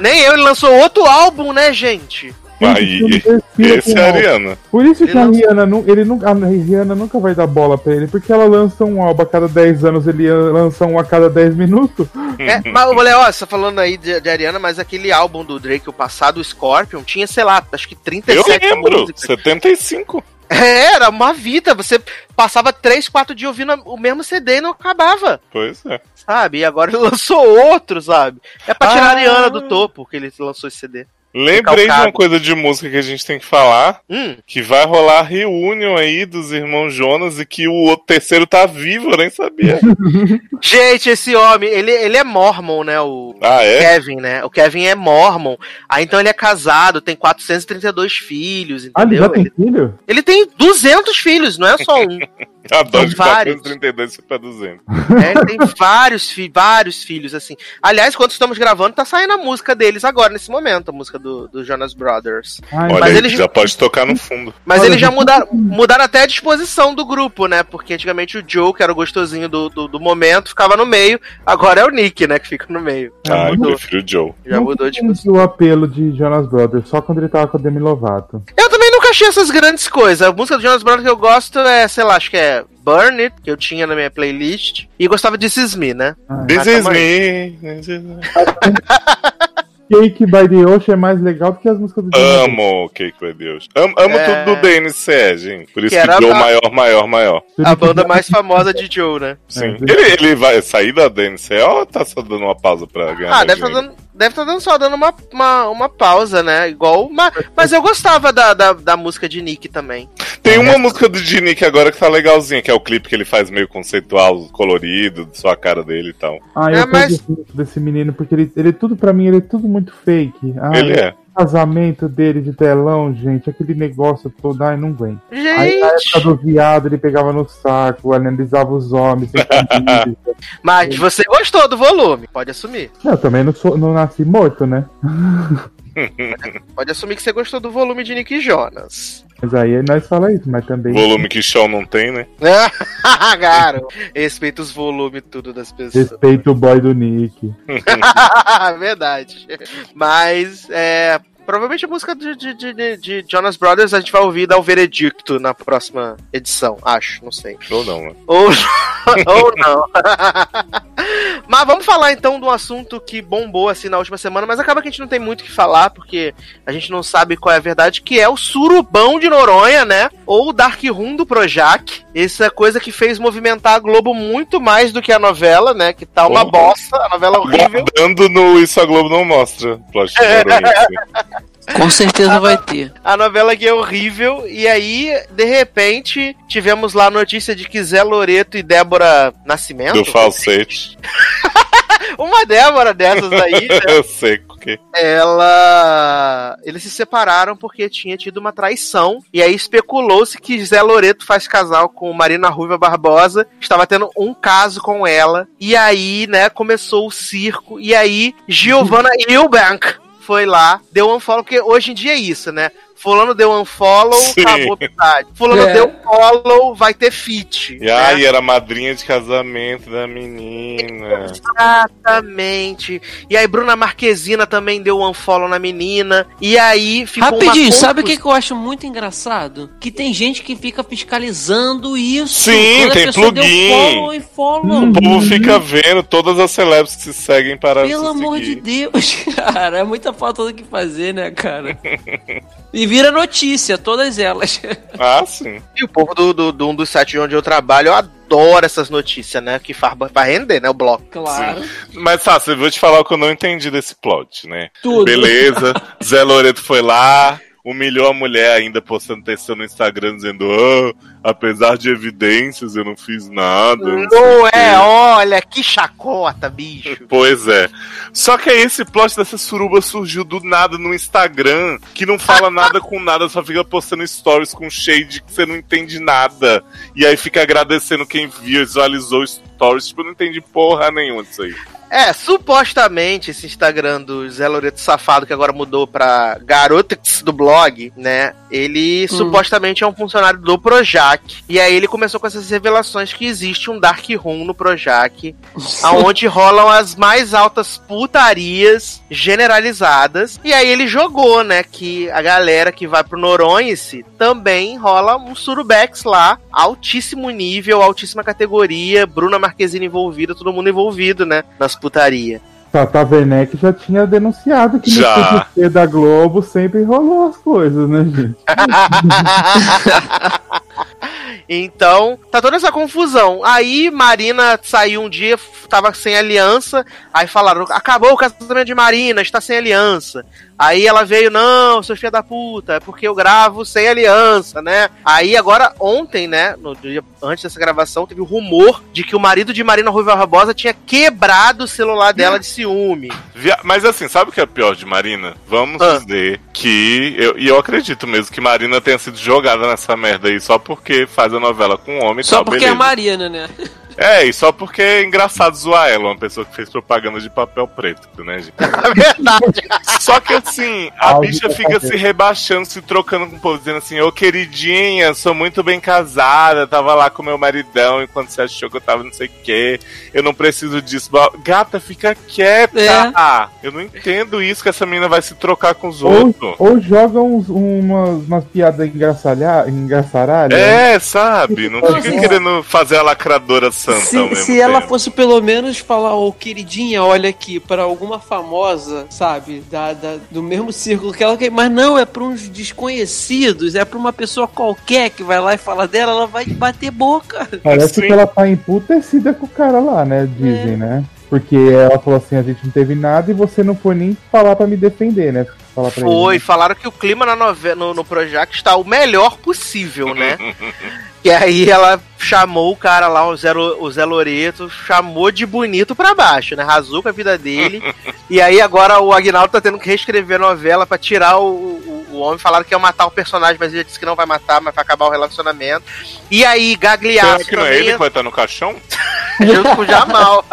Nem eu, ele lançou outro álbum, né, gente? Aí, eu não esse é a. Ariana. Por isso que Ele a Rihanna, nu- ele nunca, a Rihanna nunca vai dar bola pra ele, porque ela lança um álbum a cada 10 anos, ele lança um a cada 10 minutos. É, mas, olha, ó, você tá falando aí de, de Ariana, mas aquele álbum do Drake, o passado, o Scorpion, tinha, sei lá, acho que Eu 37 lembro, músicas. 75. É, era uma vida. Você passava 3, 4 dias ouvindo o mesmo CD e não acabava, Pois é. sabe? E agora ele lançou outro, sabe? É pra tirar Ah. a Ariana do topo que ele lançou esse CD. Lembrei de uma coisa de música que a gente tem que falar. Hum, Que vai rolar a reunião aí dos irmãos Jonas e que o outro terceiro tá vivo, eu nem sabia. Gente, esse homem, ele, ele é mormon, né? O Ah, é? Kevin, né? O Kevin é mormon. Aí então ele é casado, tem 432 filhos, Ah, ele entendeu? já tem ele, filho? ele tem 200 filhos, não é só um. Adoro de São vários. 432 foi pra 200. É, ele tem vários, fi vários filhos, assim. Aliás, quando estamos gravando, tá saindo a música deles agora, nesse momento, a música do, do Jonas Brothers. Ai, Olha Mas aí, ele- já pode tocar no fundo. Mas Olha, eles já mudaram, mudaram até a disposição do grupo, né? Porque antigamente o Joe, que era o gostosinho do, do, do momento, ficava no meio. Agora é o Nick, né? Que fica no meio. Já Ah, eu mudou. prefiro o Joe. Já não mudou de o apelo de Jonas Brothers, só quando ele tava com a Demi Lovato. Eu também achei essas grandes coisas. A música do Jonas Brothers que eu gosto é, sei lá, acho que é Burn It, que eu tinha na minha playlist. E gostava de This Is Me, né? This Mas is me. This is me. Cake by the Ocean é mais legal do que as músicas do Jonas Amo Cake by Deus. Amo, amo É. tudo do DNCE, gente. Por isso Que que, Joe a- maior, maior, maior. A banda mais famosa de Joe, né? Sim. É, ele, ele vai sair da DNCE ou tá só dando uma pausa pra ganhar Ah, deve tá dando. Deve tá dando só dando uma, uma, uma pausa, né? Igual. Mas, mas eu gostava da, da, da música de Nick também. Tem uma música do Dinick agora que tá legalzinha, que é o clipe que ele faz meio conceitual, colorido, só a cara dele e tal. Ah, eu É, mas- desse menino, porque ele, ele é tudo pra mim, ele é tudo muito fake. Ai, ele é. O casamento dele de telão, gente, aquele negócio todo, ai, não aguento. Aí na época Gente! do viado, ele pegava no saco, analisava os homens, camisa. Mas você gostou do volume, pode assumir. Não, eu também não, sou, não nasci morto, né? Pode assumir que você gostou do volume de Nick Jonas. Mas aí nós fala isso, mas também. Volume que show não tem, né? Cara, respeita os volumes tudo das pessoas. Respeito o boy do Nick. Verdade. Mas, é. Provavelmente a música de, de, de, de Jonas Brothers a gente vai ouvir dar o veredicto na próxima edição, acho, não sei. Ou não, né? Ou, ou não. mas vamos falar então de um assunto que bombou assim na última semana, mas acaba que a gente não tem muito o que falar, porque a gente não sabe qual é a verdade, que é o surubão de Noronha, né? Ou o Dark Room do Projac. Essa é coisa que fez movimentar a Globo muito mais do que a novela, né? Que tá uma Porra. bosta, a novela horrível. Guardando no Isso a Globo não mostra. Plot de Noronha. Com certeza vai ter. A novela que é horrível. E aí, de repente, tivemos lá a notícia de que Zé Loreto e Débora Nascimento. do falsete. Uma Débora dessas aí, né? Eu sei porque. ela. Eles se separaram porque tinha tido uma traição. E aí especulou-se que Zé Loreto faz casal com Marina Ruiva Barbosa. Estava tendo um caso com ela. E aí, né, começou o circo. E aí, Giovanna Eubank foi lá, deu um unfollow, porque hoje em dia é isso, né? Fulano deu unfollow, Sim. acabou a amizade. Fulano É. deu follow, vai ter fit. E né? aí era madrinha de casamento da menina. Exatamente. E aí Bruna Marquezina também deu um unfollow na menina. E aí ficou Rapidinho, uma sabe o que, que eu acho muito engraçado? Que tem gente que fica fiscalizando isso. Sim, Quando tem plugin. Deu follow e follow. O povo fica vendo todas as celebs que se seguem para Pelo se amor seguir. de Deus, cara. É muita falta do que fazer, né, cara? E vira notícia, todas elas. Ah, sim. E o povo do, do, do um dos sites onde eu trabalho, eu adoro essas notícias, né? Que faz pra render, né? O bloco. Claro. Mas, Sassi, eu vou te falar o que eu não entendi desse plot, né? Tudo. Beleza, Zé Loreto foi lá, humilhou a mulher ainda postando texto no Instagram dizendo: "Ah, apesar de evidências, eu não fiz nada. não Não é, quê." olha, que chacota, bicho. Pois é. Só que aí esse plot dessa suruba surgiu do nada no Instagram, que não fala nada com nada, só fica postando stories com shade que você não entende nada. E aí fica agradecendo quem visualizou stories, tipo, eu não entendi porra nenhuma disso aí. É, supostamente esse Instagram do Zé Loreto Safado, que agora mudou pra Garotex do blog, né? Ele supostamente é um funcionário do Projac. E aí ele começou com essas revelações que existe um Dark Room no Projac, aonde rolam as mais altas putarias generalizadas. E aí ele jogou, né, que a galera que vai pro Noronha-se também rola um surubex lá, altíssimo nível, altíssima categoria, Bruna Marquezine envolvida, todo mundo envolvido, né, nas putaria. Tata Werneck já tinha denunciado que Já. no CQC da Globo sempre rolou as coisas, né, gente? Então, tá toda essa confusão. Aí Marina saiu um dia, tava sem aliança, aí falaram: acabou o casamento de Marina, está sem aliança. Aí ela veio, não, seu filho da puta, é porque eu gravo sem aliança, né? Aí agora, ontem, né, no dia antes dessa gravação, teve o rumor de que o marido de Marina Rui Barbosa tinha quebrado o celular dela de ciúme. Mas assim, sabe o que é pior de Marina? Vamos Ah. dizer que. Eu, e eu acredito mesmo que Marina tenha sido jogada nessa merda aí só porque faz a novela com um homem Só tal, porque é beleza. Mariana, né? É, e só porque é engraçado zoar ela, uma pessoa que fez propaganda de papel preto, né, gente? É verdade. Só que assim, a bicha fica fazer. se rebaixando, se trocando com o povo, dizendo assim, ô queridinha, sou muito bem casada, tava lá com meu maridão enquanto você achou que eu tava não sei o quê, eu não preciso disso. Gata, fica quieta! É. Eu não entendo isso, que essa menina vai se trocar com os Ou, outros. ou joga uns, umas, umas piadas engraçaralhas. É, sabe? Não fica Assim, querendo fazer a lacradora santa Se, mesmo se ela fosse pelo menos falar, ô queridinha, olha aqui, pra alguma famosa, sabe, da, da- do mesmo círculo que ela quer, mas não, é pra uns desconhecidos, é pra uma pessoa qualquer que vai lá e fala dela, ela vai bater boca. Parece Sim. que ela tá emputecida com o cara lá, né? Dizem, né? Porque ela falou assim, a gente não teve nada e você não foi nem falar pra me defender, né? Falar pra Foi, ele. falaram que o clima na novela, no, no Projac está o melhor possível, né? E aí ela chamou o cara lá, o Zé, o Zé Loreto, chamou de bonito pra baixo, né? Rasou com a vida dele. e aí agora o Agnaldo tá tendo que reescrever a novela pra tirar o, o, o homem. Falaram que ia matar o personagem, mas ele disse que não vai matar, mas vai acabar o relacionamento. E aí Será Gagliasso que não é ele que vai estar no caixão? junto com o Jamal.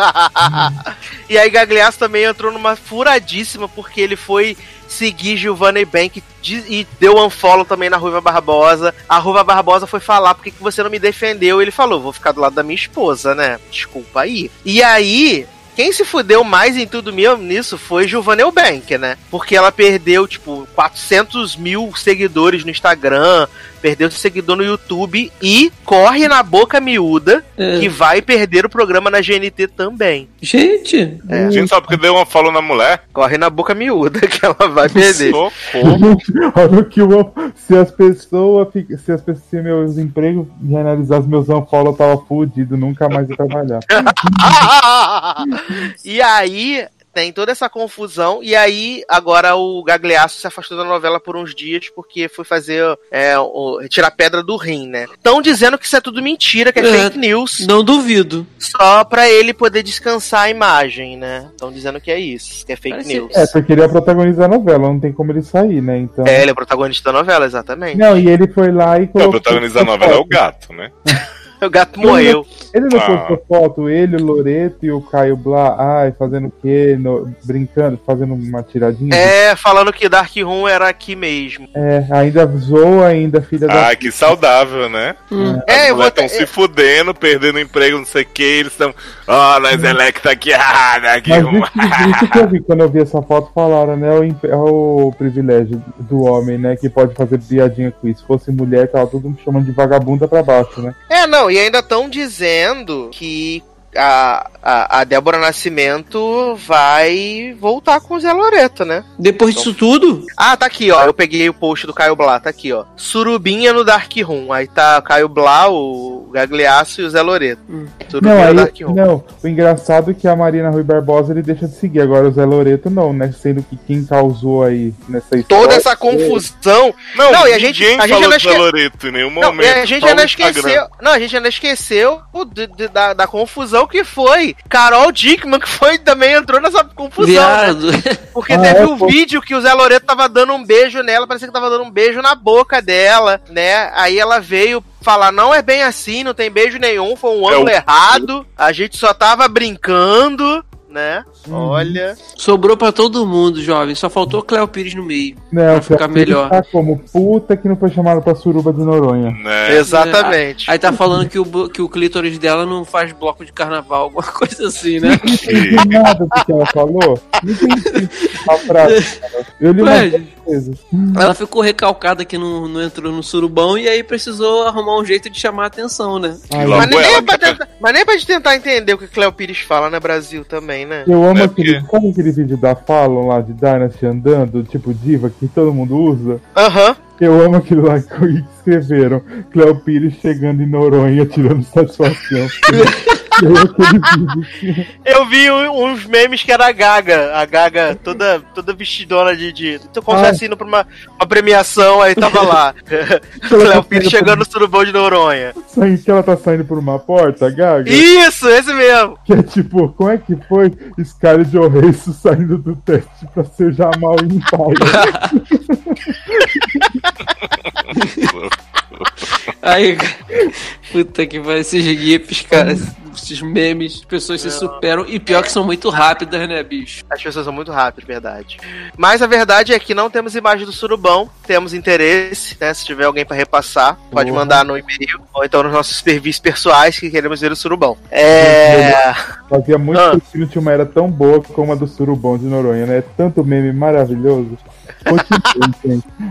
e aí Gagliasso também entrou numa furadíssima porque ele foi seguir Giovanna Bank e deu unfollow também na Ruiva Barbosa. A Ruiva Barbosa foi falar por que você não me defendeu. Ele falou, vou ficar do lado da minha esposa, né? Desculpa aí. E aí... Quem se fudeu mais em tudo mesmo nisso foi Giovanna Eubank, né? Porque ela perdeu, tipo, 400 mil seguidores no Instagram, perdeu seguidor no YouTube e corre na boca miúda É. que vai perder o programa na GNT também. Gente, É. Gente, só porque deu uma follow na mulher? Corre na boca miúda que ela vai perder. Socorro. Olha o que eu, se as pessoas, se as pessoas, se meus empregos e analisar os meus unfollow, eu tava fudido, nunca mais ia trabalhar. e aí tem toda essa confusão e aí agora o Gagliasso se afastou da novela por uns dias porque foi fazer é, o, tirar pedra do rim, né? Estão dizendo que isso é tudo mentira, que é, É. fake news, não duvido. só pra ele poder descansar a imagem, né? Estão dizendo que é isso, que é fake Parece- news. É, porque ele ia protagonizar a novela, não tem como ele sair, né? Então. É, ele é o protagonista da novela, exatamente. Não, e ele foi lá e O colocou. protagonista da novela é o gato, né? O gato morreu. Ele não Ah. postou foto, ele, o Loreto e o Caio Blá, ai, fazendo o quê? No- brincando, fazendo uma tiradinha? É, falando que Dark Room era aqui mesmo. É, ainda zoa ainda, filha da. Ai, que saudável, né? É, eu vou estão até- se fudendo, perdendo emprego, não sei o que, eles estão. Ó, nós electa aqui, ah, daqui. Mas isso, isso que eu vi, quando eu vi essa foto, falaram, né? O, é o privilégio do homem, né? Que pode fazer piadinha com isso. Se fosse mulher, tava todo mundo chamando de vagabunda pra baixo, né? É, não, e ainda estão dizendo que a, a, a Débora Nascimento vai voltar com o Zé Loreto, né? Depois disso tudo, Ah, tá aqui, ó. Eu peguei o post do Caio Blá, tá aqui, ó. Surubinha no Dark Room. Aí tá o Caio Blá, o Gagliasso e o Zé Loreto. Surubinha Não, no aí, Dark Room. não, o engraçado é que a Marina Rui Barbosa ele deixa de seguir, agora o Zé Loreto não, né? Sendo que quem causou aí nessa história. Toda essa confusão. Não, Não, e a gente- a gente falou esque- Loreto em nenhum Não, momento. a gente ainda no esqueceu. Não, a gente ainda esqueceu o de- de- da, da confusão que foi. Carol Dickman, que foi também entrou nessa confusão. né? viado. Porque Ah, teve é, um pô. vídeo que o Zé Loreto tava dando um beijo nela, parecia que tava dando um beijo na boca dela, né? Aí ela veio falar, não é bem assim, não tem beijo nenhum, foi um É ângulo o- errado, a gente só tava brincando, né? Uhum. Olha. Sobrou pra todo mundo, jovem. Só faltou Cléo Pires no meio. Não, pra ficar melhor. Tá como puta que não foi chamado pra suruba de Noronha. Né? Exatamente. Aí tá falando que o, que o clítoris dela não faz bloco de carnaval, alguma coisa assim, né? Não tem nada do que ela falou. Não entendi a frase. cara. Eu li Ué. Ela ficou recalcada que não, não entrou no surubão e aí precisou arrumar um jeito de chamar a atenção, né? Ai, Logo Mas nem, é pra tentar, mas nem é pra gente tentar entender o que o Cléo Pires fala, né, Brasil também, né? Eu amo É aquele. Sabe aquele vídeo da Fallon lá de Dynasty andando, tipo diva, que todo mundo usa? Aham. Eu amo aquilo lá que escreveram. Cleo Pires chegando em Noronha tirando satisfação. Eu vi uns memes que era a Gaga, a Gaga toda, toda vestidona de. de se Ai. fosse indo pra uma, uma premiação, aí tava lá. Léo Pires chegando no surubão de Noronha. Saindo que ela tá saindo por uma porta, Gaga. Isso, esse mesmo. Que é tipo, como é que foi Scarlett Johansson saindo do teste pra ser Jamal em Aí, puta que vai esses gifs, cara, esses memes, as pessoas se superam e pior que são muito rápidas, né, bicho? As pessoas são muito rápidas, verdade. Mas a verdade é que não temos imagem do surubão, temos interesse, né? Se tiver alguém pra repassar, pode Uhum. mandar no e-mail ou então nos nossos serviços pessoais que queremos ver o surubão. É. Fazia muito Ah. tempo que não tinha uma era tão boa como a do Surubão de Noronha, né? Tanto meme maravilhoso.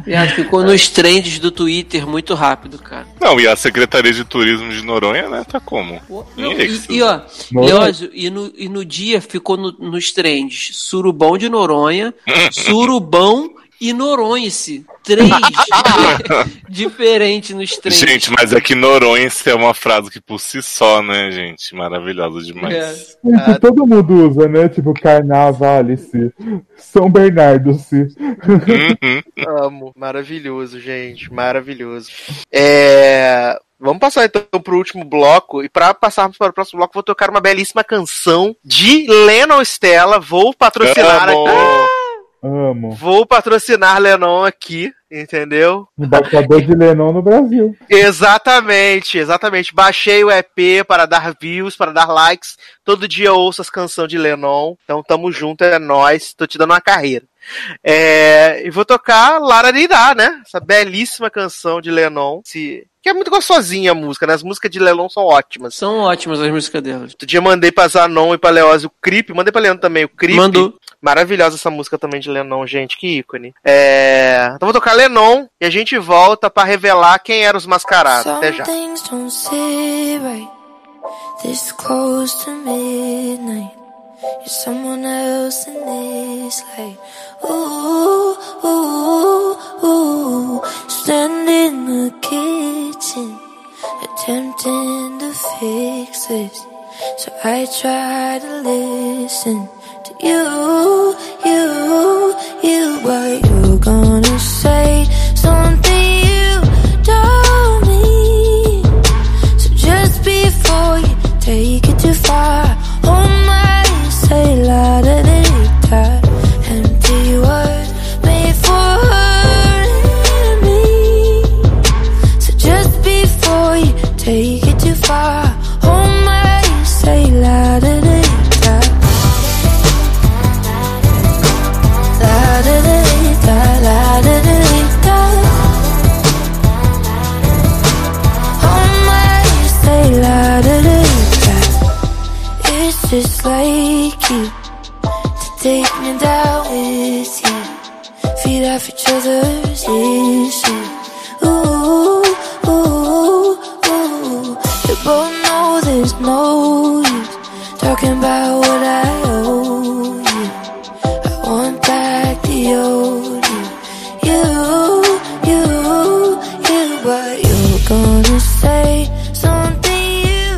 Viado, ficou nos trends do Twitter muito rápido, cara. Não, e a Secretaria de Turismo de Noronha, né, tá como? Não, e, E, ó, Noronha. Leózio, e no, e no dia ficou no- nos trends Surubão de Noronha, Surubão e Noronha-se. Três diferentes nos trends. Gente, mas é que Noronha é uma frase que por si só, né, gente? Maravilhosa demais. É. Gente, todo mundo usa, né? Tipo, Carnavale-se, São Bernardo-se. Uhum. Amo. Maravilhoso, gente. Maravilhoso. É. Vamos passar então pro último bloco. E para passarmos para o próximo bloco, vou tocar uma belíssima canção de Lennon Stella. Vou patrocinar Amo. aqui. Amo. Vou patrocinar Lennon aqui, entendeu? Embaixador de Lennon no Brasil. Exatamente, exatamente. Baixei o EP para dar views, para dar likes. Todo dia eu ouço as canções de Lennon. Então tamo junto, é nóis. Tô te dando uma carreira. É, e vou tocar Lara Nirá, né? Essa belíssima canção de Lennon. Se, que é muito gostosinha a música, né? As músicas de Lennon são ótimas. São ótimas as músicas delas. Outro dia mandei pra Zanon e pra Leose o Creep. Mandei pra Leandro também o Creep. Mandou. Maravilhosa essa música também de Lennon, gente. Que ícone. É... Então vou tocar Lennon e a gente volta pra revelar quem eram os mascarados. Até Some já. things don't sit right. This close to midnight. You're someone else in this light. Ooh, ooh, ooh. Stand in the kitchen, attempting to fix this. So I try to listen to you, you, you. But you're gonna say off each other's issues. Ooh, both know there's no use talking about what I owe you. I want back the old you. You, you, you, but you're gonna say something you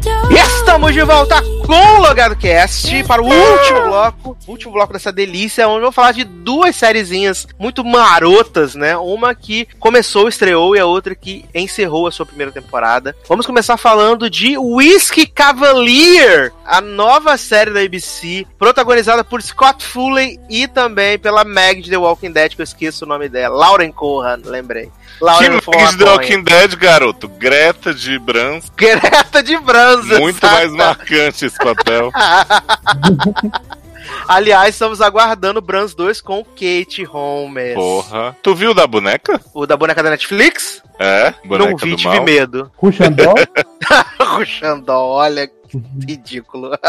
don't. Estamos de volta com o Logado Cast para o último bloco, último bloco dessa delícia, onde eu vou falar de duas sériezinhas muito marotas, né? Uma que começou, estreou e a outra que encerrou a sua primeira temporada. Vamos começar falando de Whiskey Cavalier, a nova série da ABC, protagonizada por Scott Foley e também pela Meg de The Walking Dead, que eu esqueço o nome dela, Lauren Cohan, lembrei. Que Lauren mais Cohan. The Walking Dead, garoto? Greta de Brans. Greta de Branza. Muito exata. mais marcante esse papel. Aliás, estamos aguardando Brans 2 com Kate Holmes. Porra. Tu viu da boneca? O da boneca da Netflix? É, boneca Não vi, do tive mal. medo. Ruxandol? o Xandó, olha que ridículo.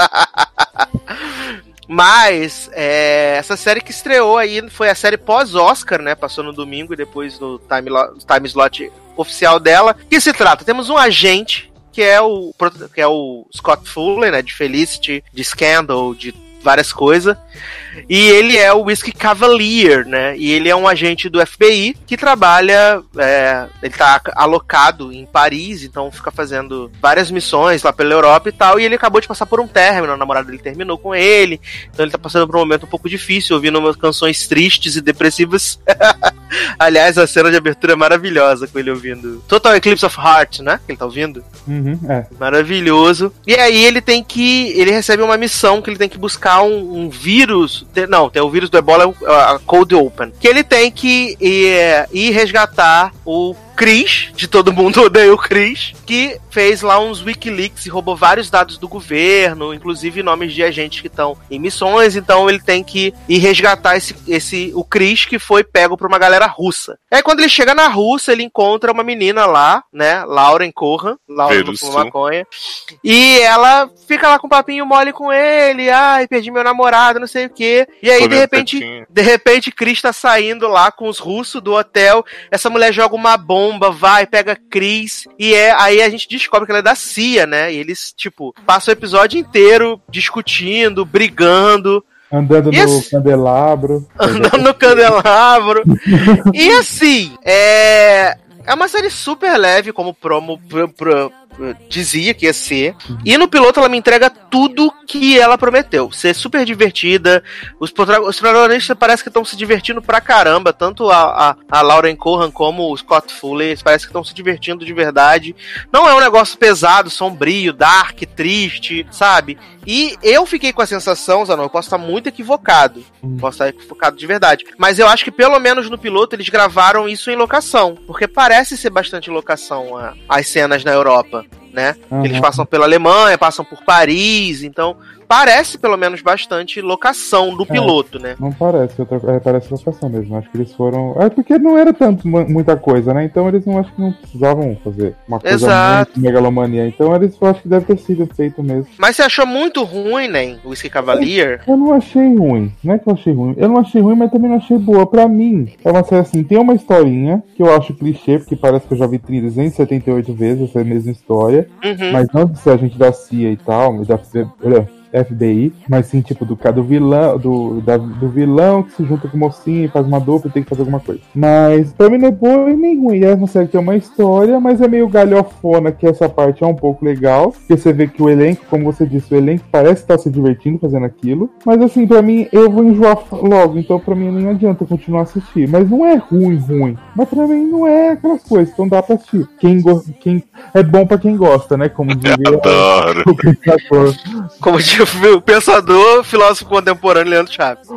Mas, é, essa série que estreou aí foi a série pós-Oscar, né? Passou no domingo e depois no time, time slot oficial dela. Que se trata? Temos um agente que é o, que é o Scott Fuller, né? De Felicity, de Scandal, de várias coisas. E ele é o Whiskey Cavalier, né? E ele é um agente do FBI que trabalha. é, ele tá alocado em Paris, então fica fazendo várias missões lá pela Europa e tal. E ele acabou de passar por um término, a namorada dele terminou com ele. Então ele tá passando por um momento um pouco difícil, ouvindo umas canções tristes e depressivas. Aliás, a cena de abertura é maravilhosa com ele ouvindo. Total Eclipse of Heart, né? Que ele tá ouvindo. Uhum, é. Maravilhoso. E aí ele tem que. Ele recebe uma missão que ele tem que buscar um, um vírus. Não, tem o vírus do Ebola, é a Cold Open. Que ele tem que ir, ir resgatar o Chris, de todo mundo odeia o Chris, que fez lá uns Wikileaks e roubou vários dados do governo, inclusive nomes de agentes que estão em missões, então ele tem que ir resgatar esse, esse o Chris que foi pego por uma galera russa. Aí quando ele chega na Rússia, ele encontra uma menina lá, né, Lauren Corran, Lauren do maconha, e ela fica lá com um papinho mole com ele, ai, perdi meu namorado, não sei o quê. E aí, de Comendo repente, tetinha. de repente, Chris tá saindo lá com os russos do hotel. Essa mulher joga uma bomba, vai, pega Chris. E é aí a gente descobre que ela é da CIA, né? E eles, tipo, passam o episódio inteiro discutindo, brigando, Andando no esse- candelabro. andando no candelabro. e assim, é. É uma série super leve, como promo pro- pro- pro- dizia que ia ser. E no piloto ela me entrega tudo que ela prometeu. Ser super divertida. Os, os protagonistas parece que estão se divertindo pra caramba. Tanto a, a, a Lauren Cohan como o Scott Fuller. Parece que estão se divertindo de verdade. Não é um negócio pesado, sombrio, dark, triste, sabe? E eu fiquei com a sensação, Zanon, eu posso estar muito equivocado. Hum. Posso estar equivocado de verdade. Mas eu acho que pelo menos no piloto eles gravaram isso em locação. Porque parece ser bastante locação a- as cenas na Europa, né? Aham. Eles passam pela Alemanha, passam por Paris, então parece pelo menos bastante locação do piloto, né? Não parece, outra, é, parece locação mesmo. Acho que eles foram. É porque não era tanto mu- muita coisa, né? Então eles não acho que não precisavam fazer uma coisa Exato. muito megalomania. Então eles eu acho que deve ter sido feito mesmo. Mas você achou muito ruim, né? O Whiskey Cavalier? Eu não achei ruim. Não é que eu achei ruim. Eu não achei ruim, mas também não achei boa. Pra mim, é uma série assim, tem uma historinha que eu acho clichê, porque parece que eu já vi 378 vezes essa mesma história. Uhum. Mas não de ser agente da CIA e tal, mas da FBI, mas sim, tipo, do cara do vilão, do, da- do vilão que se junta com o mocinho e faz uma dupla e tem que fazer alguma coisa. Mas pra mim não é boa e nem ruim. É uma série que tem uma história, mas é meio galhofona, que essa parte é um pouco legal. Porque você vê que o elenco, como você disse, o elenco parece estar se divertindo fazendo aquilo. Mas assim, pra mim, eu vou enjoar logo, então pra mim nem adianta continuar a assistir. Mas não é ruim, ruim. Mas pra mim não é aquelas coisas, então dá pra assistir. Quem, go- quem é bom pra quem gosta, né? Como diria Adoro. o. Como diz o pensador, filósofo contemporâneo Leandro Chaves.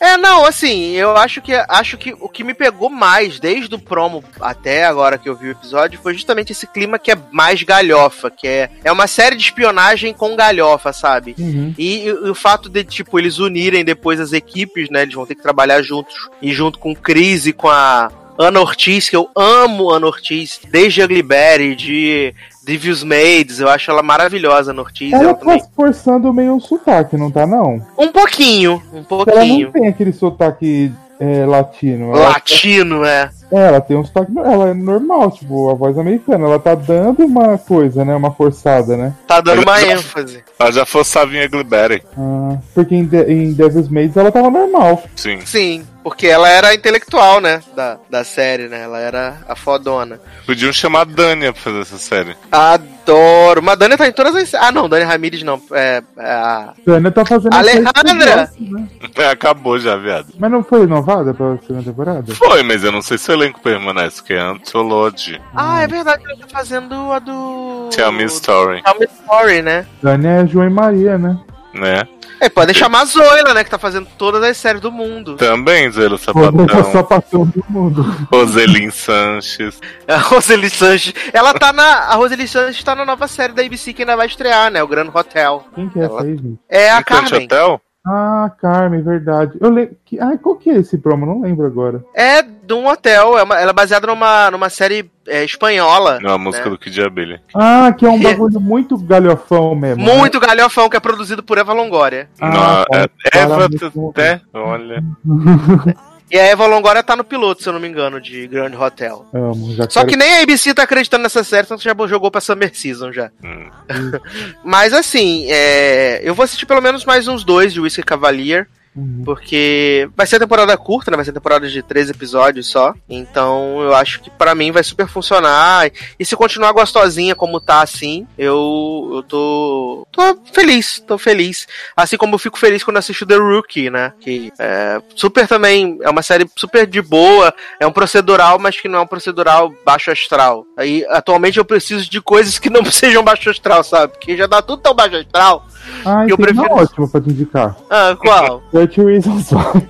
É. É, não, assim, eu acho que acho que o que me pegou mais desde o promo até agora que eu vi o episódio foi justamente esse clima que é mais galhofa, que é, é uma série de espionagem com galhofa, sabe? Uhum. E, e o fato de, tipo, eles unirem depois as equipes, né? Eles vão ter que trabalhar juntos e junto com o Chris e com a Ana Ortiz, que eu amo Ana Ortiz, desde Ugly Betty, de Devil's Maids, eu acho ela maravilhosa, Ana Ortiz. Ela Ela tá também. forçando meio um sotaque, não tá não? Um pouquinho, um Ela pouquinho. não tem aquele sotaque é, latino. Ela, Latino, é. é, ela tem um sotaque. Ela é normal, tipo, a voz americana. Ela tá dando uma coisa, né? Uma forçada, né? Tá dando uma ênfase. Ela já forçava em Gliberry. Ah, porque em, De em Devil's Maids ela tava normal. Sim. Sim, porque ela era a intelectual, né? Da, da série, né? Ela era a fodona. Podiam chamar a Dânia pra fazer essa série. Adoro. Mas Dani tá em todas as. Ah, não, Dani Ramirez não. É. é a. Tânia tá fazendo. Alejandra! né? É, acabou já, viado. Mas não foi renovada pra segunda temporada? Foi, mas eu não sei se o elenco permanece, que é Antolode. Ah, é verdade, ela tá fazendo a do. Tell Me Story. Tell Me Story, né? Tânia é João e Maria, né? né? É, podem chamar a Zoila, né? Que tá fazendo todas as séries do mundo. Também, O Sapatão, sapatão do mundo. Roselin Sanches. A Roseli Sanches. Ela tá na. A Roseli Sanches tá na nova série da ABC que ainda vai estrear, né? O Grand Hotel. Quem que é Ela- essa aí, gente? É a Enquanto Carmen. Hotel? Ah, Carmen, verdade. Eu lembro. Que... Ah, qual que é esse promo? Não lembro agora. É de um hotel. É uma- ela é baseada numa, numa série é, espanhola. Não, a música né? do Kid Abelha. Ah, que é um É. bagulho muito galhofão mesmo. né? Muito galhofão que é produzido por Eva Longoria. Ah, Não, tá. é, Eva até, olha. E a Eva Longoria tá no piloto, se eu não me engano, de Grand Hotel. Amo, já Só quero- que nem a ABC tá acreditando nessa série, tanto já jogou pra Summer Season já. Hum. Mas assim, é, eu vou assistir pelo menos mais uns dois de Whiskey Cavalier. Uhum. Porque vai ser temporada curta, né? Vai ser temporada de três episódios só. Então eu acho que pra mim vai super funcionar. E se continuar gostosinha como tá assim, eu, eu tô. tô feliz, tô feliz. Assim como eu fico feliz quando assisto The Rookie, né? Que é super também. É uma série super de boa. É um procedural, mas que não é um procedural baixo astral. Aí atualmente eu preciso de coisas que não sejam baixo astral, sabe? Porque já dá tudo tão baixo astral. Ah, eu tem uma prefiro- ótima pra te indicar. Ah, qual? 30 Reasons Why.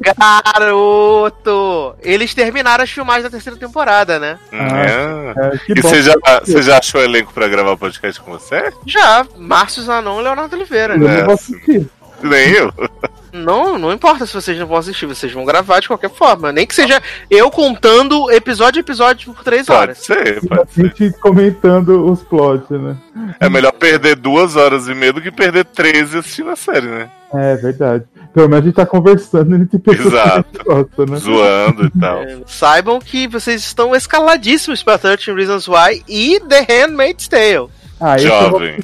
Garoto! Eles terminaram as filmagens da terceira temporada, né? É. É, que E você já, você já achou o elenco pra gravar o podcast com você? Já, Márcio Zanon e Leonardo Oliveira. Eu né? não vou assistir. Nem eu. Não, não importa se vocês não vão assistir, vocês vão gravar de qualquer forma. Nem que seja eu contando episódio a episódio por três Pode horas. ser, E a pode ser. gente comentando os plots, né? É melhor perder duas horas e meia do que perder 13 assistindo a série, né? É verdade. Pelo menos a gente tá conversando entre pessoas Exato. a gosta, né? Zoando e tal. É, saibam que vocês estão escaladíssimos pra 13 Reasons Why e The Handmaid's Tale. Ah, Jovem.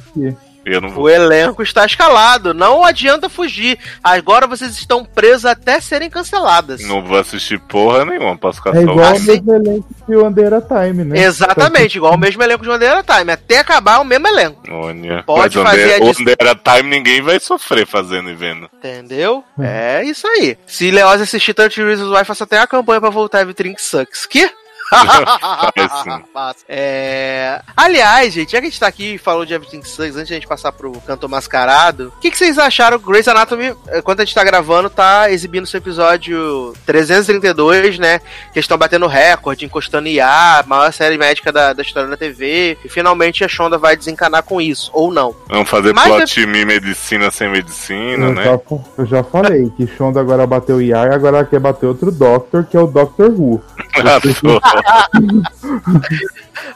Não vou. O elenco está escalado, não adianta fugir. Agora vocês estão presos até serem canceladas. Não vou assistir porra nenhuma, posso ficar É só igual o Assim- mesmo elenco que o Andera Time, né? Exatamente, igual o mesmo elenco de Bandeira Time. Até acabar o mesmo elenco. Olha. Pode Mas fazer é- onde era time, ninguém vai sofrer fazendo e vendo. Entendeu? É isso aí. Se Leoz assistir 30 Reasons Why, faça até a campanha pra voltar Everything Sucks. Que? Faço. É... Aliás, gente, já que a gente tá aqui e falou de Everything Sucks, antes de a gente passar pro canto mascarado, o que, que vocês acharam? Grey's Anatomy, eh, quando a gente tá gravando, tá exibindo seu episódio 332, né? Que eles estão batendo recorde, encostando IA, maior série médica da, da história da TV. E finalmente a Shonda vai desencanar com isso, ou não. Vamos fazer Mas plot me medicina sem medicina, Eu né? já, eu já falei que Shonda agora bateu Yar e agora ela quer bater outro Doctor, que é o Doctor Who.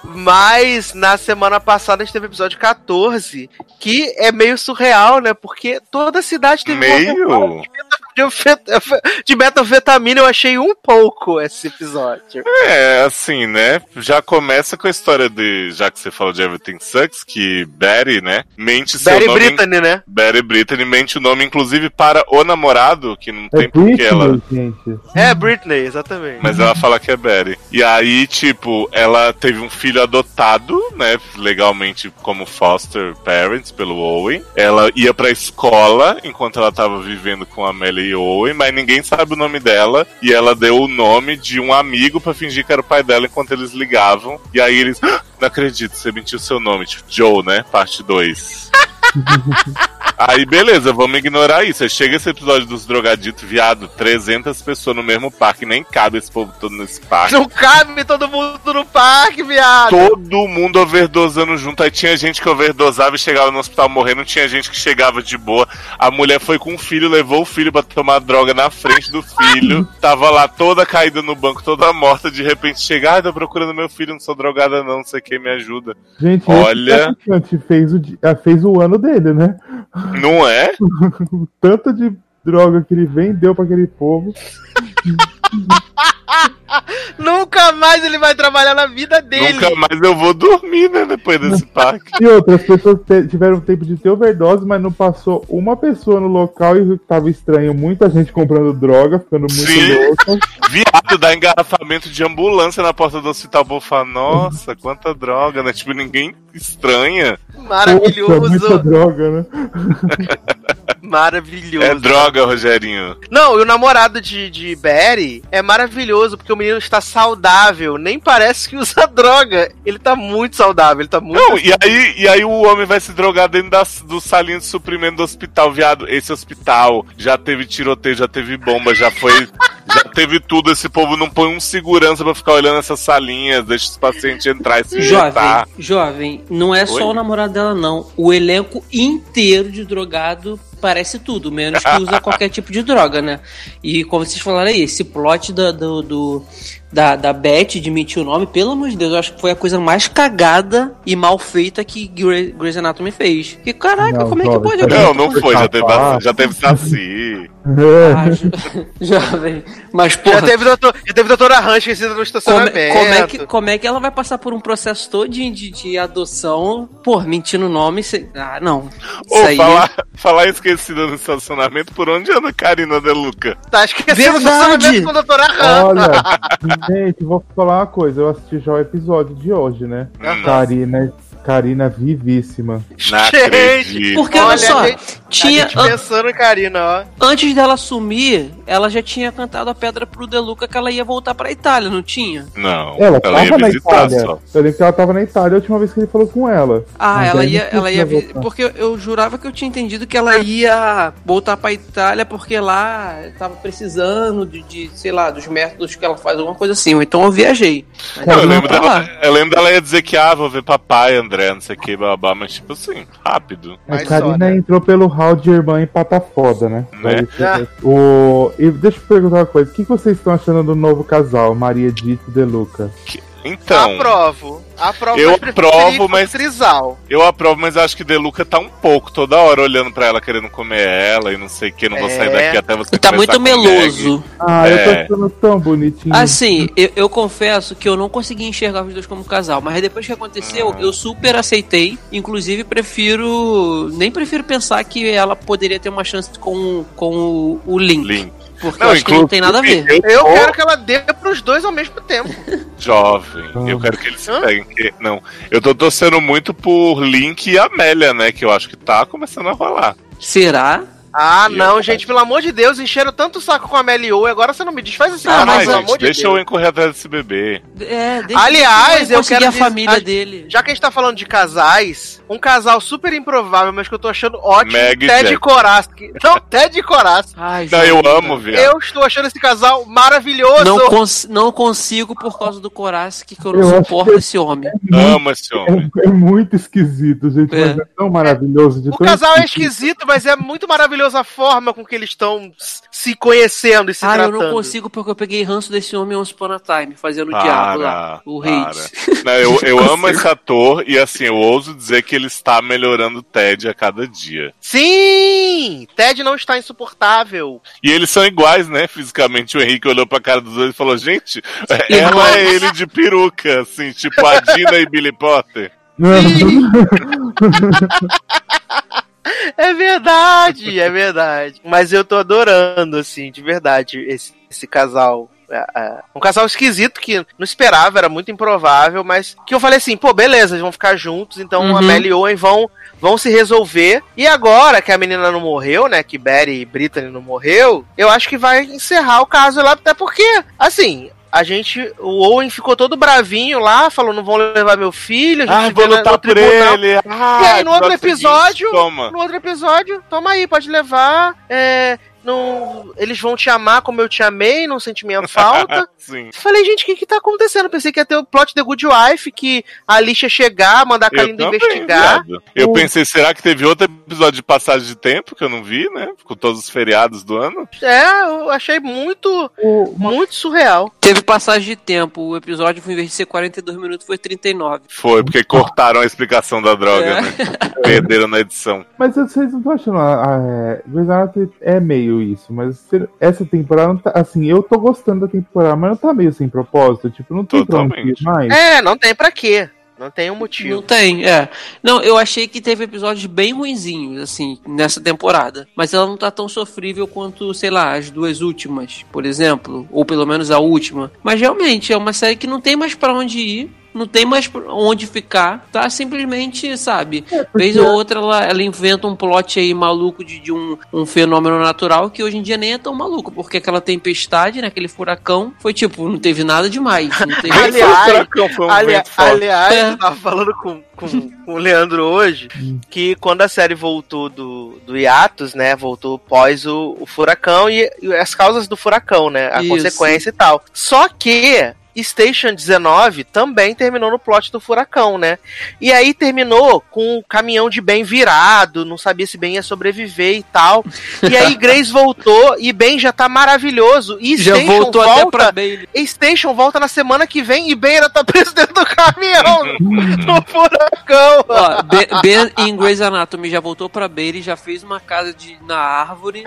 Mas na semana passada a gente teve o episódio 14, que é meio surreal, né? Porque toda a cidade teve uma Meio. De, metanfetamina, eu achei um pouco esse episódio. É, assim, né? Já começa com a história de. Já que você falou de Everything Sucks, que Betty, né? Mente seu Barry nome. Brittany, né? Betty Brittany mente o nome, inclusive, para o namorado, que não É tem porquê ela. Britney, gente. É, Britney, exatamente. Mas ela fala que é Betty. E aí, tipo, ela teve um filho adotado, né? Legalmente como foster parents pelo Owen. Ela ia pra escola enquanto ela tava vivendo com a Melly e Owen, mas ninguém sabe o nome dela. E ela deu o nome de um amigo pra fingir que era o pai dela enquanto eles ligavam. E aí eles. "Ah, Não acredito, você mentiu seu nome. Tipo, Joe, né? Parte 2. Aí, beleza, vamos ignorar isso. Aí chega esse episódio dos drogaditos, viado, 300 pessoas no mesmo parque, nem cabe esse povo todo nesse parque. Não cabe todo mundo no parque, viado. Todo mundo overdosando junto. Aí tinha gente que overdosava e chegava no hospital morrendo, tinha gente que chegava de boa. A mulher foi com o filho, levou o filho pra tomar droga na frente do filho. Tava lá toda caída no banco, toda morta. De repente chega, ah, tô procurando meu filho, não sou drogada não, não sei quem me ajuda. Gente, Olha. fez o, fez o ano dele, né? Não é? O tanto de droga que ele vendeu pra aquele povo. Nunca mais ele vai trabalhar na vida dele. Nunca mais eu vou dormir, né, depois desse parque. E outras pessoas tiveram tempo de ter overdose, mas não passou uma pessoa no local e tava estranho. Muita gente comprando droga, ficando muito Sim. louca. Viado, dá engarrafamento de ambulância na porta do hospital. O povo fala, nossa, quanta droga, né? Tipo, ninguém estranha. Poxa, muita Maravilhoso. droga, né? Maravilhoso. É droga, Rogerinho. Não, e o namorado de, de Barry é maravilhoso, porque o menino está saudável. Nem parece que usa droga. Ele tá muito saudável, ele tá muito. Não, e aí, e aí o homem vai se drogar dentro das, do salinho de suprimento do hospital, viado. Esse hospital já teve tiroteio, já teve bomba, já foi. já teve tudo. Esse povo não põe um segurança pra ficar olhando essas salinhas, deixa os pacientes entrar e se Jovem, injetar. jovem, não é Oi? só o namorado dela, não. O elenco inteiro de drogado parece tudo, menos que usa qualquer tipo de droga, né? E como vocês falaram aí, esse plot da, do, do- da, da Beth de mentir o nome, pelo amor de Deus, eu acho que foi a coisa mais cagada e mal feita que Grey- Grey's Anatomy fez. Que caraca, Não, como é que pode? peraí. Não, não foi, já teve, já teve saci. Ah, jo- jovem. Mas, Já porra, teve, doutor, já teve doutora Ranch esquecida no como, estacionamento. é- como é que, como é que ela vai passar por um processo todinho de, de adoção? Pô, mentindo o nome. cê- Ah, não. Isso aí. falar, falar esquecida no estacionamento, por onde anda a Karina De Luca? Tá esquecendo o Verdade. estacionamento com a doutora Ranch. Olha, gente, vou falar uma coisa. Eu assisti já o episódio de hoje, né? Karina, Karina vivíssima. Gente. Porque olha, Olha, só, a gente- tinha. A gente an- pensando em Karina, ó. Antes dela sumir, ela já tinha cantado a pedra pro Deluca que ela ia voltar pra Itália, não tinha? Não, Ela ela tava ia na Itália. só. Eu lembro que ela tava na Itália a última vez que ele falou com ela. Ah, Mas ela ia, ela ia voltar. porque eu jurava que eu tinha entendido que ela ia voltar pra Itália porque lá tava precisando de, de, sei lá, dos métodos que ela faz, alguma coisa assim. Então eu viajei. Eu lembro, tá dela, lá. eu lembro dela ia dizer que, ah, vou ver papai, André, não sei o que, babá, mas tipo assim, rápido. A Mas Karina só, né? entrou pelo hall de irmã em pata foda, né? Né? Daí, o... E deixa eu perguntar uma coisa. O que vocês estão achando do novo casal, Maria Dito e De Luca? Então, Aprovo. Aprovo, Eu mas aprovo, mas- Trisal. eu aprovo, mas acho que De Luca tá um pouco, toda hora olhando pra ela, querendo comer ela e não sei o que, não vou sair É. daqui até você E tá muito meloso. Ah, eu É. tô achando tão bonitinho. Assim, eu, eu confesso que eu não consegui enxergar os dois como casal, mas depois que aconteceu, Ah. eu super aceitei. Inclusive, prefiro. Nem prefiro pensar que ela poderia ter uma chance com, com o, o Link. Link. Porque eu acho que não tem nada a ver. Eu, Eu tô quero que ela dê pros dois ao mesmo tempo. jovem, Ah. eu quero que eles se peguem. que- Não, eu tô torcendo muito por Link e Amélia, né, que eu acho que tá começando a rolar. Será? Ah, Eu não, acho. gente, pelo amor de Deus, encheram tanto o saco com a Melio e agora você não me desfaz esse Ah, mas, Ai, pelo gente, amor de deixa Deus. eu correr atrás desse bebê. É, deixa Aliás, eu conseguir quero a família dele. Já que a gente tá falando de casais, um casal super improvável, mas que eu tô achando ótimo, Meg e Ted Jack. Koraski. Não, Ted Koraski. Ai, Não, eu amo, viado. Eu estou achando esse casal maravilhoso. Não, cons não consigo por causa do Koraski, que eu não Eu suporto que- esse homem. Amo esse homem. É, é muito esquisito, gente, É. mas é tão maravilhoso. De O tão casal é esquisito, mas é muito maravilhosa a forma com que eles estão se conhecendo e se Ah, eu tratando. não consigo porque eu peguei ranço desse homem Once Upon a Time, fazendo o Para, diabo lá. O. Não, eu eu amo esse ator e assim, eu ouso dizer que ele está melhorando o Ted a cada dia. Sim! Ted não está insuportável. E eles são iguais, né? Fisicamente, o Henrique olhou pra cara dos dois e falou: Gente, Irmãos. ela é ele de peruca, assim, tipo a Dina e Billy Potter. É verdade, é verdade. Mas eu tô adorando, assim, de verdade, esse, esse casal. É, é, um casal esquisito que não esperava, era muito improvável, mas que eu falei assim, pô, beleza, eles vão ficar juntos, então Uhum. a Melly e Owen vão, vão se resolver. E agora que a menina não morreu, né, que Betty e Brittany não morreu, eu acho que vai encerrar o caso lá, até porque, assim... A gente, o Owen ficou todo bravinho lá, falou: não vão levar meu filho. A gente Ah, vê vou lutar por ele. Ah, E aí, no outro seguinte, episódio, toma. no outro episódio, toma aí, pode levar. É, não, eles vão te amar como eu te amei, não senti minha falta. Sim. Falei, gente, o que que tá acontecendo? Pensei que ia ter o plot The Good Wife, que a Alicia chegar, mandar a Kalinda investigar. viado. Eu O- pensei, será que teve outro episódio de passagem de tempo que eu não vi, né? Com todos os feriados do ano? É, eu achei muito, O- muito surreal. Teve passagem de tempo. O episódio, ao invés de ser 42 minutos, foi 39. Foi, porque cortaram a explicação da droga, É. né? Perderam na edição. Mas vocês não estão achando. Grey's Anatomy é meio isso, mas essa temporada não tá. Assim, eu tô gostando da temporada, mas não tá meio sem propósito. Tipo, não tem pra onde Totalmente. ir mais. É, não tem pra quê. Não tem um Não motivo. tem, é. Não, eu achei que teve episódios bem ruinzinhos, assim, nessa temporada. Mas ela não tá tão sofrível quanto, sei lá, as duas últimas, por exemplo. Ou pelo menos a última. Mas realmente, é uma série que não tem mais pra onde ir. Não tem mais onde ficar. Tá simplesmente, sabe? Vez ou outra ela, ela inventa um plot aí maluco de, de um, um fenômeno natural que hoje em dia nem é tão maluco. Porque aquela tempestade, né, aquele furacão, foi tipo, não teve nada demais. Não teve Aliás, foi um furacão, foi um Ali- aliás, É. eu tava falando com, com, com o Leandro hoje que quando a série voltou do, do hiatus, né? Voltou pós o, o furacão e, e as causas do furacão, né? A Isso. consequência e tal. Só que Station 19 também terminou no plot do furacão, né? E aí terminou com o caminhão de Ben virado, não sabia se Ben ia sobreviver e tal. E aí Grace voltou e Ben já tá maravilhoso. E Já Station voltou até volta, pra Bailey. Station volta na semana que vem e Ben ainda tá preso dentro do caminhão no furacão. Ó, Be- Ben em Grey's Anatomy já voltou pra Bailey, já fez uma casa de, na árvore,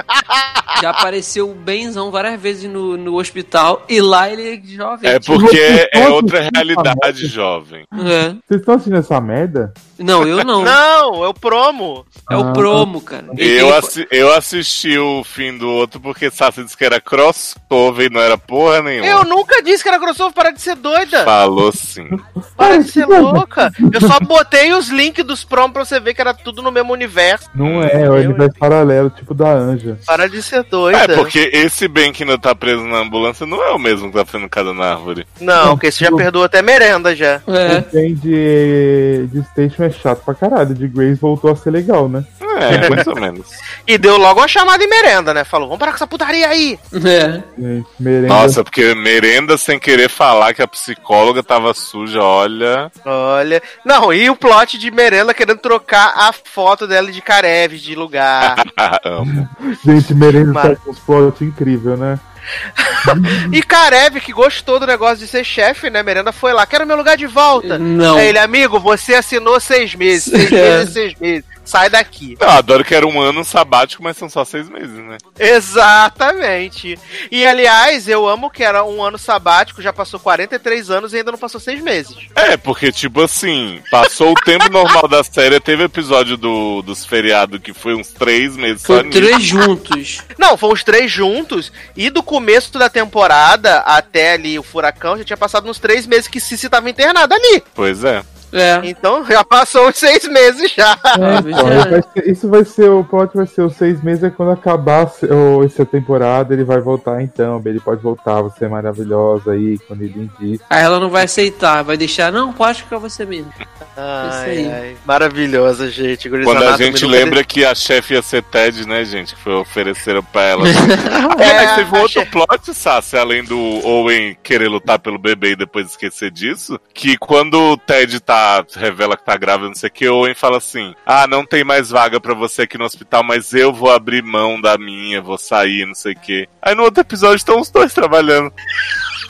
já apareceu o Benzão várias vezes no, no hospital, e lá ele é jovem. É tipo, porque é outra realidade, jovem. é. Vocês estão assistindo essa merda? Não, eu não. Não, é o promo. É o Ah. promo, cara. Ele- Eu, assi- eu assisti o fim do outro porque Sassi disse que era crossover e não era porra nenhuma. Eu nunca disse que era crossover, para de ser doida. Falou sim. Para de ser louca. Eu só botei os links dos promos pra você ver que era tudo no mesmo universo. Não é, é o universo paralelo, tipo da Anja. Para de ser doida. É, porque esse bem que ainda tá preso na ambulância não é o mesmo que tá fazendo cada na árvore. Não, porque você já perdoou até merenda já. É. O trem de, de Station é chato pra caralho. De Grace voltou a ser legal, né? É, mais ou menos. E deu logo uma chamada em merenda, né? Falou, vamos parar com essa putaria aí. É. Gente, merenda. Nossa, porque merenda sem querer falar que a psicóloga tava suja, olha. Olha. Não, e o plot de merenda querendo trocar a foto dela de Karev de lugar. Amo. Gente, merenda Mara- tá com uns plot incrível, né? e Karev, que gostou do negócio de ser chefe, né? Merenda foi lá, quero meu lugar de volta. Não. Aí ele, amigo, você assinou seis meses. Seis É. meses, seis meses. Sai daqui. Não, adoro que era um ano sabático, mas são só seis meses, né? Exatamente. E aliás, eu amo que era um ano sabático, já passou 43 anos e ainda não passou seis meses. É, porque, tipo assim, passou o tempo normal da série, teve episódio do, dos feriados que foi uns três meses só Foi nisso. três juntos. Não, foram os três juntos. E do começo da temporada até ali o furacão já tinha passado uns três meses que Cici tava internada ali. Pois é. É. Então já passou uns seis meses já. É, Então, verdade. vai ser- isso vai ser o plot, vai ser os seis meses. É quando acabar se- o- essa temporada, ele vai voltar então. Ele pode voltar, você é maravilhosa aí, quando ele diz. Aí ela não vai aceitar, vai deixar, não, pode ficar você mesmo. Isso Ai, aí. ai. Maravilhosa, gente. Quando a gente lembra que a chefe ia ser Ted, né, gente? Que foi ofereceram pra ela. É, é, mas teve a outro chefe- plot, Sassi, além do Owen querer lutar pelo bebê e depois esquecer disso. Que quando o Ted tá, revela que tá grávida, não sei o que, o Owen fala assim: Ah, não tem mais vaga pra você aqui no hospital, mas eu vou abrir mão da minha, vou sair, não sei o que. Aí no outro episódio estão os dois trabalhando.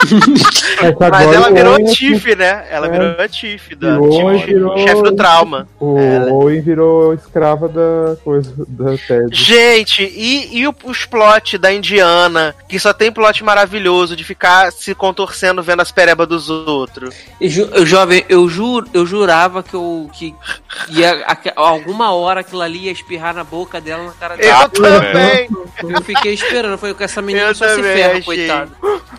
É Mas ela virou Owen a é Tiff, né? Ela É. virou a Tiff, da, tipo, virou- chefe do trauma. O Ela- Owen virou escrava da coisa, da Ted. Gente, e, e o- os plot da Indiana, que só tem plot maravilhoso de ficar se contorcendo vendo as perebas dos outros. Eu, jovem, eu, juro, eu jurava que eu que ia aque- alguma hora aquilo ali ia espirrar na boca dela na cara Eu dela. também. Eu fiquei esperando, foi com essa menina Eu só se ferra, achei. coitada.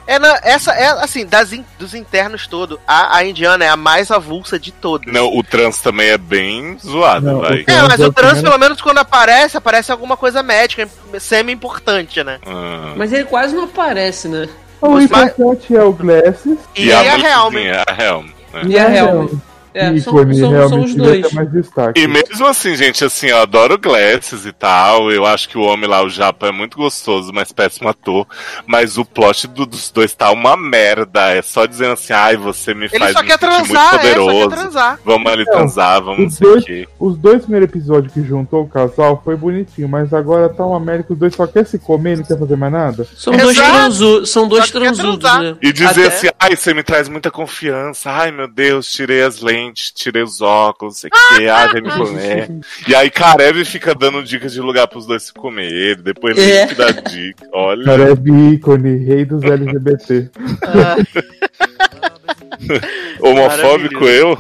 É, na- essa é assim, das in- dos internos todo, a, a Indiana é a mais avulsa de todas. Não, o trans também é bem zoado, Não, vai. É, mas é o trans, pelo menos quando aparece, aparece alguma coisa médica, semi-importante, né? Ah. Mas ele quase não aparece, né? O Mas- importante é o Glasses. E, aí a Helm. bruxinha, a Helm. né? E a Helm. É, são, ícone, são, são realmente os devia dois. E mesmo assim, gente, assim, eu adoro Glasses e tal. Eu acho que o homem lá, o Japa, é muito gostoso, mas péssimo ator. Mas o plot do- dos dois tá uma merda. É só dizendo assim, ai, você me Ele faz só me quer sentir muito transar, é, só quer poderoso. transar. Vamos ali Então, transar, vamos não Os dois, quê. os dois primeiros episódios que juntou o casal foi bonitinho, mas agora tá uma merda que os dois só querem se comer e não quer fazer mais nada. São dois, Exato. transu, são dois quer transudos, transar. né? E dizer Até- assim, ai, você me traz muita confiança. Ai, meu Deus, tirei as lentes, tirei os óculos, sei o que, ai, vem me comer. E aí Karev fica dando dicas de lugar pros dois se comerem, depois ele É. dá dica. Olha. É ícone, rei dos LGBT. Homofóbico eu?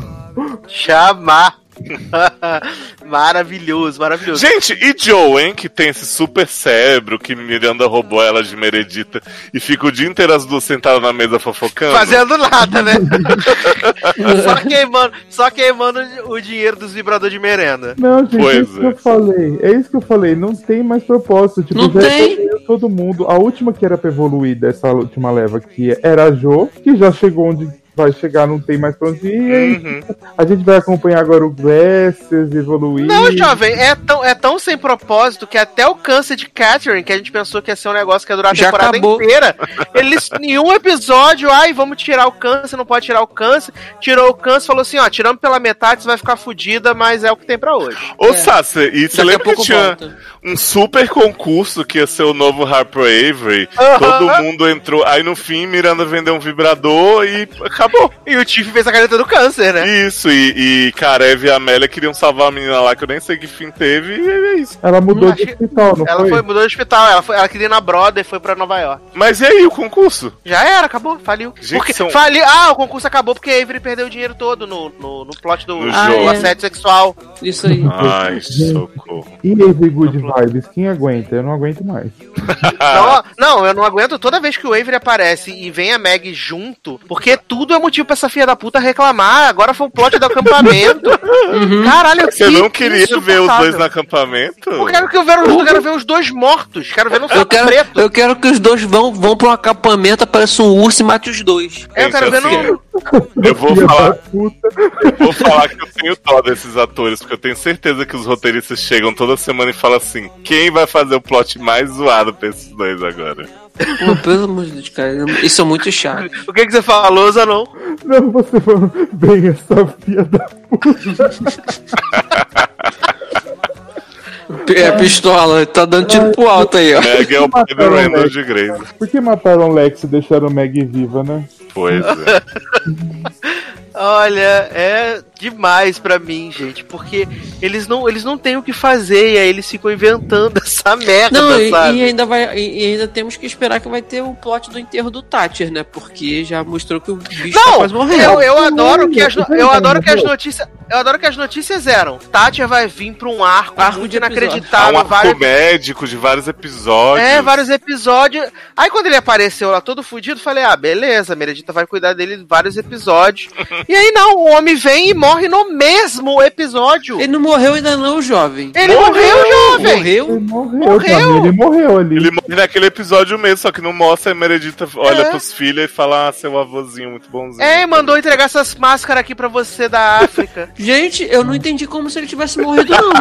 Chamar. maravilhoso, maravilhoso. Gente, e Joe, hein, que tem esse super cérebro que Miranda roubou ela de Meredita e fica o dia inteiro as duas sentadas na mesa fofocando. Fazendo nada, né? só, queimando, só queimando o dinheiro dos vibradores de merenda. Não, gente, Pois é isso que é. eu falei. É isso que eu falei. Não tem mais propósito. Tipo, Não já tem. todo mundo. A última que era pra evoluir dessa última leva, que era a Jo, que já chegou onde vai chegar, não tem mais pra onde ir. Uhum. A gente vai acompanhar agora o Glasses evoluir. Não, jovem, é tão, é tão sem propósito que até o câncer de Catherine, que a gente pensou que ia ser um negócio que ia durar a Já temporada acabou. inteira, eles, em um episódio, ai, vamos tirar o câncer, não pode tirar o câncer, tirou o câncer, falou assim, ó, tirando pela metade, você vai ficar fudida, mas é o que tem pra hoje. Ô, É. Sassi, e você lembra que pouco tinha volta. Um super concurso que ia ser o novo Harper Avery? Todo mundo entrou. Aí no fim, Miranda vendeu um vibrador e acabou. E o Tiff fez a caneta do câncer, né? Isso, e, e Karev e a Amélia queriam salvar a menina lá, que eu nem sei que fim teve, e é isso. Ela mudou Não, de hospital, não Ela foi? foi, mudou de hospital, ela, foi, ela queria ir na e foi pra Nova York. Mas e aí, o concurso? Já era, acabou, faliu. Gente, porque, são- faliu. Ah, o concurso acabou porque a Avery perdeu o dinheiro todo no, no, no plot do, No do jogo. assédio sexual. Isso aí. Ai, socorro. E Every Good Vibes, quem aguenta? Eu não aguento mais. Não, não, eu não aguento toda vez que o Avery aparece e vem a Meg junto, porque tudo é motivo pra essa filha da puta reclamar. Agora foi o plot do acampamento. Caralho, Você que não queria ver os dois no acampamento? Eu quero, que eu, ver, eu quero ver os dois mortos. Quero ver no Eu quero, preto. eu quero que os dois vão, vão pra um acampamento, apareça um urso e mate os dois. Eu quero ver no. Eu vou falar, puta. vou falar que eu tenho dó desses atores, porque eu tenho certeza que os roteiristas chegam toda semana e falam assim: quem vai fazer o plot mais zoado pra esses dois agora? Pô, pelo amor de Deus, cara. Isso é muito chato. O que, que você falou, Zanon? Não, você falou bem essa filha da É, pistola, tá dando tiro pro alto aí, ó. Meg é o pai do Mataram o Randall Meg. de Grace. Por que mataram o Lex e deixaram o Meg viva, né? Pois é. Olha, é demais pra mim, gente, porque eles não, eles não têm o que fazer e aí eles ficam inventando essa merda, Não, e, sabe? e ainda vai, e, e ainda temos que esperar que vai ter o plot do enterro do Thatcher, né? Porque já mostrou que o bicho tá Não, quase morrendo. eu, eu adoro que as, eu adoro que as notícias, eu adoro que as notícias eram. Tátia vai vir pra um arco, Arco muito. Há um inacreditável, arco vários, médico de vários episódios. é, vários episódios. Aí quando ele apareceu lá todo fudido, falei: "Ah, beleza, a Meredita vai cuidar dele vários episódios". e aí não, o homem vem e morre no mesmo episódio. Ele não morreu ainda não, jovem. Ele morreu, jovem. Morreu? Ele morreu, Morreu. ele morreu ali. Ele morre naquele episódio mesmo, só que não mostra a Meredita olha É. pros filhos e fala, ah, seu avôzinho muito bonzinho. É, e mandou entregar essas máscaras aqui pra você da África. Gente, eu não entendi como se ele tivesse morrido, não.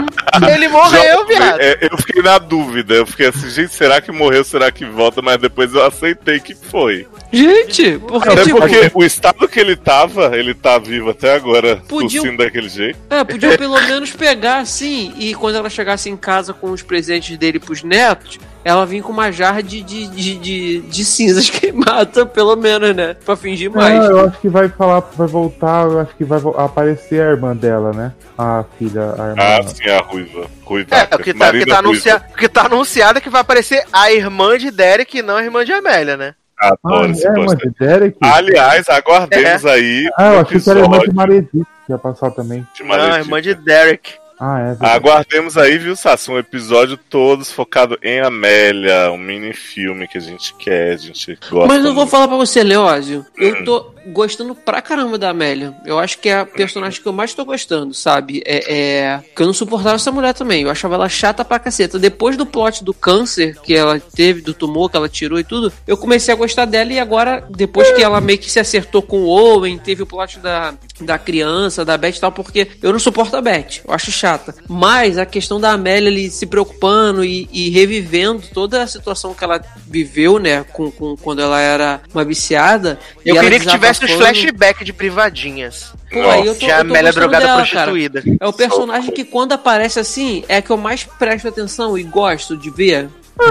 Ele morreu, viado. É, eu fiquei na dúvida, eu fiquei assim, gente, será que morreu, será que volta? Mas depois eu aceitei que foi. Gente, porque, Até tipo, porque o estado que ele tava, ele tá vivo até agora, Podiam- tossindo daquele jeito. é, podiam pelo menos pegar assim, e quando ela chegasse em casa com os presentes dele pros netos, ela vir com uma jarra de, de, de, de, de cinzas queimadas, pelo menos, né? Pra fingir mais. Ah, eu acho que vai falar, vai voltar, eu acho que vai aparecer a irmã dela, né? A filha, a irmã. Ah, sim, a ruiva. Ruiva. É, o que tá, tá Ruiva. anunciado, o que tá anunciado é que vai aparecer a irmã de Derek e não a irmã de Amélia, né? Ah, Adoro esse é Derek? Aliás, aguardemos aí Ah, eu achei que era a irmã de episódio Maredita que ia passar também. de Não, irmã de Derek. Ah, é verdade. Aguardemos aí, viu, Sassi? Um episódio todos focado em Amélia, um mini filme que a gente quer, a gente gosta. Mas eu vou muito. falar pra você, Leózio. Eu tô gostando pra caramba da Amélia. Eu acho que é a personagem que eu mais tô gostando, sabe? É, é... Que eu não suportava essa mulher também. Eu achava ela chata pra caceta. Depois do plot do câncer que ela teve, do tumor que ela tirou e tudo, eu comecei a gostar dela e agora, depois que ela meio que se acertou com o Owen, teve o plot da, da criança, da Beth e tal, porque eu não suporto a Beth. Eu acho chata. Mas a questão da Amélia ali se preocupando e, e revivendo toda a situação que ela viveu, né? Com, com- quando ela era uma viciada. e Eu ela queria que tivesse os desabafando. flashbacks de privadinhas. Pô, aí eu tô, Já a eu tô Amélia gostando drogada dela, prostituída. cara. É o personagem que quando aparece assim, é que eu mais presto atenção e gosto de ver.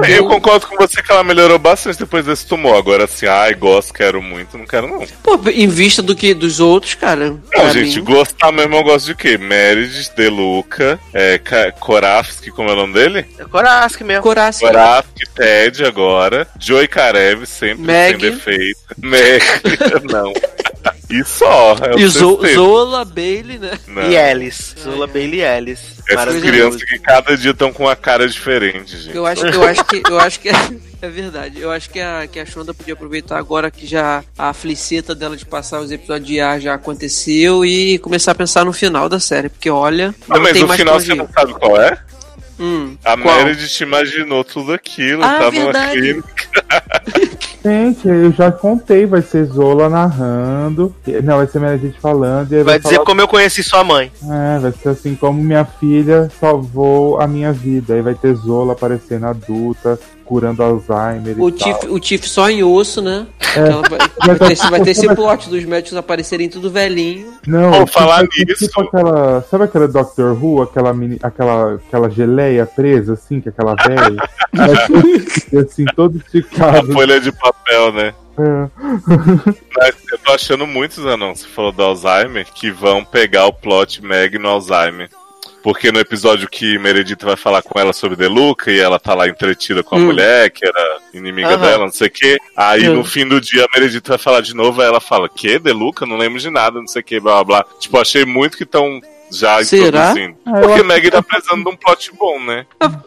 Eu concordo com você que ela melhorou bastante depois desse tumor. Agora, assim, ai, gosto, quero muito, não quero não. Pô, em vista do que dos outros, cara. Não, gente, mim- gostar mesmo eu gosto de quê? Meredith, Deluca, é, Ka- Korafsky, como é o nome dele? É Korasky mesmo. Coração. Korafsky, Ted agora, Joey Karev, sempre Meg. sem defeito. Meg, não. E só. É o E Zo. Zola Bailey, né? Não. E Alice. Zola Bailey e Alice. Essas crianças que cada dia estão com uma cara diferente, gente. Eu acho, eu acho que eu acho que é, é verdade. Eu acho que a que a Shonda podia aproveitar agora que já a fliceta dela de passar os episódios de ar já aconteceu e começar a pensar no final da série, porque olha, Não, não mas tem no mais final você não sabe qual é? Hum, A qual? Meredith imaginou tudo aquilo, Ah, tá numa verdade. clínica. Gente, eu já contei, vai ser Zola narrando. Não, vai ser Meredith falando. E aí Vai dizer falar- como eu conheci sua mãe. É, vai ser assim como minha filha salvou a minha vida. Aí vai ter Zola aparecendo adulta, curando Alzheimer O e tal. Tiff, o Tiff só em osso, né? É. Ela vai, vai ter, esse- vai ter esse plot dos médicos aparecerem tudo velhinho. Não, Vou tipo, falar tipo nisso. aquela. Sabe aquela Doctor Who, aquela, mini, aquela, aquela geleia presa, assim, que é aquela velha? É, assim, todo A esticado. folha de papel, né? É. Mas eu tô achando muitos anúncios, você falou do Alzheimer, que vão pegar o plot Meg no Alzheimer. Porque no episódio que Meredith vai falar com ela sobre Deluca e ela tá lá entretida com a Hum. mulher, que era inimiga Aham. dela, não sei o quê. Aí Hum. no fim do dia a Meredith vai falar de novo, aí ela fala, que? Deluca? Não lembro de nada, não sei o que, blá blá blá. Tipo, achei muito que estão já Será? introduzindo. Ah, Porque Meg tá precisando de um plot bom, né?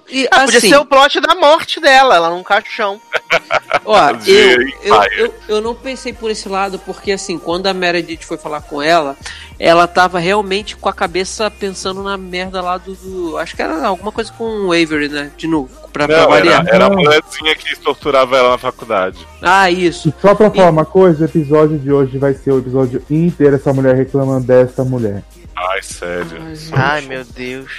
E, Ah, podia assim, ser o plot da morte dela, ela num caixão. Ó, eu, eu, eu, eu não pensei por esse lado, porque assim, quando a Meredith foi falar com ela, ela tava realmente com a cabeça pensando na merda lá do. do- acho que era alguma coisa com o Avery, né? De novo, pra, pra Não, variar. era, era a mulherzinha que torturava ela na faculdade. Ah, isso. E só pra falar uma coisa, o episódio de hoje vai ser o episódio inteiro essa mulher reclamando desta mulher. Ai, sério. Ai, meu Deus.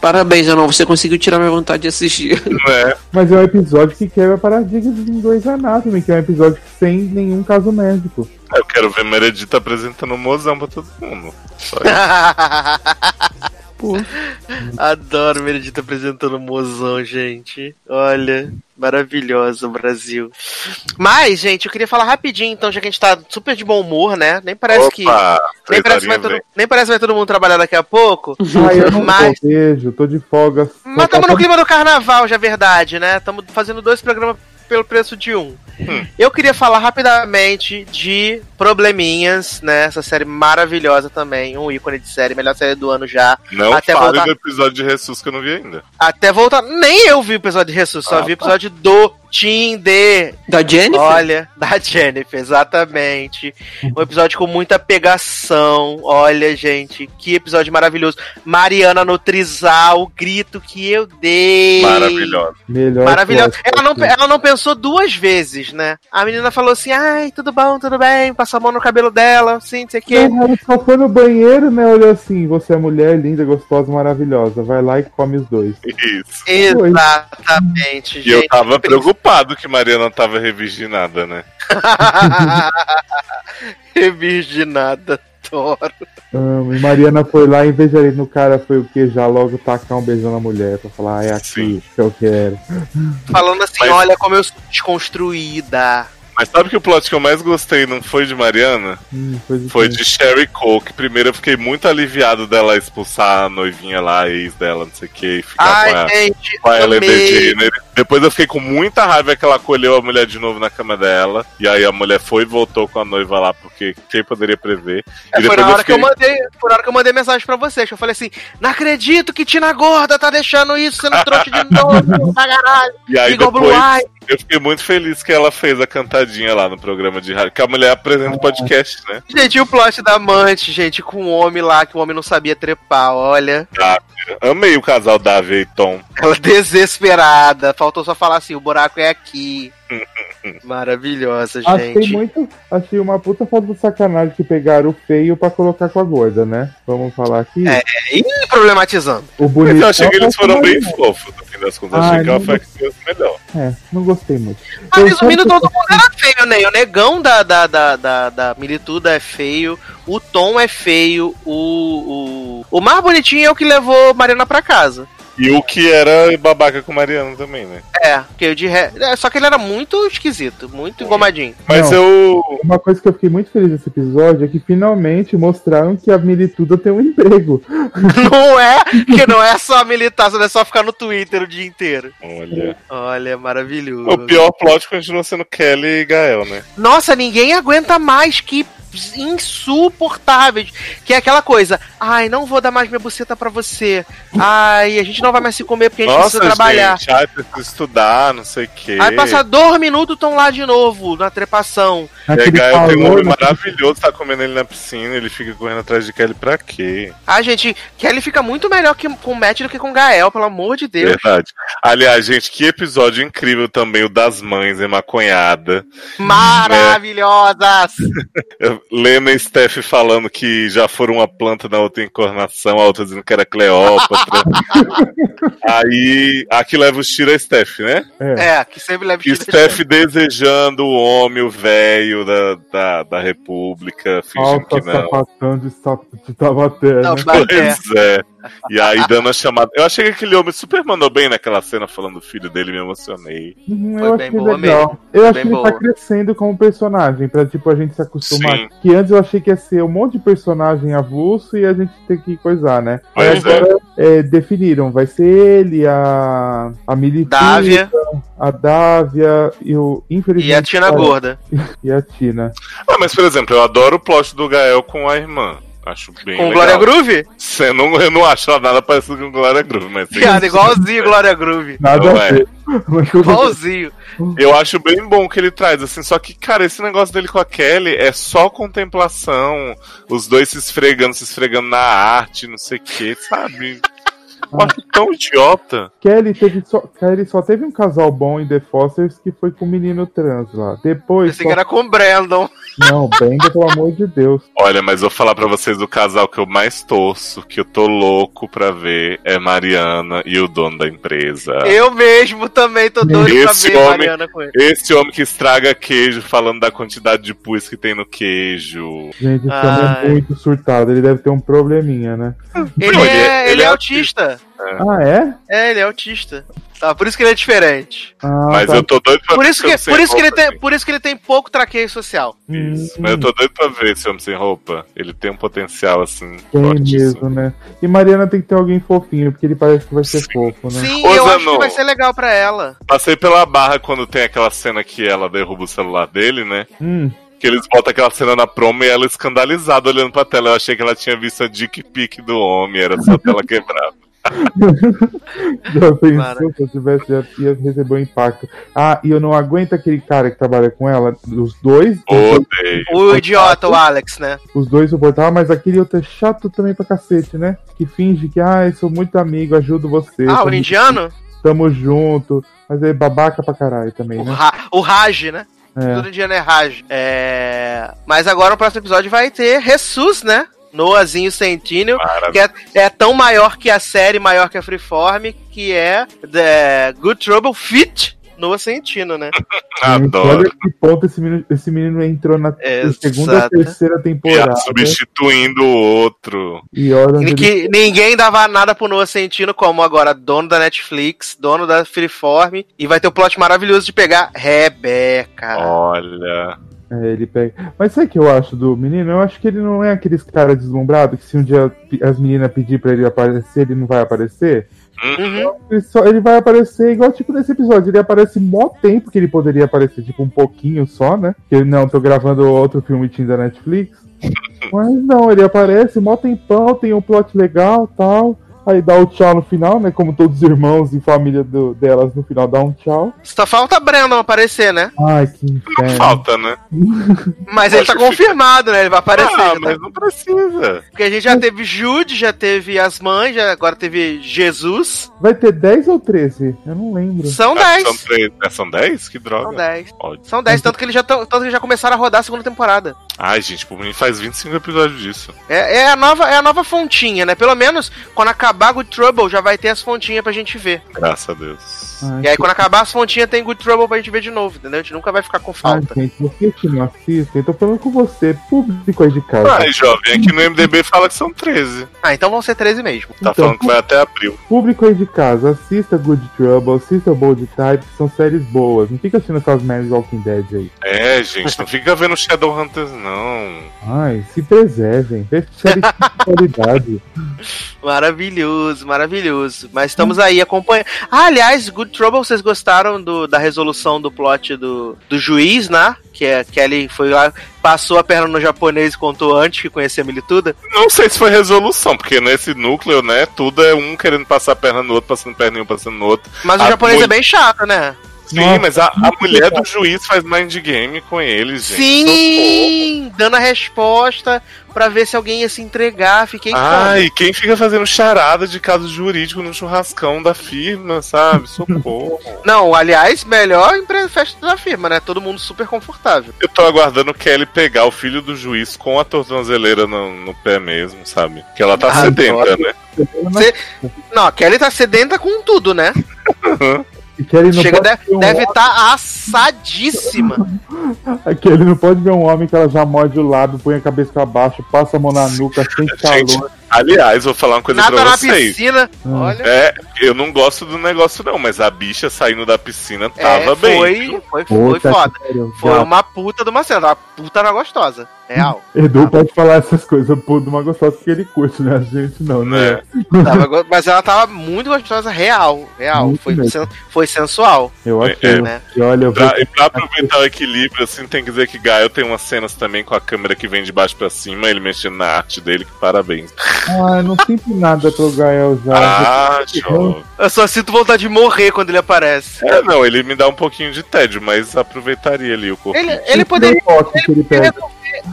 Parabéns, Anão, você conseguiu tirar minha vontade de assistir. Né? Mas é um episódio que quebra paradigmas em Grey's Anatomy, que é um episódio sem nenhum caso médico. Eu quero ver Meredith apresentando um mozão pra todo mundo. Só isso. Adoro Meredith apresentando o mozão, gente. Olha, maravilhosa o Brasil. Mas, gente, eu queria falar rapidinho, então, já que a gente tá super de bom humor, né? Nem parece que. Opa! Nem Três parece, que vai todo, nem parece que vai todo mundo trabalhar daqui a pouco. Ah, eu não Mas- tô, beijo, tô de folga. Mas estamos no clima do carnaval, já é verdade, né? Estamos fazendo dois programas pelo preço de um. Hum. Eu queria falar rapidamente de Probleminhas, né? Essa série maravilhosa também, um ícone de série, melhor série do ano já. Não Até fale voltar- do episódio de Ressus que eu não vi ainda. Até voltar. Nem eu vi o episódio de Jesus, só Ah, vi o tá. episódio do Tinder. Da Jennifer? Olha, da Jennifer, exatamente. Um episódio com muita pegação. Olha, gente, que episódio maravilhoso. Mariana no trisal, o grito que eu dei. Maravilhosa. Melhor Maravilhosa. Ela não, ela não pensou duas vezes, né? A menina falou assim: ai, tudo bom, tudo bem, passa a mão no cabelo dela, assim, não sei o quê. Ela só foi no banheiro, né? Olhou assim, você é mulher linda, gostosa, maravilhosa. Vai lá e come os dois. Isso. Exatamente, E eu gente. tava preocupado que Mariana tava revirginada, né? Revirginada, adoro. Amo. E Mariana foi lá, em vez de ir no cara, foi o que? Já logo tacar um beijão na mulher pra falar, ah, é aqui Sim. que eu quero. Falando assim, Mas- olha como eu sou desconstruída. Mas sabe que o plot que eu mais gostei não foi de Mariana? Hum, foi Foi de Sherry Cole, que primeiro eu fiquei muito aliviado dela expulsar a noivinha lá, a ex dela, não sei o que, e ficar com a, Ai, gente, com a Ellen amei. DeGeneres. Depois eu fiquei com muita raiva que ela acolheu a mulher de novo na cama dela. E aí a mulher foi e voltou com a noiva lá, porque quem poderia prever? É, e foi depois na hora que eu fiquei- mandei, foi na hora que eu mandei mensagem pra vocês, que eu falei assim, não acredito que Tina Gorda tá deixando isso, você não trouxe de novo, pra caralho. E aí Igual Blue depois Eye. Eu fiquei muito feliz que ela fez a cantadinha lá no programa de rádio. Que a mulher apresenta o podcast, né? Gente, e o plot da amante, gente, com o homem lá, que o homem não sabia trepar, olha. Amei o casal Davi e Tom. Ela desesperada, faltou só falar assim, o buraco é aqui. Maravilhosa, Achei gente. muito. Achei uma puta falta de sacanagem que pegaram o feio pra colocar com a gorda, né? Vamos falar aqui. É, e problematizando. O Mas bonito. eu achei que eles foram bem fofos, no fim das contas. Ai, achei que ela foi melhor. É, não gostei muito. Ah, Eu resumindo, todo mundo era feio, né? O negão da, da, da, da, da Milituda é feio, o Tom é feio, o, o. O mais bonitinho é o que levou Mariana pra casa. E o que era babaca com Mariana também, né? É, porque de re... é, Só que ele era muito esquisito, muito engomadinho. Mas Não. eu. Uma coisa que eu fiquei muito feliz nesse episódio é que finalmente mostraram que a Milituda tem um emprego. Não é que não é só militar, não é só ficar no Twitter o dia inteiro. Olha. Olha, maravilhoso. O pior plot continua sendo Kelly e Gael, né? Nossa, ninguém aguenta mais. Que insuportáveis. Que é aquela coisa, ai, não vou dar mais minha buceta pra você. Ai, a gente não vai mais se comer porque a gente Nossa, precisa trabalhar. gente, ai, preciso estudar, não sei o quê. Aí passa dois minutos, estão lá de novo, na trepação. E Gael tem um homem né? maravilhoso, tá comendo ele na piscina, ele fica correndo atrás de Kelly pra quê? Ah, gente, Kelly fica muito melhor que, com o Matt do que com o Gael, pelo amor de Deus. Verdade. Aliás, gente, que episódio incrível também o das mães emaconhada. Maravilhosas! Eu- Lena e Steph falando que já foram uma planta na outra encarnação, a outra dizendo que era Cleópatra. Aí, aqui leva os tiro a Steph, né? É. É, que sempre leva E Steph desejando o homem, o velho da, da, da República, fingindo Alta que não. sapatão de, sta- de Taubaté, Não, né? Pois é. E aí dando a chamada. Eu achei que aquele homem super mandou bem naquela cena falando do filho dele, me emocionei. Uhum, Foi eu bem achei boa legal. mesmo. Eu Foi acho que ele tá crescendo como personagem, pra tipo a gente se acostumar. Sim. Que antes eu achei que ia ser um monte de personagem avulso e a gente ter que coisar, né? Pois é. agora é, definiram, vai ser ele, a, a Dávia a Dávia e o infelizmente e a Tina cara, Gorda. e a Tina. Ah, mas por exemplo, eu adoro o plot do Gael com a irmã. Acho bem Com legal. Glória Groove? Você não, eu não acho nada parecido com Glória Groove, mas Piada, igualzinho Glória Groove. Nada a é. ver. Igualzinho. eu acho bem bom que ele traz, assim, só que, cara, esse negócio dele com a Kelly é só contemplação, os dois se esfregando, se esfregando na arte, não sei o que, sabe? Acho tão idiota. Kelly teve só, Kelly só teve um casal bom em The Fosters que foi com o menino trans lá. Depois, Pensei só... que era com o Brandon. não, Benda, pelo amor de Deus. Olha, mas vou falar pra vocês do casal que eu mais torço, que eu tô louco pra ver, é Mariana e o dono da empresa. Eu mesmo também tô doido pra Esse ver homem- Mariana com ele. Esse homem que estraga queijo, falando da quantidade de pus que tem no queijo. Gente, esse homem é muito surtado. Ele deve ter um probleminha, né? Ele, Não, ele é, é- ele ele é é. Ah, é? É, ele é autista. Tá, por isso que ele é diferente. Ah, Mas tá. eu tô doido pra Por ver isso que, por isso que ele tem, gente. por isso que ele tem pouco traqueio social. Isso. Hum. Mas eu tô doido pra ver esse homem sem roupa. Ele tem um potencial, assim, Tem fortíssimo. mesmo, né? E Mariana tem que ter alguém fofinho, porque ele parece que vai ser Sim. fofo, né? Sim, Ô, eu acho Zanon. que vai ser legal pra ela. Passei pela barra quando tem aquela cena que ela derruba o celular dele, né? Hum, Que eles botam aquela cena na promo e ela escandalizada olhando pra tela. Eu achei que ela tinha visto a dick pic do homem, era só a tela quebrada. já pensou Mara. se eu tivesse, já ia receber um impacto. Ah, e eu não aguento aquele cara que trabalha com ela, os dois, Odeio. O idiota, o Alex, né? os dois suportavam, mas aquele outro é chato também pra cacete, né? Que finge que, ah, eu sou muito amigo, ajudo você. Ah, o indiano? Tamo junto. Mas é babaca pra caralho também, O, né? Ra o Raj, né? É. Todo indiano é Raj. É... Mas agora no próximo episódio vai ter Jesus, né? Noahzinho Centineo, que é, é tão maior que a série, maior que a Freeform, que é The Good Trouble Fit Noah Centino, né? Adoro. Olha que ponto esse menino, esse menino entrou na Exato. segunda, terceira temporada. substituindo o outro. E olha onde E ele que ninguém dava nada pro Noah Centino, como agora dono da Netflix, dono da Freeform, e vai ter o plot maravilhoso de pegar Rebeca. Olha. É, ele pega. Mas sabe o que eu acho do menino? Eu acho que ele não é aqueles cara deslumbrado que se um dia as meninas pedir pra ele aparecer, ele não vai aparecer. Uhum. Ele, só, ele vai aparecer igual tipo nesse episódio. Ele aparece mó tempo que ele poderia aparecer, tipo, um pouquinho só, né? Que não, tô gravando outro filme da Netflix. Mas não, ele aparece mó tempão, tem um plot legal tal. Aí dá o tchau no final, né? Como todos os irmãos e família do- delas no final dá um tchau. Só falta a Brandon aparecer, né? Ai, que Não inferno. falta, né? Mas ele tá confirmado, né? Ele vai aparecer. Ah, tá- mas não precisa. Porque a gente já teve Jude, já teve as mães, já agora teve Jesus. Vai ter 10 ou 13? Eu não lembro. São Ah, 10. São, três, né? são 10? Que droga. São 10. Ódio. São 10, tanto que eles já, tão, tanto que eles já começaram a rodar a segunda temporada. Ai, gente, por mim faz 25 episódios disso. É, é a nova, é a nova fontinha, né? Pelo menos quando acabar Good Trouble já vai ter as fontinhas pra gente ver. Graças a Deus. Ai, E aí quando acabar as fontinhas tem Good Trouble pra gente ver de novo, entendeu? A gente nunca vai ficar com Ai, falta. gente, você que não assiste, eu tô falando com você, público aí de casa. Ai, jovem, aqui no MDB fala que são 13. Ah, então vão ser 13 mesmo. Tá Então, falando que vai até abril. Público aí de casa, assista Good Trouble, assista Bold Type, que são séries boas. Não fica assistindo essas merdas Walking Dead aí. É, gente, não fica vendo Shadowhunters, não. não. Ai, se preservem. Vê série de qualidade. Maravilhoso, maravilhoso. Mas estamos aí acompanhando. Ah, aliás, Good Trouble, vocês gostaram do, da resolução do plot do, do juiz, né? Que a Kelly foi lá, passou a perna no japonês e contou antes que conhecia a milituda. Não sei se foi resolução, porque nesse núcleo, né, tudo é um querendo passar a perna no outro, passando perna em um, passando no outro. Mas o A japonês mul- é bem chato, né? Sim, mas a, a mulher do juiz faz mind game com eles, gente. Sim! Dando a resposta pra ver se alguém ia se entregar. Fiquei como? Ai, quem fica fazendo charada de caso jurídico no churrascão da firma, sabe? Socorro. Não, aliás, melhor empre- festa da firma, né? Todo mundo super confortável. Eu tô aguardando o Kelly pegar o filho do juiz com a tornozeleira no, no pé mesmo, sabe? Que ela tá Ah, sedenta, né? Não, a Kelly tá sedenta com tudo, né? E que ele não Chega, pode de- ver um deve estar assadíssima. homem- que ele não pode ver um homem que ela já morde o lado, põe a cabeça pra baixo, passa a mão na nuca, Gente, calor. Aliás, vou falar uma coisa Nada pra na vocês. piscina. Hum. Olha. É, eu não gosto do negócio não, mas a bicha saindo da piscina tava É, bem. foi, foi, foi foda. que Foi uma puta de uma cena. Uma puta na gostosa. Real. Edu pode falar essas coisas por uma gostosa porque ele curte, né? A gente não, né? Né? Tava mas ela tava muito gostosa, real. Real. Muito Foi, sen- foi sensual. Eu É, achei. é, né? E olha, eu vou Pra, e pra aproveitar o equilíbrio, assim, tem que dizer que Gael tem umas cenas também com a câmera que vem de baixo pra cima, ele mexendo na arte dele, que parabéns. Ah, não sinto nada pro Gael já. Ah, show. Eu só sinto vontade de morrer quando ele aparece. É, não, ele me dá um pouquinho de tédio, mas aproveitaria ali o corpo. Ele, ele poderia. Ele.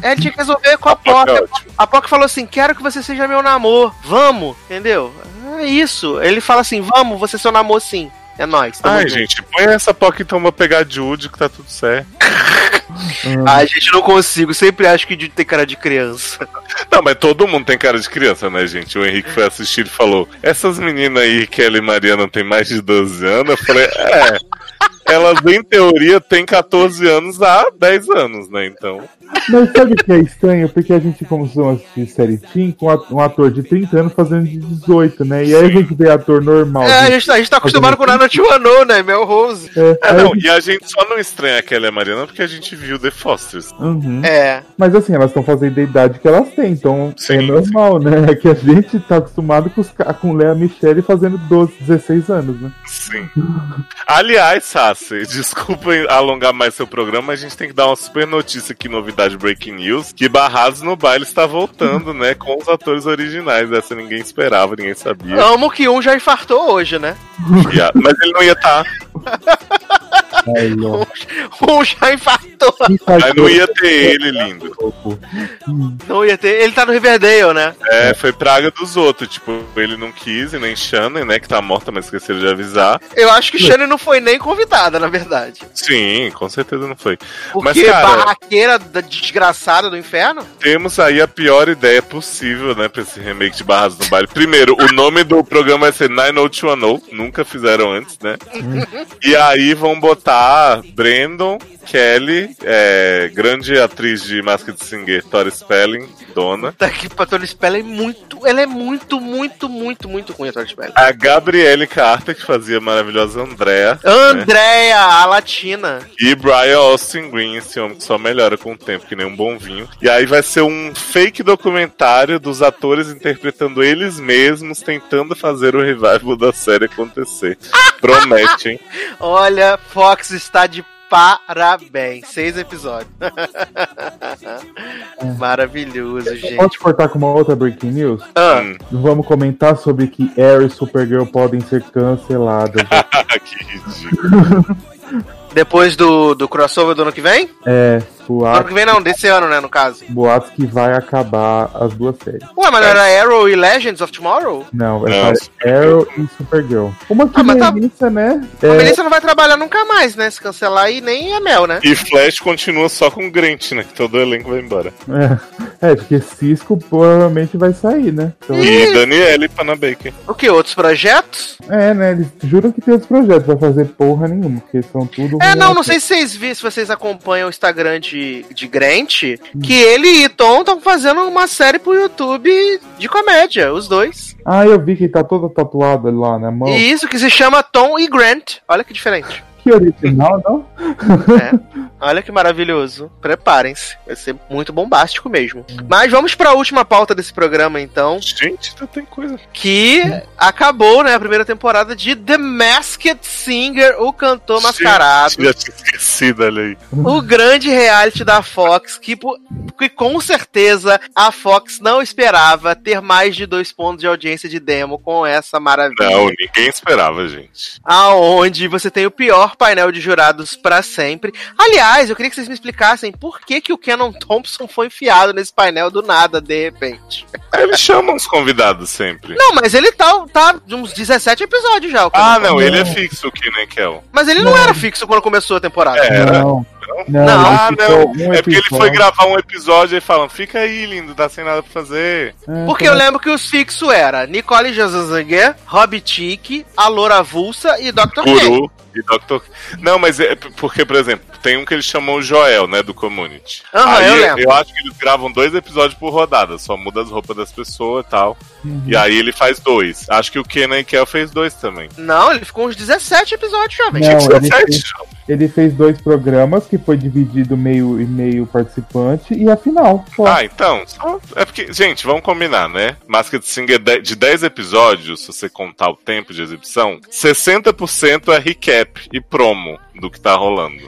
É, tinha que resolver com a É POC. ótimo. A POC falou assim: quero que você seja meu namor. Vamos, entendeu? É isso. Ele fala assim: vamos, você é seu namor sim. É nóis. Ai, junto. gente, põe essa POC então pra pegar Jude, que tá tudo certo. Ai, gente, não consigo. Sempre acho que de ter cara de criança. Não, mas todo mundo tem cara de criança, né, gente? O Henrique foi assistir e falou: Essas meninas aí, Kelly e Mariana, têm mais de 12 anos? Eu falei: É. Elas, em teoria, têm 14 anos há 10 anos, né? Então. Mas sabe o que é estranho? Porque a gente começou a assistir série Teen com um ator de 30 anos fazendo de 18, né? E aí a gente vê ator normal. É, a gente, tá- a gente tá acostumado com Nana Chuano, né? Mel Rose. É, É, não, gente- e a gente só não estranha a Kelly e a Mariana porque a gente viu The Fosters. Uhum. É. Mas assim, elas estão fazendo a idade que elas têm, então é Sim, normal, né? É que a gente tá acostumado com, os, com Lea Michele fazendo 12, 16 anos, né? Sim. Aliás, Desculpa alongar mais seu programa, mas a gente tem que dar uma super notícia aqui, novidade Breaking News, que Barrados no Baile está voltando, né, com os atores originais. Essa ninguém esperava, ninguém sabia. Amo que um já infartou hoje, né? A- Mas ele não ia estar. Ai, ó. Um já infartou. Aí não ia ter ele, lindo. Não ia ter. Ele tá no Riverdale, né? É, foi praga dos outros. Tipo, ele não quis, e nem Shannon, né, que tá morta, mas esqueceram de avisar. Eu acho que Shane não foi nem convidada, na verdade. Sim, com certeza não foi. Porque Mas, cara- barraqueira da desgraçada do inferno? Temos aí a pior ideia possível, né, pra esse remake de Barras no Baile. Primeiro, o nome do programa vai ser 90210, nunca fizeram antes, né? E aí vão botar Brandon, Kelly, é, grande atriz de Masked Singer, Tori Spelling, Dona. Tá que pra Tony Spell é muito. Ela é muito, muito, muito, muito ruim a Tony Spell. A Gabriele Carter, que fazia a maravilhosa Andrea. né? Andréia, a latina. E Brian Austin Green, esse homem que só melhora com o tempo, que nem um bom vinho. E aí vai ser um fake documentário dos atores interpretando eles mesmos, tentando fazer o revival da série acontecer. Promete, hein? Olha, Fox está de parabéns. Seis episódios. Maravilhoso, gente. Posso cortar com uma outra breaking news? Ah, Vamos comentar sobre que Arrow e Supergirl podem ser canceladas. que ridículo. depois do, do crossover do ano que vem? é, Do ano que vem não, desse ano, né, no caso. boatos que vai acabar as duas séries. Ué, mas não era Arrow e Legends of Tomorrow? Não, Não, ser Arrow e Supergirl. Uma que Ah, mas tá- Melissa, né? A É, Melissa não vai trabalhar nunca mais, né? Se cancelar aí, nem a Mel, né? E Flash continua só com Grant, né? Que todo o elenco vai embora. é, é, porque Cisco provavelmente vai sair, né? Então, E Daniele e Pana Baker. O que? Outros projetos? é, né? Eles juram que tem outros projetos, vai fazer porra nenhuma, porque são tudo. É, não, não sei se vocês viram, se vocês acompanham o Instagram de, de Grant, que ele e Tom estão fazendo uma série pro YouTube de comédia, os dois. Ah, eu vi que tá toda tatuada lá na mão. E isso que se chama Tom e Grant. Olha que diferente. Que original, não? É. Olha que maravilhoso. Preparem-se. Vai ser muito bombástico mesmo. Mas vamos pra última pauta desse programa, então. Gente, ainda tem coisa. Que acabou, né? A primeira temporada de The Masked Singer, o cantor mascarado. Gente, já tinha esquecido, olha aí. O grande reality da Fox, que, que com certeza a Fox não esperava ter mais de dois pontos de audiência de demo com essa maravilha. Não, ninguém esperava, gente. Aonde você tem o pior painel de jurados pra sempre. Aliás, eu queria que vocês me explicassem por que, que o Kenan Thompson foi enfiado nesse painel do nada, de repente. Eles chamam os convidados sempre. Não, mas ele tá, tá de uns 17 episódios já. Ah, Thompson. não, ele é fixo, o Kenan Kel. Mas ele não, era fixo quando começou a temporada. É, Era? Não, não, Não, Ah, não. um É porque ele foi gravar um episódio e falam: fica aí, lindo, tá sem nada pra fazer. É, Porque tá- eu lembro que os fixos era Nicole Jazangue, Rob Tique, a Loura Vulsa e Dr. K. Guru e Dr. Não, mas é porque, por exemplo, tem um que eles chamam o Joel, né, do Community. Aham, aí eu lembro. acho que eles gravam dois episódios por rodada, só muda as roupas das pessoas e tal. Uhum. E aí ele faz dois. Acho que o Kenan e Kel fez dois também. Não, ele ficou uns 17 episódios, jovem. Não, ele 17, fez, ele fez dois programas que foi dividido meio e meio participante e a final. Só. Ah, então. só- É porque, gente, vamos combinar, né? Masked Singer de- de 10 episódios, se você contar o tempo de exibição, 60% é recap e promo do que tá rolando.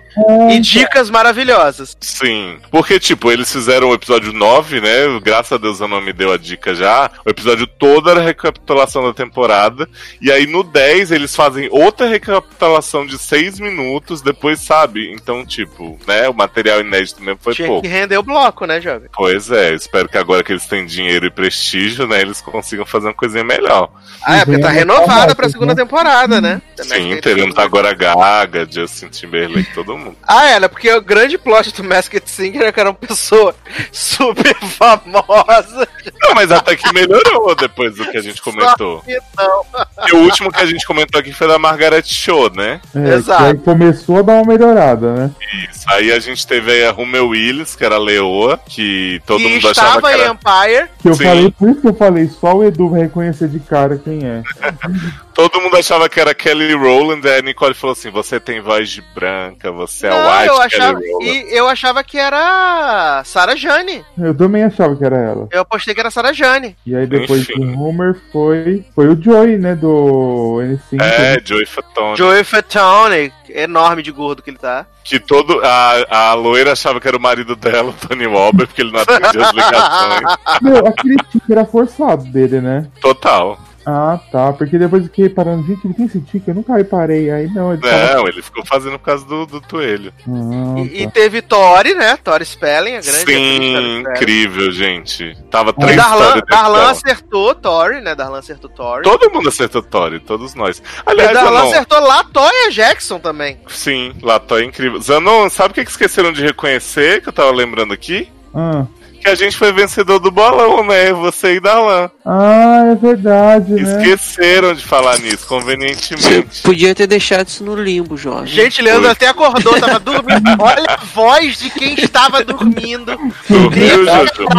E dicas maravilhosas. Sim. Porque, tipo, eles fizeram o episódio 9, né? Graças a Deus eu não me deu a dica já. O episódio todo era recapitulação da temporada. E aí no 10 eles fazem outra recapitulação de 6 minutos, depois, sabe? Então, tipo, né? O material inédito mesmo foi Tinha pouco. que render o bloco, né, jovem? Pois é, espero que agora que eles têm dinheiro e prestígio, né, eles consigam fazer uma coisinha melhor. Ah, é, porque tá Vem renovada pra segunda né? temporada, né? Sim, teremos agora Gaga, Justin Timberlake, todo mundo. Ah, é, né? Porque o grande plot do Masked Singer é que era uma pessoa super famosa. Não, mas até que melhorou depois do que a gente comentou. E não. E o último que a gente comentou aqui foi da Margaret Show, né? É, Exato. que aí começou a dar uma melhorada, né? Isso. Aí a gente teve aí a Rumel Willis, que era a Leoa, que todo que mundo achava estava que em era. Empire. Que eu Sim. falei, por isso que eu falei, só o Edu vai reconhecer de cara quem é. Todo mundo achava que era Kelly Rowland, aí a Nicole falou assim: você tem voz de branca, você é não, white eu Kelly achava, Rowland. e eu achava que era Sarah Jane. Eu também achava que era ela. Eu apostei que era Sarah Jane. E aí depois Enfim. do Homer foi, foi o Joey, né? Do N5. É, Joey Fatone. Joey Fatone, enorme de gordo que ele tá. Que todo. A, a loira achava que era o marido dela, o Tony Walber, porque ele não atendia as ligações. Meu, aquele tique era forçado dele, né? Total. Ah, tá. Porque depois eu fiquei reparando, gente, ele tem esse tique, eu nunca reparei. Aí não, ele tava... Não, ele ficou fazendo por causa do, do toelho. Ah, E, e tá. teve Tori, né? Tori Spelling, a grande Sim, incrível, gente. Tava E E três Darlan, Darlan acertou Tori, né? Darlan acertou Tori. Todo mundo acertou Tori, todos nós. E Aliás, Darlan Zanon, acertou Latoya Jackson também. sim, Latóia é incrível. Zanon, sabe o que que esqueceram de reconhecer, que eu tava lembrando aqui? Ah. Que a gente foi vencedor do bolão, né? Você e Darlan. Ah, é verdade, né? Esqueceram de falar nisso, convenientemente. Podia ter deixado isso no limbo, jovem. Gente, Leandro Foi. até acordou, tava dormindo. Olha a voz de quem estava dormindo. Jojo?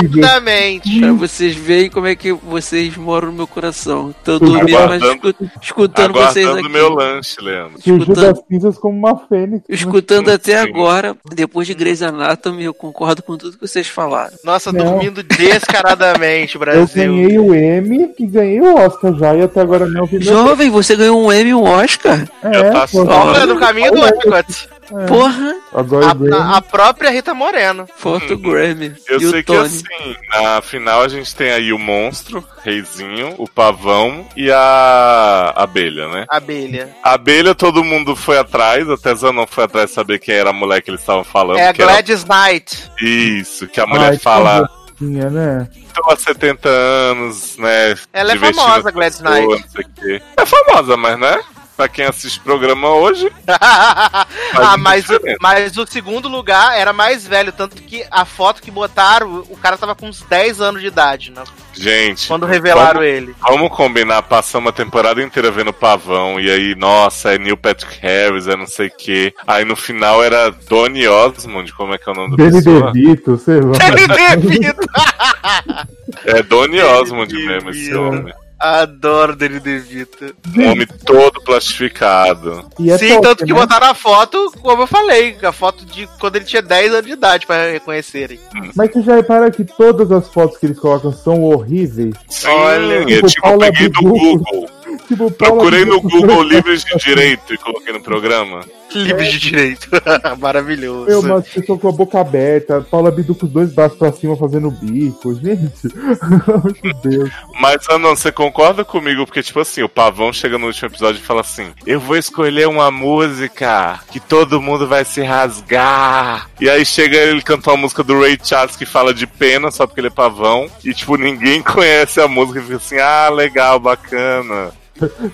Desesperadamente. Pra vocês verem como é que vocês moram no meu coração. Tô dormindo, mas Aguardando- escu- escutando vocês Aguardando aqui. meu lanche, Leandro. Escutando- das cinzas como uma fênix. Escutando até Sim. agora, depois de Grey's Anatomy, eu concordo com tudo que vocês falaram. Nossa, Não. dormindo descaradamente, Eu Brasil. ganhei o M e ganhei o Oscar já, e até agora não vi. Jovem, você ganhou um Emmy e um Oscar? É, tá pô, só- Olha, no caminho do Epcot. É. Porra, A, a própria Rita Moreno. foto Grammy. Eu e o sei que Tony. assim, na final a gente tem aí o monstro, reizinho, o pavão e a abelha, né? Abelha. A abelha todo mundo foi atrás, até Zanon foi atrás de saber quem era a mulher que eles estavam falando. É a que era- Gladys Knight. Isso, que a mulher Ai, fala, que boquinha, né? estou há 70 anos, né? Ela é famosa, Gladys Knight. não sei o quê. É famosa, mas né? Pra quem assiste o programa hoje, ah, mas, o- mas o segundo lugar era mais velho, tanto que a foto que botaram, o cara tava com uns 10 anos de idade, né? gente. Quando revelaram vamos, ele. Vamos combinar, passamos a temporada inteira vendo pavão, e aí, nossa, é Neil Patrick Harris, é não sei o quê. Aí no final era Donny Osmond, como é que é o nome da Danny? DeVito, sei lá. Ele devido. É Donny Danny Osmond DeVito. mesmo, esse homem. Adoro Danny DeVito. Um homem todo plastificado. E é Sim, top, tanto que né? botaram a foto, como eu falei, a foto de quando ele tinha 10 anos de idade pra reconhecerem. Mas você já repara que todas as fotos que eles colocam são horríveis? Sim, Olha, eu tipo, tipo, peguei do. Google. Tipo, Procurei no Google livros de direito e coloquei no programa. Livre de direito. Maravilhoso. Eu, uma pessoa com a boca aberta, Paula Bidu com os dois braços pra cima fazendo bico. Gente, meu Deus. Mas, Anon, você concorda comigo? Porque, tipo assim, o Pavão chega no último episódio e fala assim: Eu vou escolher uma música que todo mundo vai se rasgar. E aí chega ele cantar uma música do Ray Charles que fala de pena, só porque ele é pavão. E, tipo, ninguém conhece a música e fica assim: Ah, legal, bacana.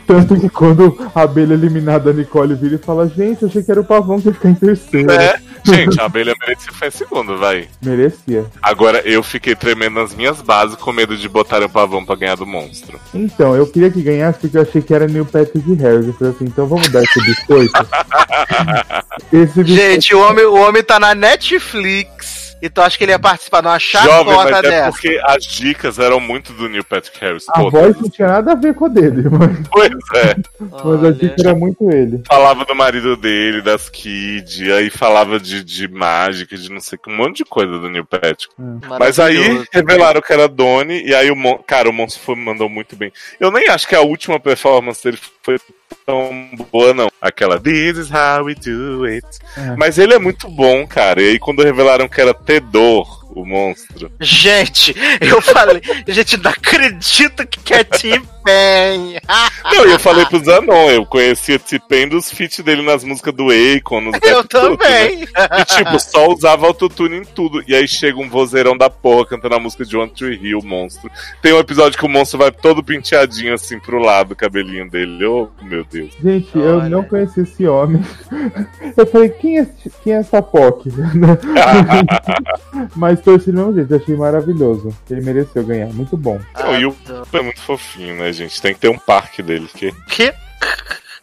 Tanto que quando a abelha eliminada, a Nicole vira e fala: Gente, eu achei que era o pavão que ia ficar em terceiro. É. Gente, a abelha merecia ficar em segundo, vai. Merecia. Agora eu fiquei tremendo nas minhas bases com medo de botarem o pavão pra ganhar do monstro. Então, eu queria que ganhasse porque eu achei que era Neil Patrick Harris. Eu falei assim: então vamos dar esse biscoito. esse biscoito. Gente, o homem, o homem tá na Netflix. Então acho que ele ia participar de uma Jovem, chacota mas é dessa. porque as dicas eram muito do Neil Patrick Harris. A todas. voz não tinha nada a ver com a dele, mas, Pois é. mas a dica era muito ele. Falava do marido dele, das kids, aí falava de, de mágica, de não sei que, um monte de coisa do Neil Patrick. Mas aí revelaram que era Donnie, e aí o Mon cara, o monstro foi, mandou muito bem. Eu nem acho que a última performance dele foi tão boa, não. Aquela This is how we do it. É. Mas ele é muito bom, cara. E aí quando revelaram que era Tedor, o monstro. Gente, eu falei, gente, não acredito que é T-Pain. Não, e eu falei pro Zanon, eu conhecia T-Pain dos feats dele nas músicas do Akon, nos Eu rap tudo, né? também. E tipo, só usava autotune em tudo. E aí chega um vozeirão da porra cantando a música de One Tree Hill, o monstro. Tem um episódio que o monstro vai todo penteadinho assim pro lado, o cabelinho dele. Oh, meu Deus. Gente, eu Olha. não conheci esse homem. Eu falei, quem é, quem é essa POC? Mas torci do mesmo jeito, achei maravilhoso. Ele mereceu ganhar, muito bom. Não, e o é muito fofinho, né, gente? Tem que ter um parque dele. Que... Que?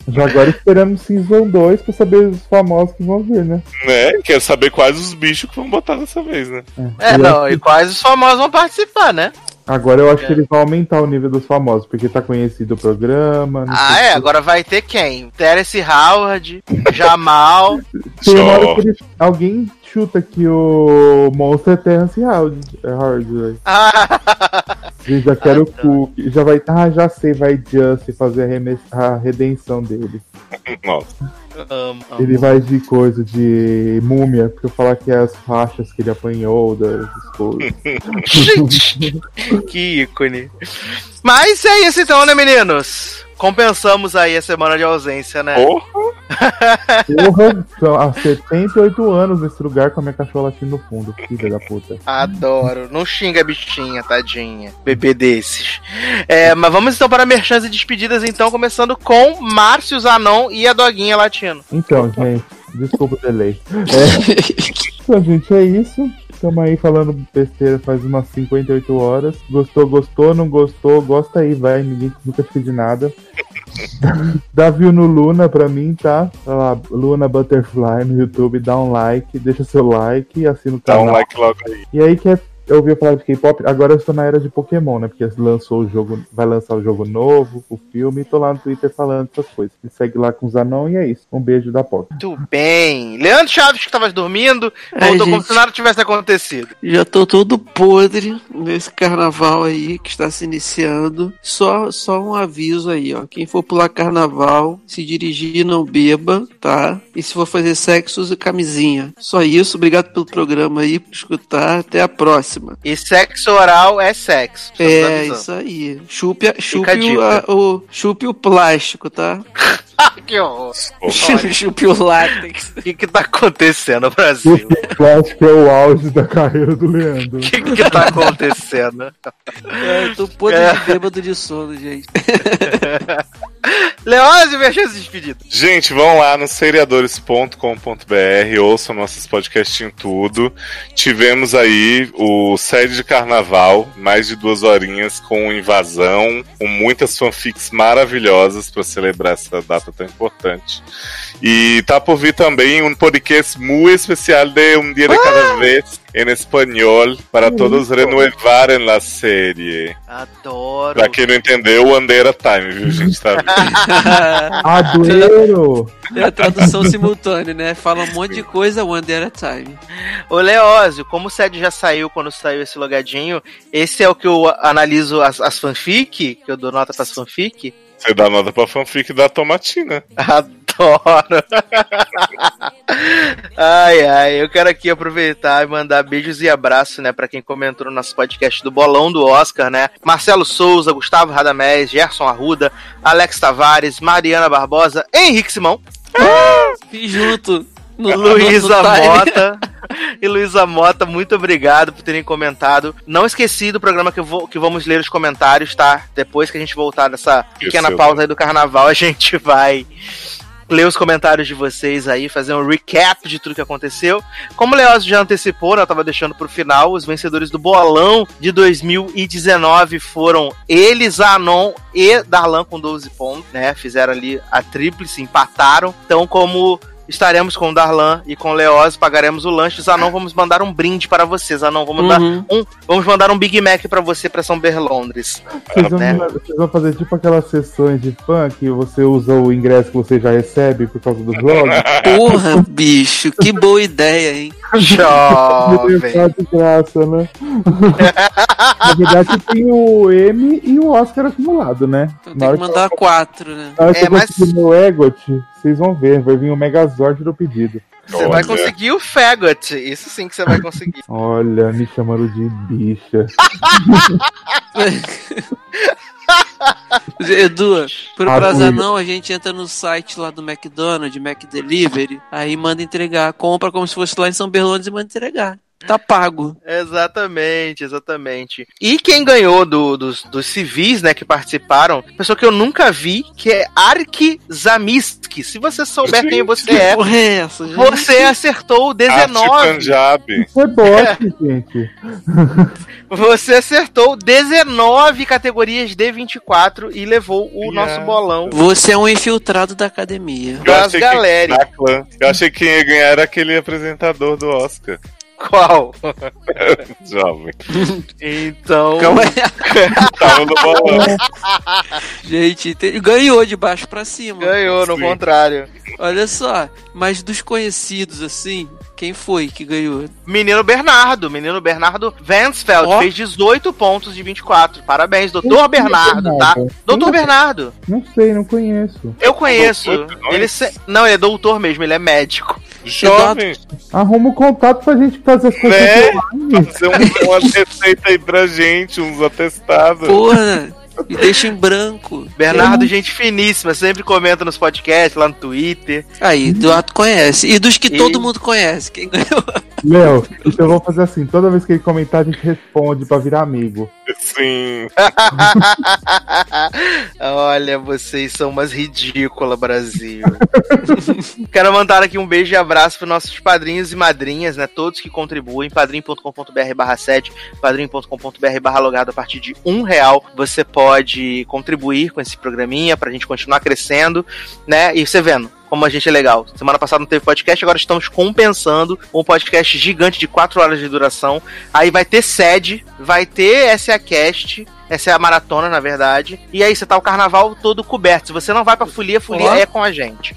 Já agora esperamos Season 2 pra saber os famosos que vão vir, né? Né? Quero saber quais os bichos que vão botar dessa vez, né? É, E não, acho e quais os famosos vão participar, né? Agora eu acho que eles vão aumentar o nível dos famosos, porque tá conhecido o programa. não Ah, sei é, o quê. agora vai ter quem? Terence Howard, Jamal. Tem uma hora que eles- alguém chuta que o monstro é Terence Howard. É Howard, velho. Ah, já quero o Cook. Já vai. Ah, já sei, vai Just fazer a, reme- a redenção dele. Nossa. Ele vai de coisa de múmia, porque eu falar que é as faixas que ele apanhou das coisas. Gente, que ícone. Mas é isso então, né, meninos? Compensamos aí a semana de ausência, né? Porra! Porra, são há 78 anos nesse lugar com a minha cachorra latindo no fundo. Filha da puta. Adoro. Não xinga a bichinha, tadinha. Bebê desses. É, mas vamos então para merchans e despedidas, então, começando com Márcio Zanon e a doguinha latino. Então, gente, desculpa o delay. É, então, gente, é isso. Estamos aí falando besteira faz umas 58 horas. Gostou, gostou, não gostou, gosta aí, vai. Ninguém nunca te pedi nada. Dá view no Luna pra mim, tá? Vai lá, Luna Butterfly no YouTube, dá um like, deixa seu like, assina o Dá canal. um like logo aí. E aí quer ouvir falar de K-pop? Agora eu estou na era de Pokémon, né? Porque lançou o jogo, vai lançar o jogo novo, o filme, e tô lá no Twitter falando essas coisas. Me segue lá com os anão e é isso. Um beijo da POC. Muito bem. Leandro Chaves, que tava dormindo, voltou como se nada tivesse acontecido. Já tô todo podre nesse carnaval aí que está se iniciando. Só, só um aviso aí, ó. Quem for pular carnaval, se dirigir, não beba, tá? E se for fazer sexo, use camisinha. Só isso. Obrigado pelo programa aí, por escutar. Até a próxima. E sexo oral é sexo. É, isso aí. Chupe, a- chupe, o, a- o, chupe o plástico, tá? Ah, que horror. chupe o látex. O que que tá acontecendo no Brasil? Acho que é o auge da carreira do Leandro. O que que tá acontecendo? É, eu tô podre É. de bêbado de sono, gente. Leose, minha chance de despedida. Gente, vão lá no seriadores.com.br, ouçam nossos podcasts em tudo. Tivemos aí o sede de carnaval, mais de duas horinhas com invasão, com muitas fanfics maravilhosas para celebrar essa data tão importante. E tá por vir também um podcast muito especial de Um Dia de Cada Vez. Em espanhol para todos renovarem a série. Adoro. Pra quem não entendeu, o Andera Time, viu, gente? Tá... Adueiro! É a tradução simultânea, né? Fala um monte de coisa a time. Ô Leózio, como o SED já saiu quando saiu esse logadinho, esse é o que eu analiso as, as fanfic, que eu dou nota pras fanfic. Você dá nota pra fanfic da Tomatina. Adoro. Ai, ai, eu quero aqui aproveitar e mandar beijos e abraços, né, para quem comentou no nosso podcast do Bolão do Oscar, né? Marcelo Souza, Gustavo Radamés, Gerson Arruda, Alex Tavares, Mariana Barbosa, Henrique Simão. E junto. No, Luísa. Mota. E Luísa Mota, muito obrigado por terem comentado. Não esqueci do programa que, eu vou, que vamos ler os comentários, tá? Depois que a gente voltar nessa pequena Isso, pausa aí do carnaval, a gente vai ler os comentários de vocês aí, fazer um recap de tudo que aconteceu. Como o Leózio já antecipou, né, eu tava deixando pro final, os vencedores do bolão de 2019 foram eles, Anon e Darlan com 12 pontos, né? Fizeram ali a tríplice, empataram. Então, como estaremos com o Darlan e com o Leoz, pagaremos o lanche. Zanon, vamos mandar um brinde para você, Zanon. Vamos, dar Uhum. um, vamos mandar um Big Mac para você para São Berlondres. Vocês vão, né? vocês vão fazer tipo aquelas sessões de fã que você usa o ingresso que você já recebe por causa do blog. Porra, bicho, que boa ideia, hein? Jovem. Tá de graça, né? Na verdade, tem o M e o Oscar acumulado, né? Tem que mandar quatro, né? Na hora que É, eu mas- meu Egot, vocês vão ver, vai vir o Megazord do pedido. Você vai conseguir o Fagot. Isso sim que você vai conseguir. Olha, me chamando de bicha. Edu, pro Ah, prazer não, a gente entra no site lá do McDonald's, Mac Delivery, aí manda entregar, compra como se fosse lá em São Berlândia e manda entregar. Tá pago. Exatamente, exatamente. E quem ganhou do- dos, dos civis, né, que participaram, pessoa que eu nunca vi, que é Ark Zamiski. Se você souber quem você é, Porra, é essa, gente? você acertou o Arte 19. Punjab. Isso é bot, gente. Você acertou 19 categorias de 24 e levou o Yeah. nosso bolão. Você é um infiltrado da academia. Eu Das galera. que, eu achei que quem ia ganhar era aquele apresentador do Oscar. Qual? Jovem. Então. Calma aí. Tava no. Gente, te- ganhou de baixo pra cima. Ganhou, no Sim. contrário. Olha só, mas dos conhecidos assim, quem foi que ganhou? Menino Bernardo, menino Bernardo Vansfeld, Ó. fez 18 pontos de 24. Parabéns, doutor Bernardo, tá? Doutor Bernardo, Não sei, não conheço. eu conheço. Doutor, não? Ele se- Não, ele é doutor mesmo, ele é médico. Jovem, Arruma o contato pra gente fazer as coisas Né? fazer um, uma receita aí pra gente, uns atestados. Porra, me deixa em branco. Bernardo, gente finíssima, sempre comenta nos podcasts, lá no Twitter. Aí, Eduardo conhece. E dos que E- todo mundo conhece, quem ganhou? Léo, então eu vou fazer assim: toda vez que ele comentar, a gente responde pra virar amigo. Sim. Olha, vocês são umas ridículas, Brasil. Quero mandar aqui um beijo e abraço para nossos padrinhos e madrinhas, né? Todos que contribuem. padrim.com.br barra 7, padrim.com.br barra logado a partir de um real. Você pode contribuir com esse programinha pra gente continuar crescendo, né? E você vendo. Como a gente é legal. Semana passada não teve podcast, agora estamos compensando um podcast gigante de 4 horas de duração. Aí vai ter sede, vai ter SA Cast, essa é a maratona, na verdade. E aí você tá o carnaval todo coberto. Se você não vai pra folia, a folia Ó. é com a gente.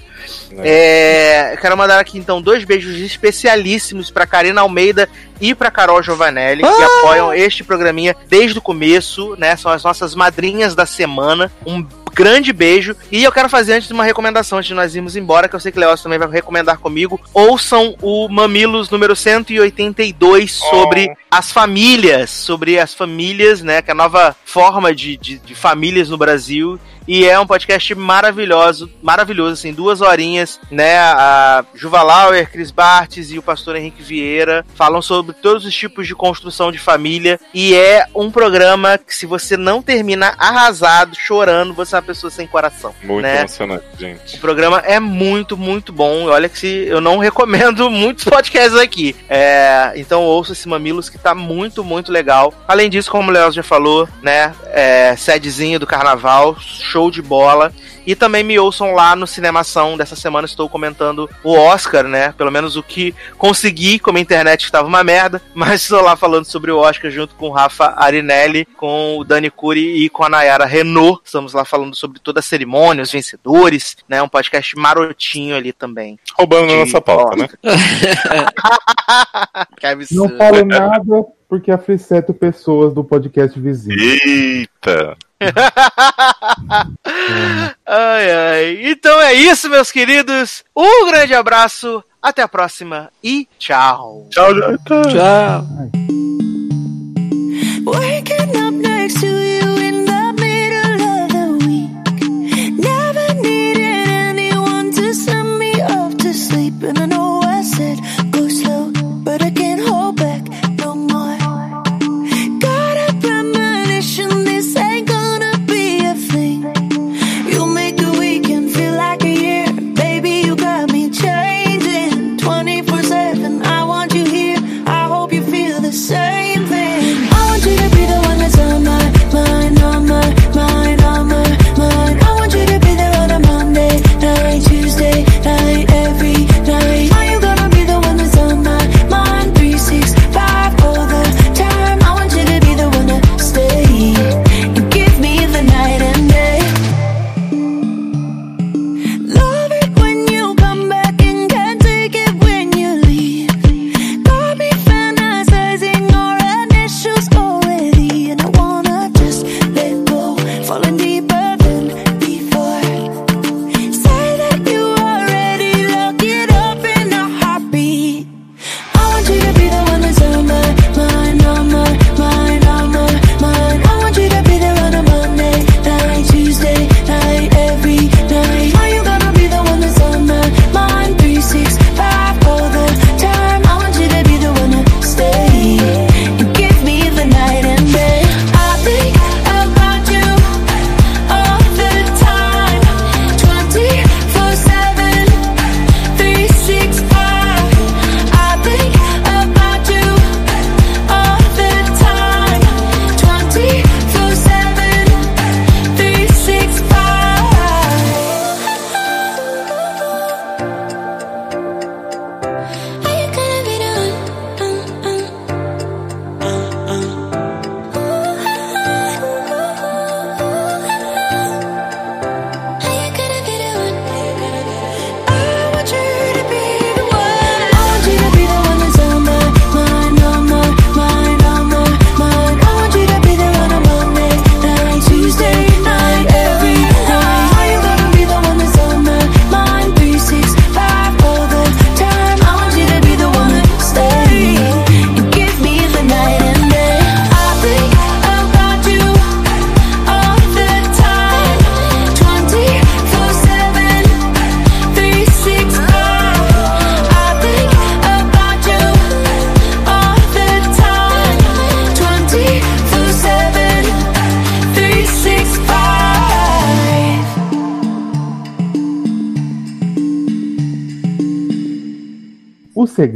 É, eu quero mandar aqui então dois beijos especialíssimos pra Karina Almeida e pra Carol Giovanelli, que apoiam este programinha desde o começo, né? São as nossas madrinhas da semana. Um grande beijo. E eu quero fazer antes uma recomendação, antes de nós irmos embora, que eu sei que o Leócio também vai recomendar comigo. Ouçam o Mamilos número 182 sobre as famílias, sobre as famílias, né? Que é a nova forma de, de, de famílias no Brasil. E é um podcast maravilhoso, maravilhoso, assim, duas horinhas, né? A Juva Lauer, Cris Bartes e o pastor Henrique Vieira falam sobre todos os tipos de construção de família. E é um programa que, se você não termina arrasado, chorando, você é uma pessoa sem coração. Muito né? emocionante, O gente. programa é muito, muito bom. Olha que se eu não recomendo muitos podcasts aqui. É, então ouça esse Mamilos que tá muito, muito legal. Além disso, como o Léo já falou, né? É, sedezinho do carnaval, show de bola. E também me ouçam lá no Cinemação. Dessa semana estou comentando o Oscar, né? Pelo menos o que consegui, como a internet estava uma merda. Mas estou lá falando sobre o Oscar junto com o Rafa Arinelli, com o Dani Curi e com a Nayara Renault. Estamos lá falando sobre toda a cerimônia, os vencedores, né? Um podcast marotinho ali também. Roubando de... a nossa pauta, né? Não falo nada porque afliceto pessoas do podcast vizinho. Eita! ai, ai. Então é isso, meus queridos. Um grande abraço, até a próxima e tchau. Tchau, tchau. tchau.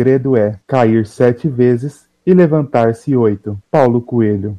segredo é cair sete vezes e levantar-se oito. Paulo Coelho